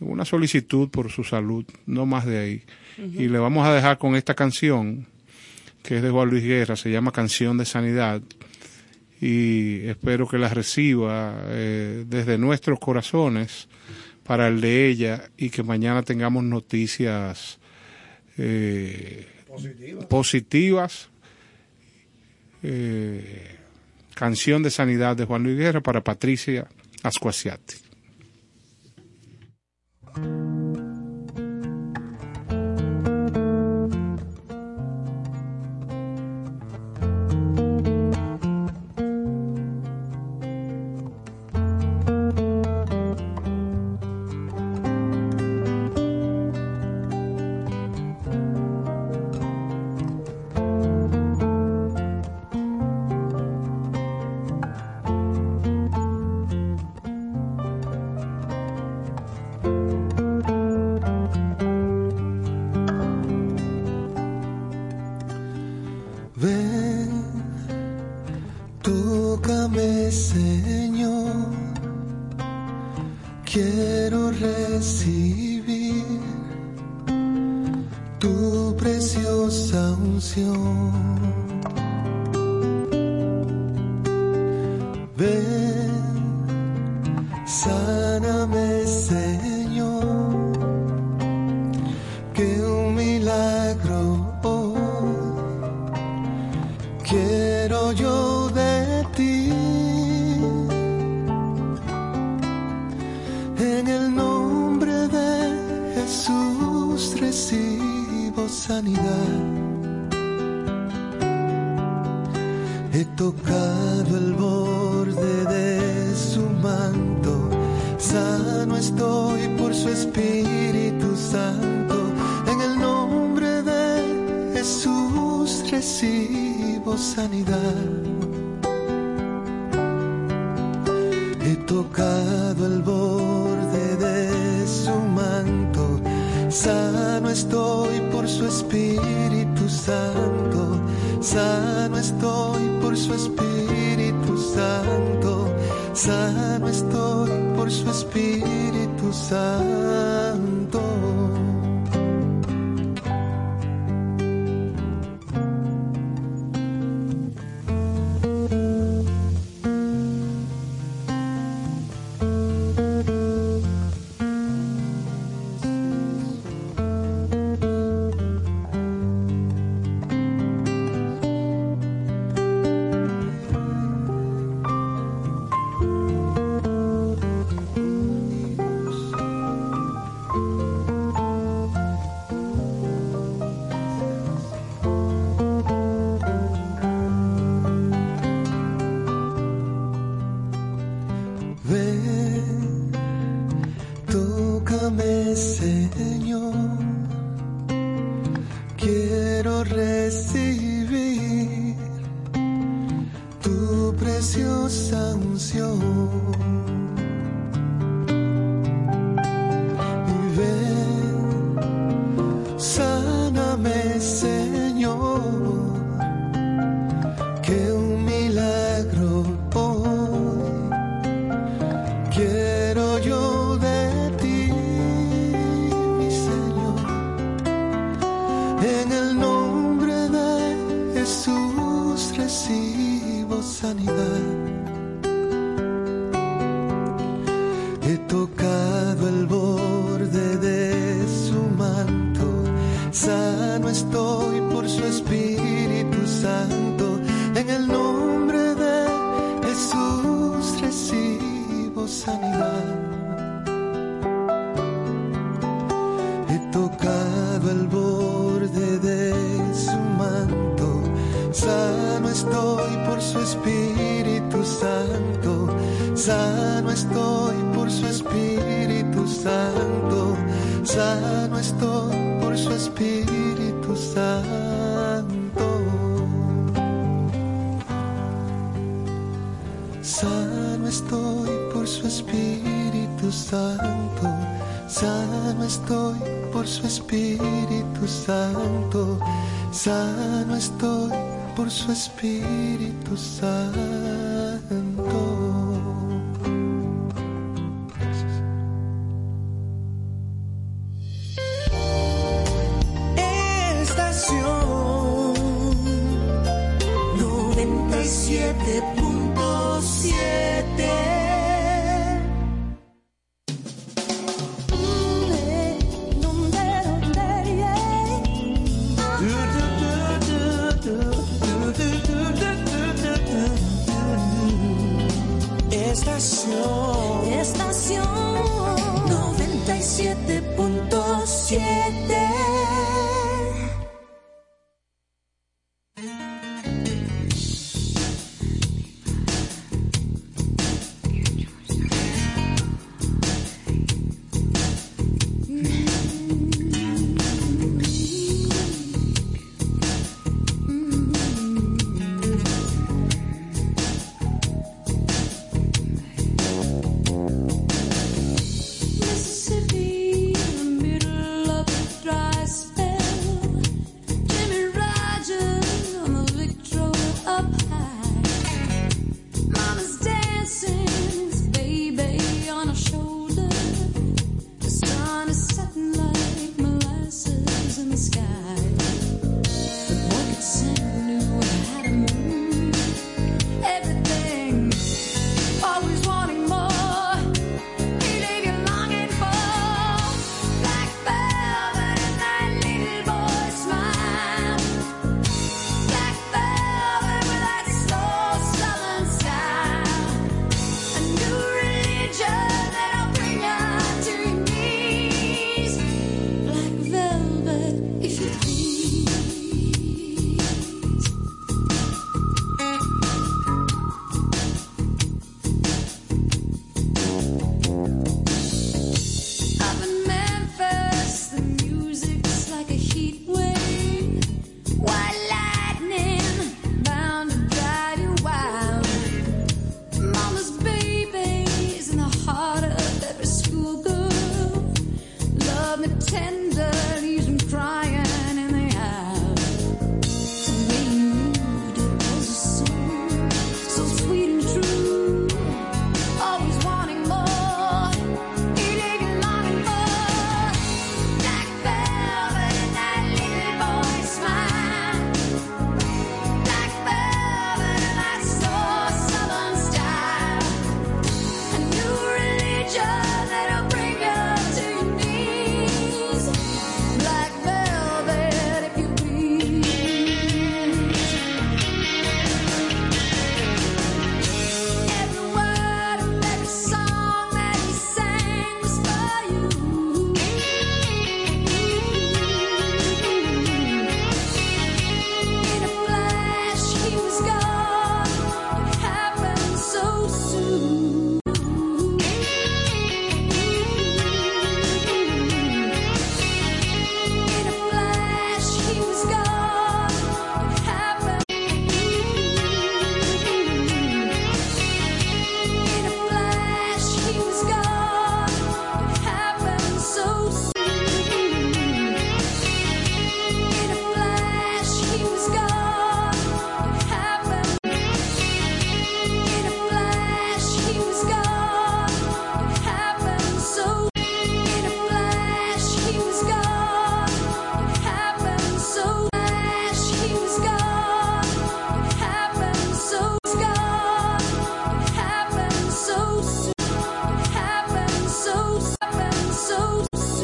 en una solicitud por su salud, no más de ahí. Y le vamos a dejar con esta canción, que es de Juan Luis Guerra, se llama Canción de Sanidad, y espero que la reciba eh, desde nuestros corazones para el de ella y que mañana tengamos noticias eh, positivas. Eh, canción de Sanidad de Juan Luis Guerra para Patricia Ascuasiati. Tócame, Señor. Quiero recibir tu preciosa unción. sanidad. He tocado el borde de su manto, sano estoy por su Espíritu Santo. En el nombre de Jesús recibo sanidad. Espíritu Santo, sano estoy por su Espíritu Santo, sano estoy por su Espíritu Santo. siete punto siete.